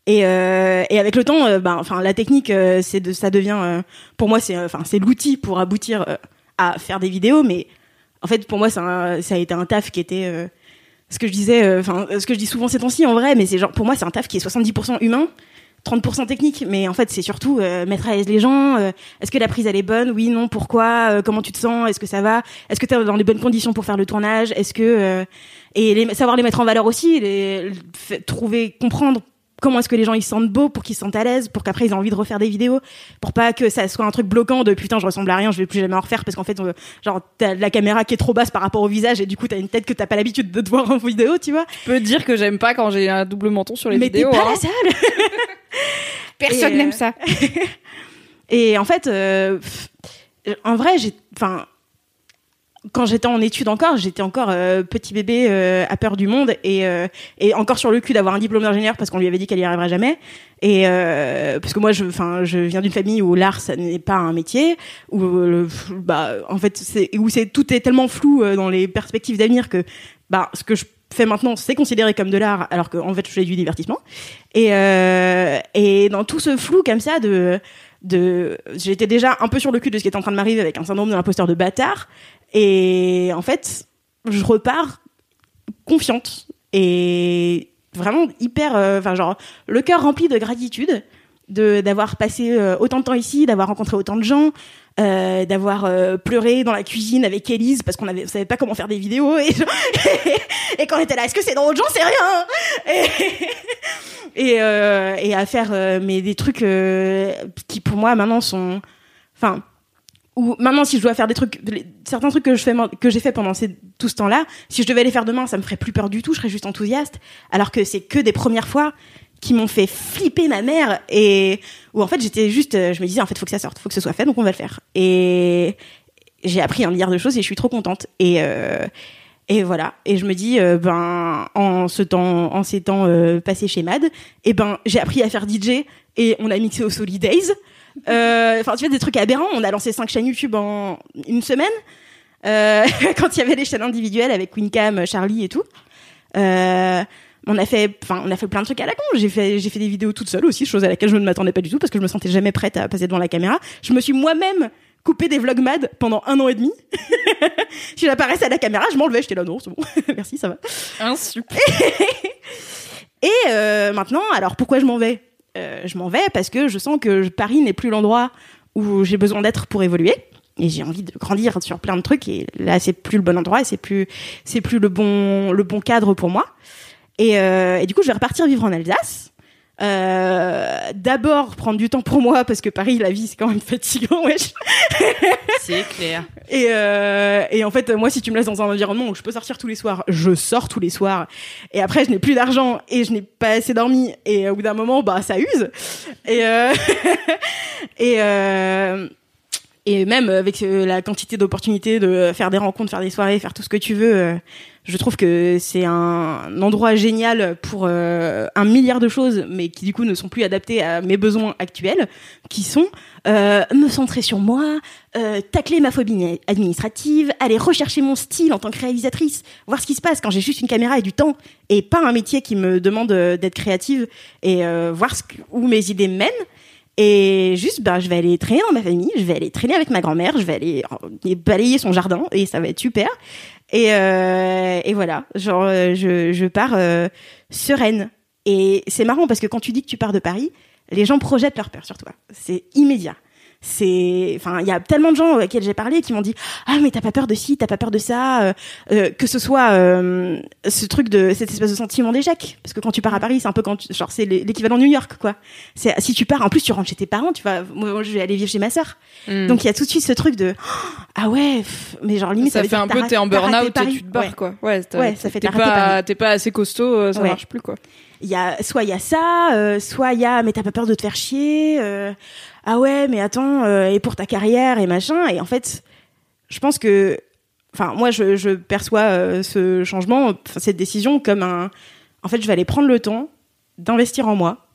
Et, euh, et avec le temps, euh, ben, enfin, la technique, euh, c'est de, ça devient, euh, pour moi, c'est, euh, enfin, c'est l'outil pour aboutir à faire des vidéos. Mais en fait, pour moi, un- ça a été un taf qui était, ce que je disais, enfin, ce que je dis souvent ces temps-ci, en vrai, mais c'est genre, pour moi, c'est un taf qui est 70% humain. 30% technique, mais en fait c'est surtout euh, mettre à l'aise les gens. euh, Est-ce que la prise elle est bonne Oui, non, pourquoi Comment tu te sens Est-ce que ça va Est-ce que tu es dans les bonnes conditions pour faire le tournage Est-ce que et les, savoir les mettre en valeur aussi, les, trouver, comprendre comment est-ce que les gens ils se sentent beaux pour qu'ils se sentent à l'aise, pour qu'après ils aient envie de refaire des vidéos, pour pas que ça soit un truc bloquant de putain je ressemble à rien, je vais plus jamais en refaire parce qu'en fait euh, genre t'as la caméra qui est trop basse par rapport au visage et du coup t'as une tête que t'as pas l'habitude de te voir en vidéo, tu vois. Je peux dire que j'aime pas quand j'ai un double menton sur les Mais t'es vidéos. pas hein. la seule. Personne euh, n'aime ça. Et en fait, euh, en vrai, j'ai, enfin, quand j'étais en études encore, j'étais encore euh, petit bébé euh, à peur du monde et, euh, et encore sur le cul d'avoir un diplôme d'ingénieur parce qu'on lui avait dit qu'elle y arriverait jamais. Et parce que moi, je, enfin, je viens d'une famille où l'art, ça n'est pas un métier, où bah, en fait, où c'est tout est tellement flou dans les perspectives d'avenir que, bah, ce que je fais maintenant, c'est considéré comme de l'art, alors qu'en fait, je fais du divertissement. Et dans tout ce flou comme ça j'étais déjà un peu sur le cul de ce qui était en train de m'arriver avec un syndrome de l'imposteur de bâtard et en fait je repars confiante et vraiment hyper euh, enfin genre le cœur rempli de gratitude de d'avoir passé euh, autant de temps ici d'avoir rencontré autant de gens euh, d'avoir pleuré dans la cuisine avec Elise parce qu'on avait savait pas comment faire des vidéos et, quand on était là est-ce que c'est drôle? J'en sais rien! Et, et, et à faire mais des trucs qui pour moi maintenant sont enfin ou maintenant si je dois faire des trucs certains trucs que je fais que j'ai fait pendant tout ce temps-là si je devais les faire demain ça me ferait plus peur du tout je serais juste enthousiaste. Alors que c'est que des premières fois qui m'ont fait flipper ma mère et où en fait j'étais juste euh, je me disais en fait faut que ça sorte faut que ce soit fait donc on va le faire. Et j'ai appris un milliard de choses et je suis trop contente. Et euh, et voilà. Et je me dis euh, ben en ce temps en ces temps euh, passés chez Mad et ben j'ai appris à faire DJ et on a mixé au Solidays Euh, enfin tu vois des trucs aberrants on a lancé cinq chaînes YouTube en une semaine euh, quand il y avait les chaînes individuelles avec Wincam Charlie et tout euh, on a fait enfin on a fait plein de trucs à la con j'ai fait j'ai fait des vidéos toute seule aussi chose à laquelle je ne m'attendais pas du tout parce que je me sentais jamais prête à passer devant la caméra je me suis moi-même coupé des vlogs mad pendant un an et demi. si j'apparaissais à la caméra, je m'enlevais, j'étais là, non, c'est bon, merci, ça va. Un super. Et euh, maintenant, alors pourquoi je m'en vais? Euh, Je m'en vais parce que je sens que Paris n'est plus l'endroit où j'ai besoin d'être pour évoluer. Et j'ai envie de grandir sur plein de trucs. Et là, c'est plus le bon endroit. et C'est plus, c'est plus le bon, le bon cadre pour moi. Et, euh, et du coup, je vais repartir vivre en Alsace. Euh, D'abord prendre du temps pour moi parce que Paris, la vie, c'est quand même fatigant. Wesh. C'est clair. Et, euh, et en fait, moi, si tu me laisses dans un environnement où je peux sortir tous les soirs, je sors tous les soirs. Et après, je n'ai plus d'argent et je n'ai pas assez dormi. Et au bout d'un moment, bah, ça use. Et euh, et euh, et même avec euh, la quantité d'opportunités de faire des rencontres, faire des soirées, faire tout ce que tu veux, euh, je trouve que c'est un endroit génial pour euh, un milliard de choses, mais qui du coup ne sont plus adaptées à mes besoins actuels, qui sont euh, me centrer sur moi, euh, tacler ma phobie administrative, aller rechercher mon style en tant que réalisatrice, voir ce qui se passe quand j'ai juste une caméra et du temps, et pas un métier qui me demande euh, d'être créative, et euh, voir ce que- où mes idées mènent. Et juste, ben, je vais aller traîner dans ma famille, je vais aller traîner avec ma grand-mère, je vais aller euh, balayer son jardin, et ça va être super. Et, euh, et voilà, genre, euh, je, je pars euh, sereine. Et c'est marrant parce que quand tu dis que tu pars de Paris, les gens projettent leur peur sur toi. C'est immédiat. C'est, enfin, il y a tellement de gens auxquels j'ai parlé qui m'ont dit ah mais t'as pas peur de ci, t'as pas peur de ça, euh, euh, que ce soit euh, ce truc de cette espèce de sentiment d'échec. Parce que quand tu pars à Paris, c'est un peu quand, tu- genre c'est l'é- l'équivalent de New York quoi. C'est si tu pars, en plus tu rentres chez tes parents, tu vas, moi je vais aller vivre chez ma sœur. Hmm. Donc il y a tout de suite ce truc de ah ouais, pff, mais genre limite ça veut fait un peu t'es en raté burn-out et tu te barres Ouais. quoi. Ouais, ça fait t'es pas t'es pas assez costaud, euh, ça Ouais. marche plus quoi. il y a soit il y a ça euh, soit il y a mais t'as pas peur de te faire chier euh, ah ouais mais attends euh, et pour ta carrière et machin. Et en fait je pense que enfin moi je, perçois euh, ce changement cette décision comme un en fait je vais aller prendre le temps d'investir en moi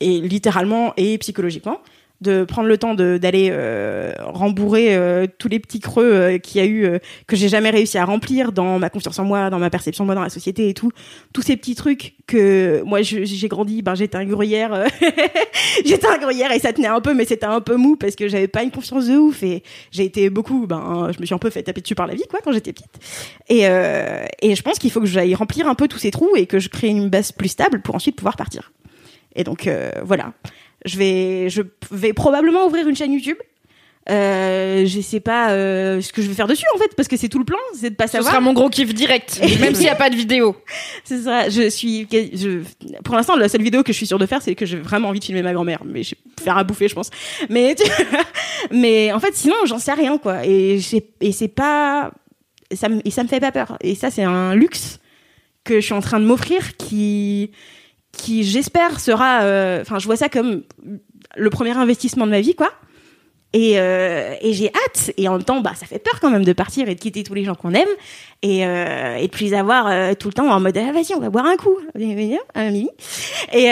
et littéralement et psychologiquement de prendre le temps d'aller euh, rembourrer euh, tous les petits creux euh, qu'il y a eu que j'ai jamais réussi à remplir dans ma confiance en moi dans ma perception de moi dans la société et tout. Tous ces petits trucs que moi j'ai grandi ben j'étais un gruyère j'étais un gruyère et ça tenait un peu mais c'était un peu mou parce que j'avais pas une confiance de ouf et j'ai été beaucoup ben je me suis un peu fait taper dessus par la vie quoi quand j'étais petite. Et et je pense qu'il faut que j'aille remplir un peu tous ces trous et que je crée une base plus stable pour ensuite pouvoir partir. Et donc voilà je vais je vais probablement ouvrir une chaîne YouTube euh, je sais pas euh, ce que je vais faire dessus en fait parce que c'est tout le plan c'est de pas Ce savoir sera mon gros kiff direct, même s'il y a pas de vidéo. c'est ça. Je suis, je, pour l'instant, la seule vidéo que je suis sûre de faire, c'est que j'ai vraiment envie de filmer ma grand-mère. Mais je vais faire à bouffer, je pense. Mais, tu- mais en fait, sinon, j'en sais rien, quoi. Et et c'est pas, ça me, et ça me fait pas peur. Et ça, c'est un luxe que je suis en train de m'offrir qui, qui, j'espère, sera, euh, enfin, je vois ça comme le premier investissement de ma vie, quoi. Et, euh, et j'ai hâte. Et en même temps, bah, ça fait peur quand même de partir et de quitter tous les gens qu'on aime et, euh, et de plus les avoir euh, tout le temps en mode ah, vas-y, on va boire un coup, midi. Et,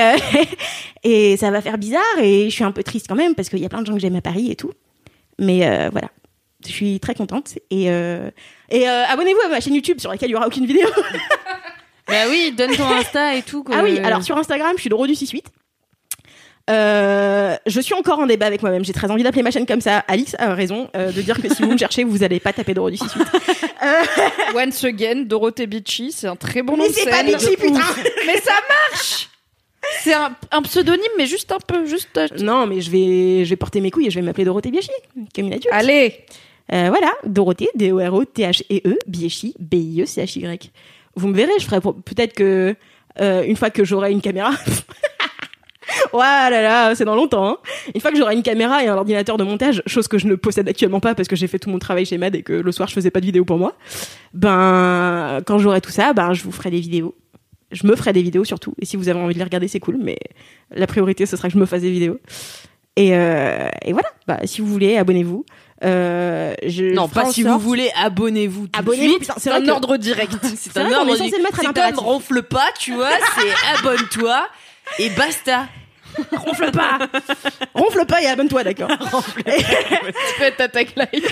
et ça va faire bizarre et je suis un peu triste quand même parce qu'il y a plein de gens que j'aime à Paris et tout. Mais voilà, je suis très contente. Et, et abonnez-vous à ma chaîne YouTube sur laquelle il y aura aucune vidéo. Bah oui, donne ton Insta et tout. quoi. Ah oui, alors sur Instagram, je suis Doro du 68. Euh, je suis encore en débat avec moi-même. J'ai très envie d'appeler ma chaîne comme ça. Alix a raison euh, de dire que si vous me cherchez, vous allez pas taper Doro du 68. Once again, Dorothée Bichi, c'est un très bon nom Mais de c'est pas Bichi, putain Mais ça marche C'est un, un pseuonyme, mais juste un peu, juste. euh, Non, mais je vais, je vais porter mes couilles et je vais m'appeler Dorothée Biéchi, comme une adulte. Allez Euh, voilà, Dorothée, D-O-R-O-T-H-E-E, B-I-E-C-H-Y. Vous me verrez, je ferai peut-être que euh, une fois que j'aurai une caméra. Ouais là là, c'est dans longtemps. Hein. Une fois que j'aurai une caméra et un ordinateur de montage, chose que je ne possède actuellement pas parce que j'ai fait tout mon travail chez Mad et que le soir je faisais pas de vidéo pour moi. Ben quand j'aurai tout ça, ben je vous ferai des vidéos. Je me ferai des vidéos surtout. Et si vous avez envie de les regarder, c'est cool. Mais la priorité, ce sera que je me fasse des vidéos. Et, euh, voilà. Bah, si vous voulez, abonnez-vous. Euh, je Non, pas si sorte- vous voulez, abonnez-vous. tout de Abonnez-vous. suite. C'est un que- ordre direct. C'est C'est un ordre. à C'est comme ronfle pas, tu vois, c'est abonne-toi et basta. ronfle pas, ronfle pas et abonne-toi, d'accord. Tu peux être tagline.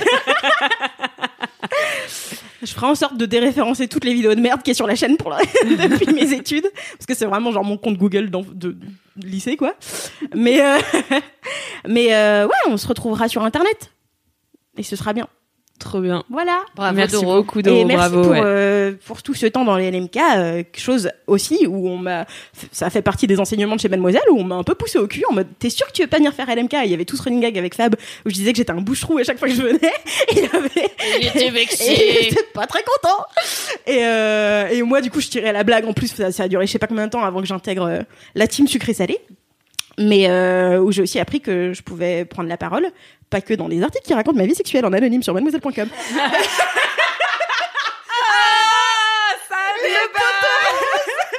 Je ferai en sorte de déréférencer toutes les vidéos de merde qui est sur la chaîne pour la... depuis mes études, parce que c'est vraiment genre mon compte Google dans... de... de lycée quoi. Mais euh... mais euh, ouais, on se retrouvera sur internet. Et ce sera bien. Trop bien. Voilà. Bravo merci Doro. beaucoup, Doro. et merci bravo. pour, ouais. euh, pour tout ce temps dans les LMK, euh, chose aussi où on m'a, ça fait partie des enseignements de chez Mademoiselle où on m'a un peu poussé au cul en mode t'es sûr que tu veux pas venir faire LMK Il y avait tout ce running gag avec Fab où je disais que j'étais un bouche-trou à chaque fois que je venais. Et il avait, Il était et il vexé. était pas très content. Et, euh, et moi, du coup, je tirais la blague. En plus, ça, ça a duré je sais pas combien de temps avant que j'intègre la team sucré-salé. Mais euh, où j'ai aussi appris que je pouvais prendre la parole, pas que dans des articles qui racontent ma vie sexuelle en anonyme sur mademoiselle.com.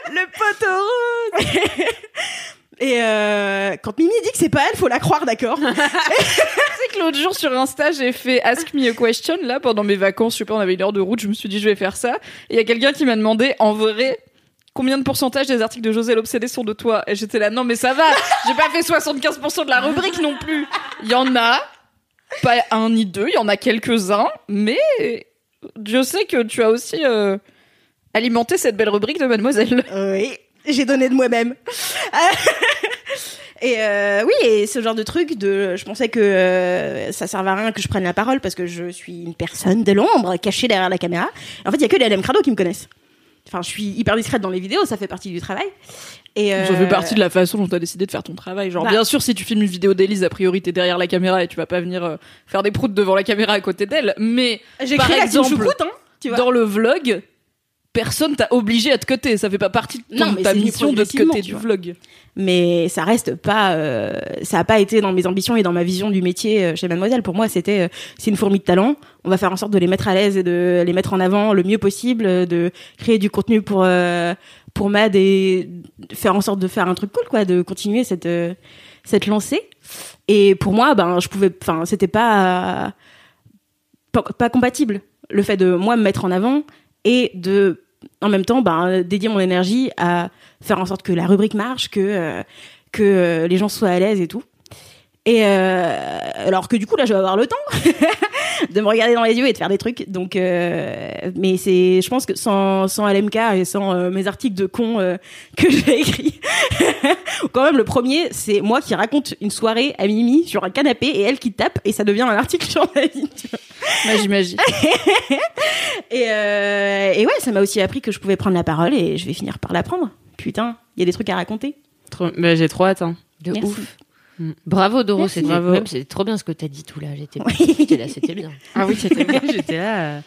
Le poteau Et euh, quand Mimi dit que c'est pas elle, faut la croire, d'accord sais que l'autre jour sur Insta, j'ai fait Ask Me a Question, là, pendant mes vacances. Je sais pas, on avait une heure de route, je me suis dit, je vais faire ça. Et il y a quelqu'un qui m'a demandé, en vrai, combien de pourcentage des articles de José l'Obsédé sont de toi Et j'étais là, non, mais ça va, j'ai pas fait 75% de la rubrique non plus. Il y en a, pas un ni deux, il y en a quelques-uns, mais je sais que tu as aussi euh, alimenté cette belle rubrique de Mademoiselle. Oui, j'ai donné de moi-même. Et euh, oui, et ce genre de truc, je pensais que euh, ça servait à rien que je prenne la parole parce que je suis une personne de l'ombre cachée derrière la caméra. En fait, il y a que les LM Crado qui me connaissent. Enfin, je suis hyper discrète dans les vidéos, ça fait partie du travail. Et euh, Ça fait partie de la façon dont tu as décidé de faire ton travail. Genre, Bah. bien sûr, si tu filmes une vidéo d'Élise, a priori, t'es derrière la caméra et tu vas pas venir euh, faire des proutes devant la caméra à côté d'elle. Mais J'ai par créé la exemple, choucroute, hein, tu vois. dans le vlog, personne t'a obligé à te cutter. Ça fait pas partie de ton- Non, mais ta mission de te cutter du vlog. Mais ça reste pas euh, ça a pas été dans mes ambitions et dans ma vision du métier euh, chez Mademoiselle. Pour moi c'était euh, c'est une fourmi de talent. On va faire en sorte de les mettre à l'aise et de les mettre en avant le mieux possible euh, de créer du contenu pour euh, pour Mad et faire en sorte de faire un truc cool quoi de continuer cette cette lancée. Et pour moi ben je pouvais enfin c'était pas, pas compatible. Le fait de moi me mettre en avant et de en même temps ben dédier mon énergie à faire en sorte que la rubrique marche que euh, que euh, les gens soient à l'aise et tout. Et euh, alors que du coup là je vais avoir le temps de me regarder dans les yeux et de faire des trucs donc euh, mais c'est je pense que sans sans LMK et sans euh, mes articles de con euh, que j'ai écrits quand même le premier c'est moi qui raconte une soirée à Mimi sur un canapé et elle qui tape et ça devient un article sur ma vie. Moi, j'imagine. Et, et ouais, ça m'a aussi appris que je pouvais prendre la parole et je vais finir par l'apprendre. Putain, il y a des trucs à raconter. Trop- bah, J'ai trop hâte. hein. De Merci. ouf. Bravo Doro, c'était même c'était trop bien ce que t'as dit tout là. J'étais Oui. là, c'était bien. Ah oui, c'était bien. J'étais là. euh,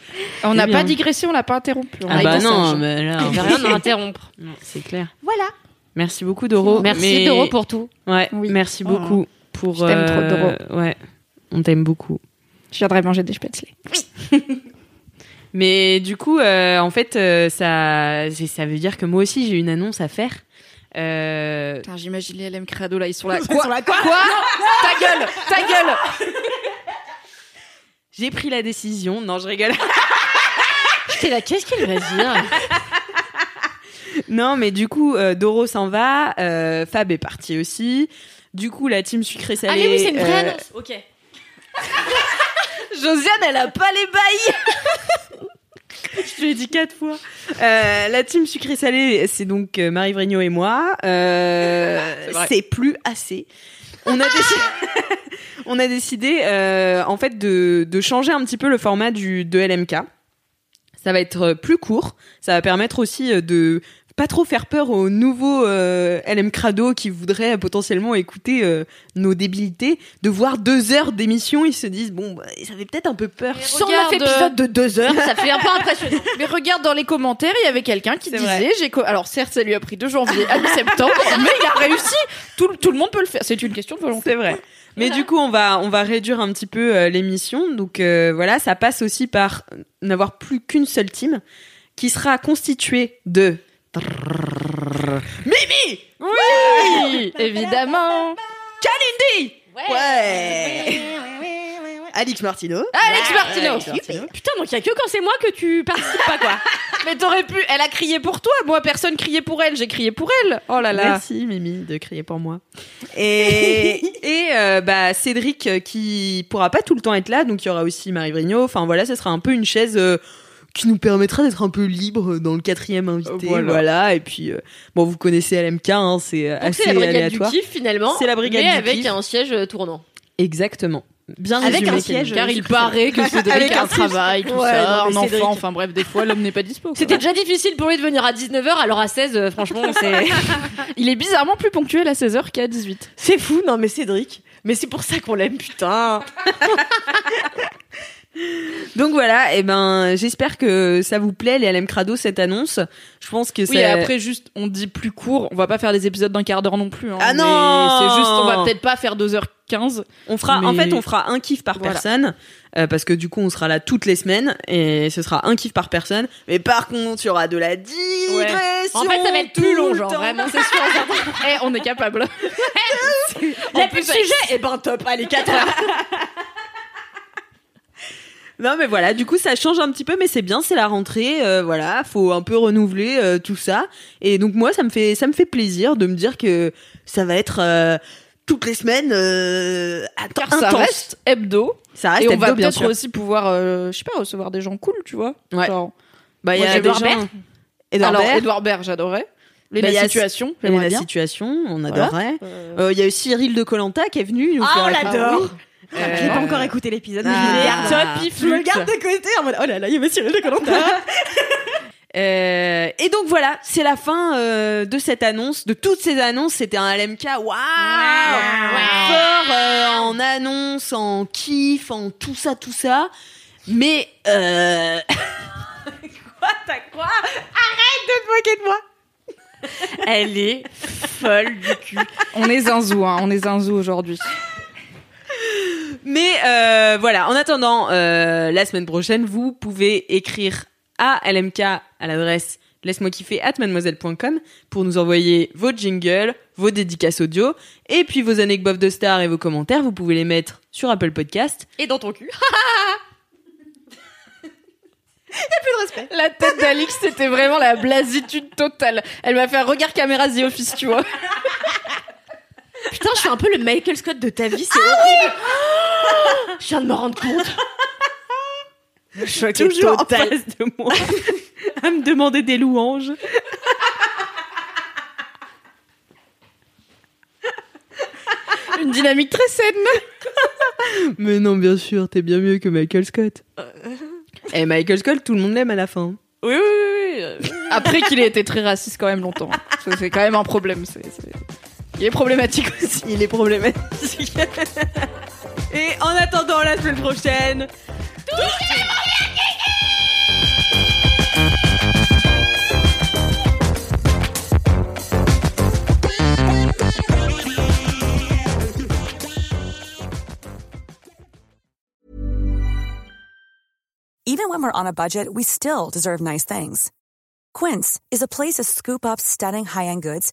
On n'a C'est pas digressé, on l'a pas interrompu. On Ah a bah non, mais là, avait rien à interrompre. c'est clair. Voilà. Merci beaucoup Doro. Merci Mais- Doro pour tout. Ouais, Oui. merci beaucoup pour. Je t'aime trop, Doro. Ouais, on t'aime beaucoup. Je viendrai manger des spätzle. Mais du coup, euh, en fait, euh, ça, c'est- ça veut dire que moi aussi j'ai une annonce à faire. Euh, j'imagine les LM Crado là, ils sont là. Ils Quoi sont là, quoi Quoi Ta gueule Ta gueule j'ai pris la décision. Non, je rigole. J'étais là, qu'est-ce qu'elle va dire non, mais du coup, euh, Doro s'en va. euh, Fab est parti aussi. Du coup, la team sucré salé. Ah oui, c'est une vraie euh, annonce. Ok. Josiane, elle a pas les bails Je l'ai dit quatre fois. Euh, la team sucré salé, c'est donc euh, Marie Vrigno et moi. Euh, C'est plus assez. On a décidé, on a décidé euh, en fait de, de changer un petit peu le format du de LMK. Ça va être plus court. Ça va permettre aussi de pas trop faire peur aux nouveaux euh, LM Crado qui voudraient potentiellement écouter euh, nos débilités, de voir deux heures d'émission, ils se disent bon, bah, ça fait peut-être un peu peur. Mais 109 regarde, épisodes de 2 heures. Ça fait un peu impressionnant. Mais regarde dans les commentaires, il y avait quelqu'un qui disait, j'ai co- alors certes ça lui a pris de janvier à septembre, mais il a réussi. Tout, le- tout le monde peut le faire. C'est une question de volonté. C'est vrai. Mais du coup, on va on va réduire un petit peu euh, l'émission. Donc euh, voilà, ça passe aussi par n'avoir plus qu'une seule team qui sera constituée de Mimi, Oui, évidemment. Kalindi, Ouais. Alix Martino, Alex Martino. Putain, donc il y a que quand c'est moi que tu participes pas quoi. Mais t'aurais pu. Elle a crié pour toi. Moi, personne criait pour elle. J'ai crié pour elle. Oh là là. Merci Mimi de crier pour moi. Et, et euh, bah, Cédric euh, qui pourra pas tout le temps être là, donc il y aura aussi Marie Vrigno. Enfin voilà, ce sera un peu une chaise euh, qui nous permettra d'être un peu libre dans le quatrième invité. Voilà. Voilà. Et puis, euh, bon, vous connaissez LMK, hein, c'est euh, Donc assez c'est la brigade aléatoire. du kiff finalement. C'est la brigade mais du avec kiff. un siège euh, tournant. Exactement. Bien Avec résumé, un siège, Car il paraît que Cédric Avec a un travail, tout Ouais, ça, non, un Cédric- enfant, enfin bref, des fois l'homme n'est pas dispo. C'était déjà difficile pour lui de venir à 19h, alors à 16, euh, franchement, c'est. Il est bizarrement plus ponctuel à 16h qu'à 18. C'est fou, non mais Cédric. Mais c'est pour ça qu'on l'aime, putain. Donc voilà, et ben j'espère que ça vous plaît les LM Crado cette annonce. Je pense que c'est après juste on dit plus court, on va pas faire des épisodes d'un quart d'heure non plus. hein, Ah non C'est juste, on va peut-être pas faire 2h15. on fera en fait on fera un kiff par Voilà. personne euh, parce que du coup on sera là toutes les semaines et ce sera un kiff par personne. Mais par contre, il y aura de la digression. En fait, ça va être plus long, le genre, vraiment, c'est sûr. Eh, on est capable. En plus, sujet, et ben top, allez 4 heures. Non mais voilà, du coup ça change un petit peu, mais c'est bien, c'est la rentrée, euh, voilà, faut un peu renouveler euh, tout ça. Et donc moi ça me fait ça me fait plaisir de me dire que ça va être euh, toutes les semaines euh, Car ça intense. reste hebdo. ça reste et on va peut-être aussi pouvoir, euh, je sais pas, recevoir des gens cool, tu vois. Ouais. Genre, Bah il y a Edouard gens. Baird. Edouard alors, Baird, Edouard Baird, j'adorais. Les Bah, il y a- situations, il y a j'aimerais la bien. situation, on adorait. Euh, Il y a eu Cyril de Colanta qui est venu. nous Ah, faire on la l'adore. Euh, J'ai pas encore écouté l'épisode, mais Ah. je il Je me garde de côté en mode oh là là, il y avait Cyril de Colanta. Euh, et donc voilà, c'est la fin euh, de cette annonce, de toutes ces annonces. C'était un LMK, waouh, fort euh, en annonce, en kiff, en tout ça, tout ça. Mais euh... quoi, t'as quoi? Arrête de te moquer de moi. Elle est folle du cul. on est zinzou, hein, on est zinzou aujourd'hui. Mais euh, voilà, en attendant, euh, la semaine prochaine, vous pouvez écrire à LMK à l'adresse laisse-moi kiffer at mademoiselle.com pour nous envoyer vos jingles, vos dédicaces audio et puis vos anecdotes de stars et vos commentaires. Vous pouvez les mettre sur Apple Podcast. Et dans ton cul. La tête d'Alix, c'était vraiment la blasitude totale. Elle m'a fait un regard caméra The Office, tu vois. Putain, je suis un peu le Michael Scott de ta vie, c'est horrible. Je viens de me rendre compte. Choqué toujours en face de moi à me demander des louanges. Une dynamique très saine. Mais non, bien sûr, t'es bien mieux que Michael Scott. Et Michael Scott, tout le monde l'aime à la fin. Oui, oui, oui. oui. Après qu'il ait été très raciste quand même longtemps. Ça, C'est quand même un problème. c'est- Il est problématique aussi. Il est problématique. Et en attendant la semaine prochaine, Even when we're on a budget, we still deserve nice things. Quince is a place to scoop up stunning high-end goods